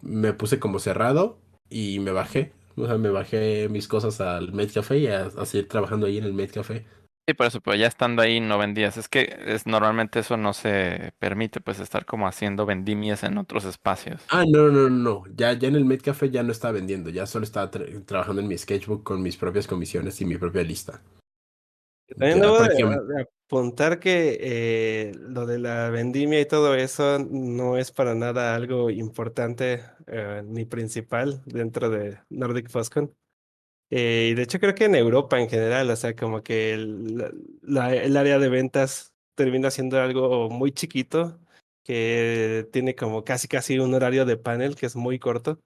Me puse como cerrado y me bajé. O sea, me bajé mis cosas al Med Café y a, a seguir trabajando ahí en el Med Café. Sí, por eso, pero ya estando ahí no vendías. Es que es, normalmente eso no se permite, pues estar como haciendo vendimias en otros espacios. Ah, no, no, no, no. Ya, ya en el Med Café ya no estaba vendiendo, ya solo estaba tra- trabajando en mi sketchbook con mis propias comisiones y mi propia lista. También Ya debo de, prácticamente- de apuntar que eh, lo de la vendimia y todo eso no es para nada algo importante eh, ni principal dentro de Nordic Foscon. Eh, y de hecho creo que en Europa en general, o sea, como que el, la- el área de ventas termina siendo algo muy chiquito, que tiene como casi casi un horario de panel que es muy corto.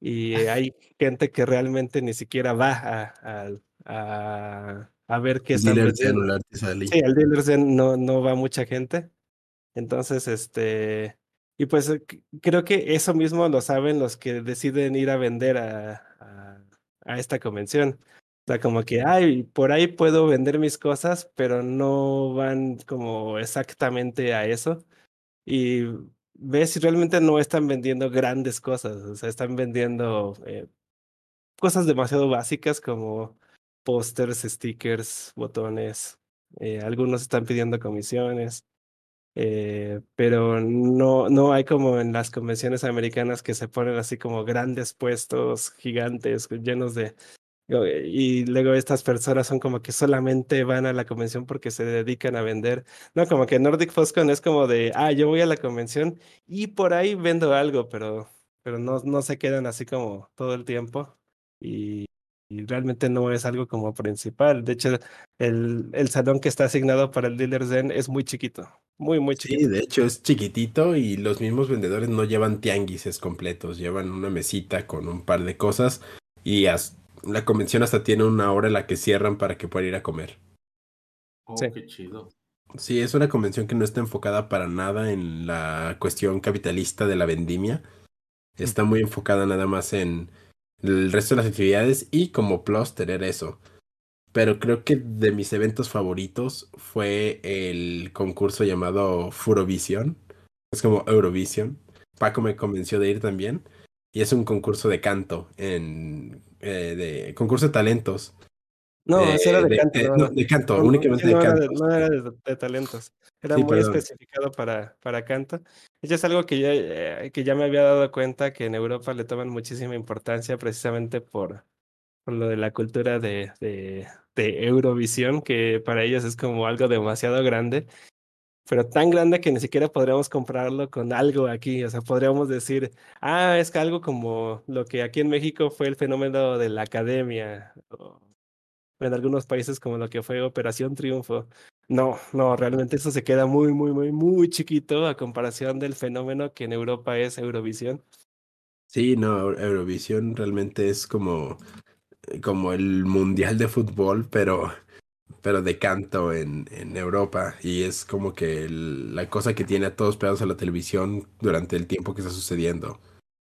Y hay gente que realmente ni siquiera va a, a, a, a ver qué dealer de vendiendo. Sí, al Dealers Den no, no va mucha gente. Entonces, este, y pues eh, creo que eso mismo lo saben los que deciden ir a vender a, a, esta convención. O sea, como que, ay, por ahí puedo vender mis cosas, pero no van como exactamente a eso. Y ves si realmente no están vendiendo grandes cosas, o sea, están vendiendo eh, cosas demasiado básicas como pósters, stickers, botones. eh, algunos están pidiendo comisiones, eh, pero no, no hay como en las convenciones americanas que se ponen así como grandes puestos gigantes llenos de... Y luego estas personas son como que solamente van a la convención porque se dedican a vender. No, como que Nordic Foscon es como de, ah, yo voy a la convención y por ahí vendo algo, pero, pero no, no se quedan así como todo el tiempo. Y, y realmente no es algo como principal. De hecho, el, el salón que está asignado para el Dealer's Den es muy chiquito, muy, muy Sí, chiquito. de hecho es chiquitito y los mismos vendedores no llevan tianguises completos, llevan una mesita con un par de cosas y as- la convención hasta tiene una hora en la que cierran para que puedan ir a comer. Oh, Sí. qué chido. Sí, es una convención que no está enfocada para nada en la cuestión capitalista de la vendimia. Está muy enfocada nada más en el resto de las actividades y como plus tener eso. Pero creo que de mis eventos favoritos fue el concurso llamado Furovision. Es como Eurovision. Paco me convenció de ir también. Y es un concurso de canto, en, eh, de concurso de talentos. No, Eh, era de de- canto, de- no, no, no. de canto, No, no, únicamente de era canto. de, no era de, de talentos, era Sí, muy perdón. especificado para, para canto. Eso es algo que ya, eh, que ya me había dado cuenta que en Europa le toman muchísima importancia precisamente por, lo de la cultura de, Eurovisión, que para ellos es como algo demasiado grande, pero tan grande que ni siquiera podríamos compararlo con algo aquí. O sea, podríamos decir, ah, es algo como lo que aquí en México fue el fenómeno de la academia. o en algunos países como lo que fue Operación Triunfo. No, no, realmente eso se queda muy, muy, muy, muy chiquito a comparación del fenómeno que en Europa es Eurovisión. Sí, no, Eurovisión realmente es como, como el mundial de fútbol, pero, pero de canto en, en Europa. Y es como que el- la cosa que tiene a todos pegados a la televisión durante el tiempo que está sucediendo.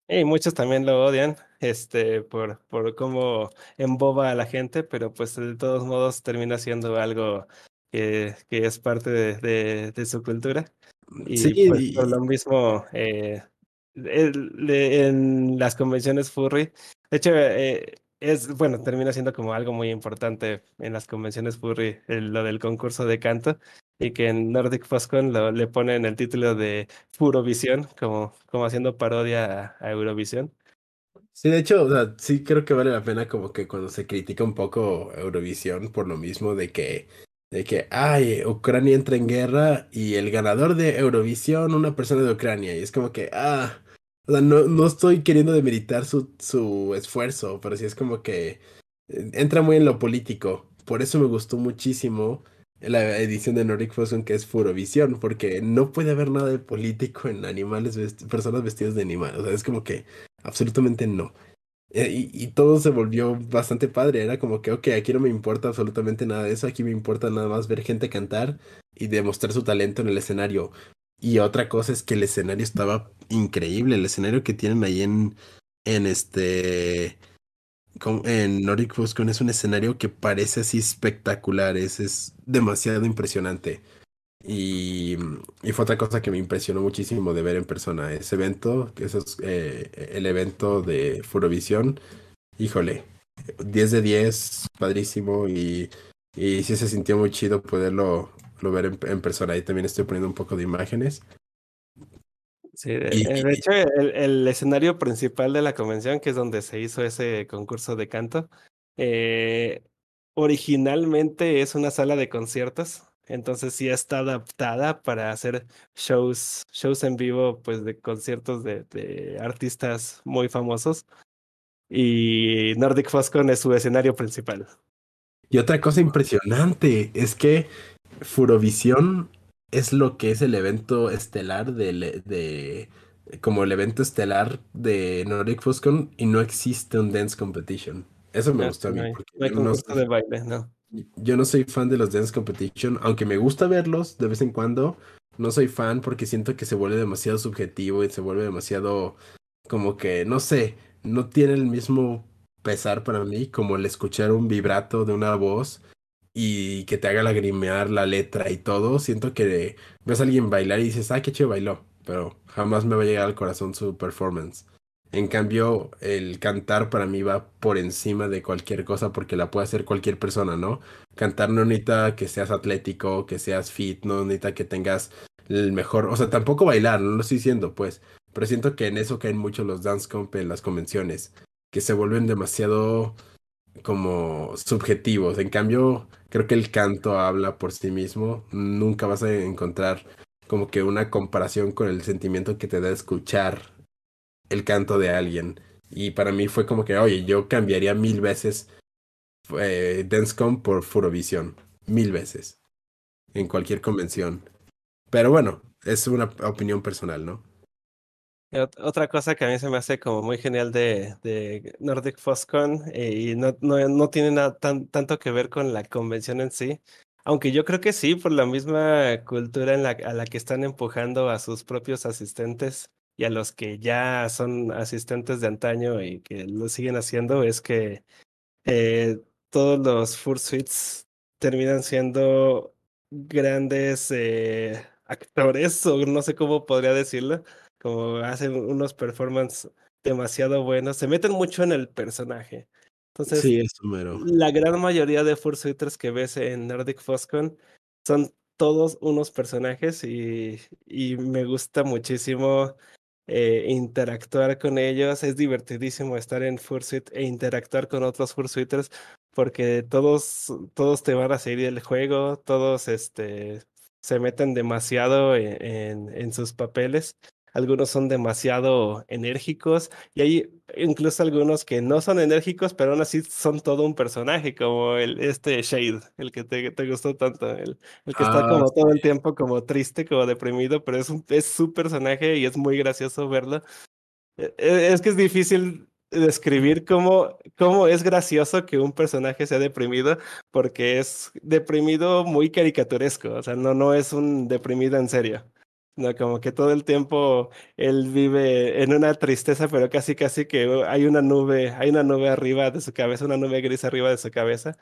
Y muchos también lo odian, este, por, por cómo emboba a la gente, pero pues de todos modos termina siendo algo que, que es parte de, de, de su cultura. Y Sí, pues y- por lo mismo, eh, el- de- en las convenciones furry, de hecho, eh, es, bueno, termina siendo como algo muy importante en las convenciones furry, el- lo del concurso de canto, y que en Nordic Foscon lo, le ponen el título de Furovisión, como, como haciendo parodia a, a Eurovisión. Sí, de hecho, o sea, sí creo que vale la pena como que cuando se critica un poco Eurovisión por lo mismo de que, de que, ay, Ucrania entra en guerra y el ganador de Eurovisión, una persona de Ucrania, y es como que, ah, o sea, no, no estoy queriendo demeritar su, su esfuerzo, pero sí es como que eh, entra muy en lo político. Por eso me gustó muchísimo la edición de Nordic Frozen que es Furovisión, porque no puede haber nada de político en animales, personas vestidas de animales, o sea, es como que... Absolutamente no. Eh, Y, y todo se volvió bastante padre. Era como que, ok, aquí no me importa absolutamente nada de eso. Aquí me importa nada más ver gente cantar y demostrar su talento en el escenario. Y otra cosa es que el escenario estaba increíble. El escenario que tienen ahí en, en este, en Nordic Fuscon es un escenario que parece así espectacular, es, es demasiado impresionante. Y, y fue otra cosa que me impresionó muchísimo de ver en persona ese evento, que es eh, el evento de Furovisión. Híjole, 10 de 10, padrísimo y, y sí se sintió muy chido poderlo lo ver en, en persona. Ahí también estoy poniendo un poco de imágenes. Sí, de, Y- eh, de hecho, el, el escenario principal de la convención, que es donde se hizo ese concurso de canto, eh, originalmente es una sala de conciertos, entonces sí está adaptada para hacer shows, shows en vivo, pues de conciertos de, de artistas muy famosos. Y Nordic Foscon es su escenario principal. Y otra cosa impresionante es que Furovisión es lo que es el evento estelar de, de como el evento estelar de Nordic Fuscon y no existe un dance competition. Eso me No, gustó a mí no hay, porque no hay yo no concurso soy- de baile, no. yo no soy fan de los dance competition, aunque me gusta verlos de vez en cuando. No soy fan porque siento que se vuelve demasiado subjetivo y se vuelve demasiado como que, no sé, no tiene el mismo pesar para mí como el escuchar un vibrato de una voz y que te haga lagrimear la letra y todo. Siento que ves a alguien bailar y dices, ah, qué chido bailó, pero jamás me va a llegar al corazón su performance. En cambio, el cantar para mí va por encima de cualquier cosa porque la puede hacer cualquier persona, ¿no? Cantar no necesita que seas atlético, que seas fit, no necesita que tengas el mejor, o sea, tampoco bailar, no lo estoy diciendo, pues, pero siento que en eso caen mucho los dance comp en las convenciones, que se vuelven demasiado como subjetivos. En cambio, creo que el canto habla por sí mismo, nunca vas a encontrar como que una comparación con el sentimiento que te da escuchar el canto de alguien. Y para mí fue como que, oye, yo cambiaría mil veces eh, Dancecom por Furovisión. Mil veces. En cualquier convención. Pero bueno, es una opinión personal, ¿no? Otra cosa que a mí se me hace como muy genial de, de Nordic Foscon eh, y no, no, no tiene nada tan, tanto que ver con la convención en sí, aunque yo creo que sí, por la misma cultura a la que están empujando a sus propios asistentes y a los que ya son asistentes de antaño y que lo siguen haciendo, es que eh, todos los Fursuits terminan siendo grandes eh, actores, o no sé cómo podría decirlo como hacen unos performances demasiado buenos, se meten mucho en el personaje. Entonces, Sí, es mero. la gran mayoría de Fursuiters que ves en Nordic Foscon son todos unos personajes y, y me gusta muchísimo eh, interactuar con ellos. Es divertidísimo estar en Fursuit e interactuar con otros Fursuiters porque todos, todos te van a seguir el juego, todos este, se meten demasiado en, en, en sus papeles algunos son demasiado enérgicos y hay incluso algunos que no son enérgicos, pero aún así son todo un personaje, como el, este Shade, el que te, te gustó tanto, el, el que está Ah, como todo el sí. tiempo como triste, como deprimido, pero es, un, es su personaje y es muy gracioso verlo. E- e- Es que es difícil describir cómo, cómo es gracioso que un personaje sea deprimido, porque es deprimido muy caricaturesco, o sea, no, no es un deprimido en serio. No, como que todo el tiempo él vive en una tristeza, pero casi casi que hay una nube, hay una nube arriba de su cabeza, una nube gris arriba de su cabeza,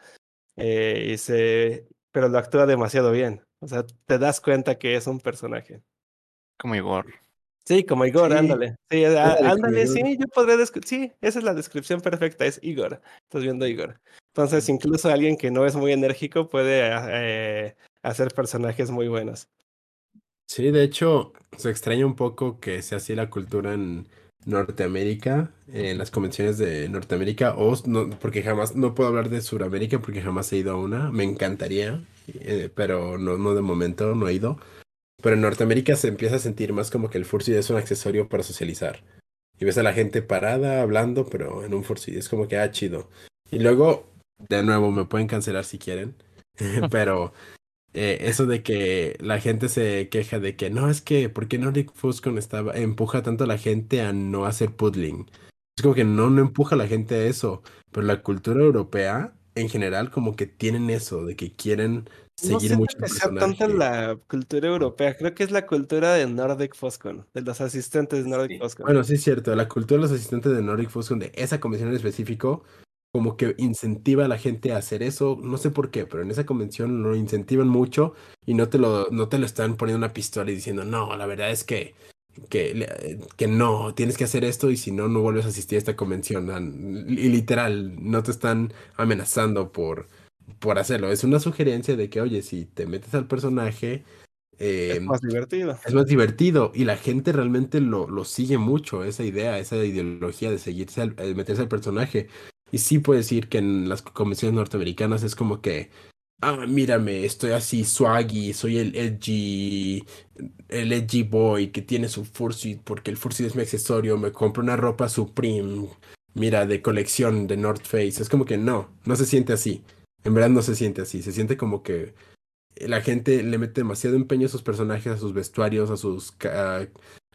eh, y se, pero lo actúa demasiado bien. O sea, te das cuenta que es un personaje. Como Igor. Sí, como Igor, Sí. ándale. Sí, Ándale, sí, yo podría descri- Sí, esa es la descripción perfecta, es Igor. Estás viendo a Igor. Entonces, incluso alguien que no es muy enérgico puede eh, hacer personajes muy buenos. Sí, de hecho, se extraña un poco que sea así la cultura en Norteamérica, en las convenciones de Norteamérica, o no, porque jamás, no puedo hablar de Sudamérica porque jamás he ido a una, me encantaría, eh, pero no, no de momento, no he ido. Pero en Norteamérica se empieza a sentir más como que el fursuit es un accesorio para socializar. Y ves a la gente parada hablando, pero en un fursuit es como que, ah, chido. Y luego, de nuevo, me pueden cancelar si quieren, pero eh, eso de que la gente se queja de que no, es que, ¿por qué Nordic Fuscon estaba, empuja tanto a la gente a no hacer puddling? Es como que no, no empuja a la gente a eso, pero la cultura europea en general como que tienen eso, de que quieren No seguir siento mucho el que sea tanta personaje. la cultura europea, creo que es la cultura de Nordic Foscon, de los asistentes de Nordic Sí. Foscon. Bueno, sí es cierto, la cultura de los asistentes de Nordic Fuscon de esa convención en específico como que incentiva a la gente a hacer eso, no sé por qué, pero en esa convención lo incentivan mucho y no te lo, no te lo están poniendo una pistola y diciendo, no, la verdad es que, que, le- que no, tienes que hacer esto y si no, no vuelves a asistir a esta convención. Y literal, no te están amenazando por, por hacerlo. Es una sugerencia de que, oye, si te metes al personaje, Es eh, más divertido. es más divertido y la gente realmente lo, lo sigue mucho, esa idea, esa ideología de seguirse, al, eh, meterse al personaje. Y sí puedo decir que en las convenciones norteamericanas es como que, ah, mírame, estoy así swaggy, soy el edgy, el edgy boy que tiene su fursuit porque el fursuit es mi accesorio, me compro una ropa Supreme, mira, de colección de North Face. Es como que no, no se siente así. En verdad no se siente así, se siente como que la gente le mete demasiado empeño a sus personajes, a sus vestuarios, a sus a,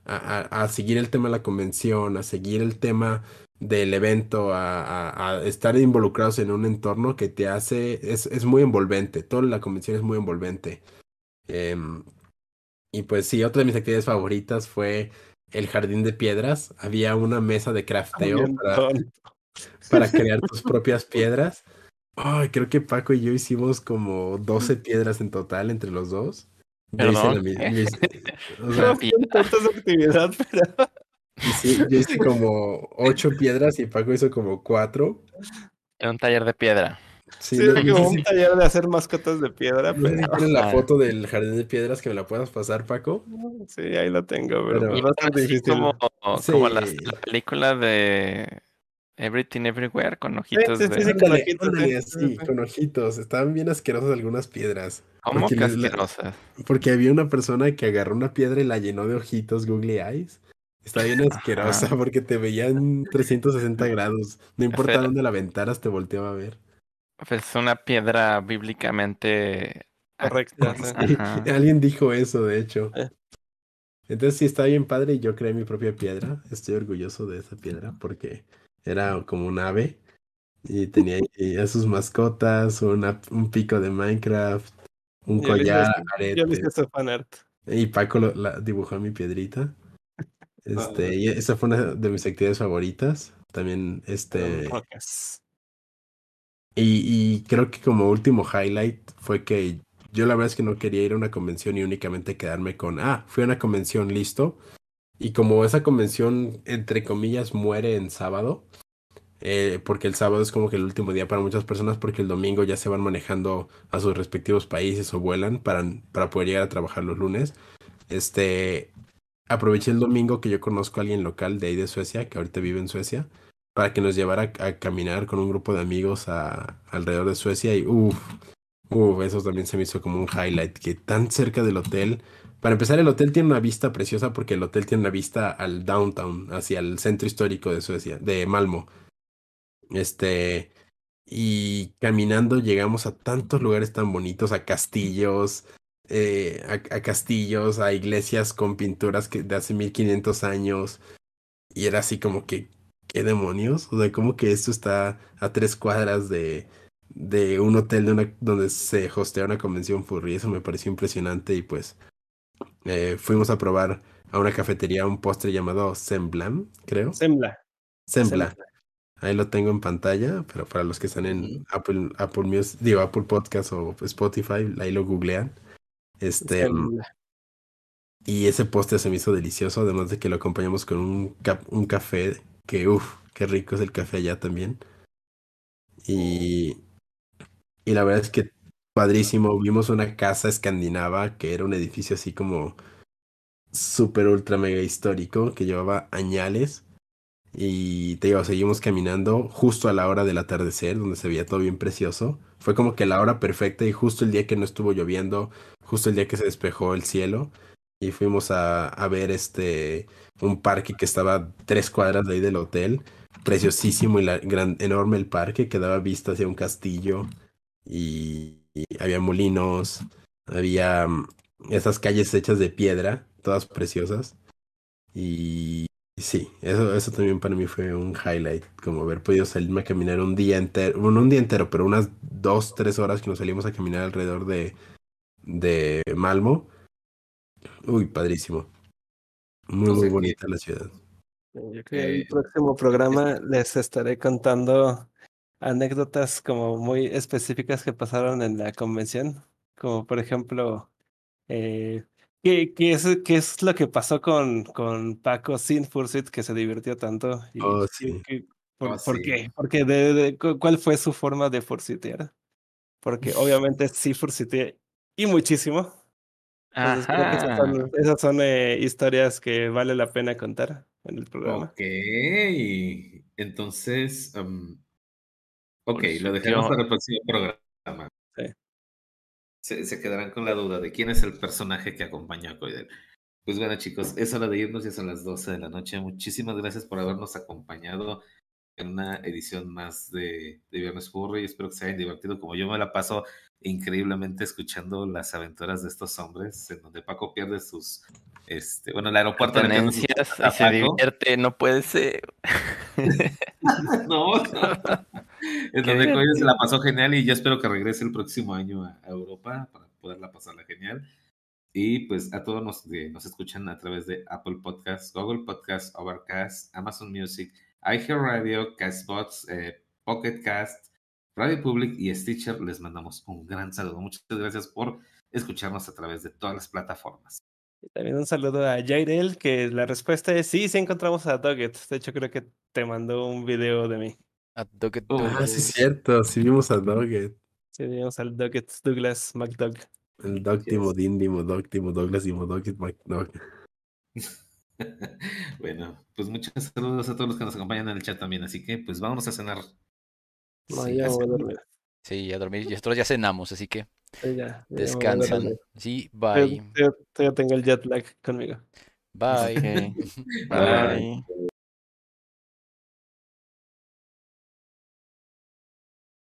a- a seguir el tema de la convención, a seguir el tema del evento, a, a- a estar involucrados en un entorno que te hace, es, es muy envolvente, toda la convención es muy envolvente. Em, y pues sí, otra de mis actividades favoritas fue el jardín de piedras. Había una mesa de crafteo para, para crear tus propias piedras. Ay, creo que Paco y yo hicimos como 12 piedras en total entre los dos. hice- yo hice como 8 piedras y Paco hizo como 4. En un taller de piedra. Sí, sí, no, era no como un taller de hacer mascotas de piedra, no pero tienes la foto del jardín de piedras que me la puedas pasar, Paco. sí, ahí lo tengo, pero, Pero- difícil. como, Sí. como las- la película de Everything Everywhere con ojitos sí, de... sí, sí, con Ándale, ojitos, ándale, sí, así, sí. con ojitos. Estaban bien asquerosas algunas piedras. ¿Cómo Porque que la- asquerosas? Porque había una persona que agarró una piedra y la llenó de ojitos googly eyes. Está bien asquerosa Ajá. porque te veía en 360 grados. No importa dónde la aventaras, te volteaba a ver. Pues es una piedra bíblicamente... Sí. Ajá. alguien dijo eso, de hecho. Eh. Entonces sí, está bien padre y yo creé mi propia piedra. Estoy orgulloso de esa piedra porque era como un ave y tenía ahí a sus mascotas, una- un pico de Minecraft, un Yo le hice collar, ese- Yo le hice aretes. ese fanart. Y Paco lo- la, dibujó mi piedrita. Este, y esa fue una de mis actividades favoritas. También, este, y, y creo que como último highlight fue que yo la verdad es que no quería ir a una convención y únicamente quedarme con, ah, fui a una convención, listo. Y como esa convención, entre comillas, muere en sábado, eh, porque el sábado es como que el último día para muchas personas, porque el domingo ya se van manejando a sus respectivos países o vuelan para, para poder llegar a trabajar los lunes. Este, aproveché el domingo que yo conozco a alguien local de ahí de Suecia, que ahorita vive en Suecia, para que nos llevara a, caminar con un grupo de amigos a, alrededor de Suecia y uff, uff, eso también se me hizo como un highlight, que tan cerca del hotel. Para empezar, el hotel tiene una vista preciosa porque el hotel tiene una vista al downtown, hacia el centro histórico de Suecia, de Malmo. Este, y caminando llegamos a tantos lugares tan bonitos, a castillos, eh, a, a castillos, a iglesias con pinturas que, de hace 1500 años. Y era así como que, ¿qué demonios? O sea, como que esto está a tres cuadras de, de un hotel de una, donde se hostea una convención furry. Eso me pareció impresionante y pues eh, fuimos a probar a una cafetería un postre llamado Semblam, creo. Sembla. Sembla. Ahí lo tengo en pantalla, pero para los que están en Apple, Apple Music, digo, Apple Podcast o Spotify, ahí lo googlean. Este, Sembla. y ese postre se me hizo delicioso, además de que lo acompañamos con un, un café, que uff, qué rico es el café allá también. Y, y la verdad es que padrísimo, vimos una casa escandinava que era un edificio así como súper ultra mega histórico que llevaba añales. Y te digo, seguimos caminando justo a la hora del atardecer, donde se veía todo bien precioso. Fue como que la hora perfecta y justo el día que no estuvo lloviendo, justo el día que se despejó el cielo. Y fuimos a, a ver este un parque que estaba tres cuadras de ahí del hotel. Preciosísimo y la, gran, enorme el parque, que daba vista hacia un castillo. Y, y había molinos, había mm, esas calles hechas de piedra, todas preciosas. Y sí, eso, eso también para mí fue un highlight, como haber podido salirme a caminar un día entero, bueno, no un día entero, pero unas dos, tres horas que nos salimos a caminar alrededor de, de Malmo. Uy, padrísimo. Muy, muy bonita la ciudad. Yo creo que en el próximo programa les estaré contando anécdotas como muy específicas que pasaron en la convención, como por ejemplo, eh, ¿qué, qué es, qué es lo que pasó con, con Paco sin Fursuit que se divirtió tanto? Y, Oh, y sí. por, Oh, por sí. qué? Porque de, de- cu- ¿cuál fue su forma de fursuitear? Porque obviamente sí fursuiteé y muchísimo. Entonces creo que esas son, esas son eh, historias que vale la pena contar en el programa. Ok, entonces, um, ok, lo dejaremos Fursuiteó. para el próximo programa. Sí. Se, se quedarán con la duda de quién es el personaje que acompaña a Coidel. Pues bueno, chicos, es hora de irnos, ya son las 12 de la noche. Muchísimas gracias por habernos acompañado en una edición más de, de Viernes Furry. Espero que se hayan divertido como yo me la paso increíblemente escuchando las aventuras de estos hombres, en donde Paco pierde sus, este, bueno, el aeropuerto le sus Pertenencias cosas y se divierte, no puede ser. No, Qué donde Coyo se la pasó genial y yo espero que regrese el próximo año a, Europa para poderla pasarla genial. Y pues a todos nos, nos escuchan a través de Apple Podcasts, Google Podcasts, Overcast, Amazon Music, iHeartRadio, Castbox, eh, Pocket Cast, Radio Public y Stitcher, les mandamos un gran saludo. Muchas gracias por escucharnos a través de todas las plataformas. Y También un saludo a Jairel, que la respuesta es sí, sí encontramos a Doggett. De hecho, creo que te mandó un video de mí. A Doggett Oh, Ah, sí, Douglas. es cierto. Sí vimos a Doggett. Sí, vimos al Doggett Douglas McDoug. El Dog Yes. Dimodin, Dimodog, Dimodoglas, Dimodogit, McDog. bueno, pues muchos saludos a todos los que nos acompañan en el chat también. Así que pues vámonos a cenar. No, Sí, ya voy a dormir. Sí, a dormir. Y Nosotros ya cenamos, así que Sí, ya, ya descansan. Sí, bye. todavía- todavía tengo el jet lag conmigo. Bye. Ok. Bye. Bye.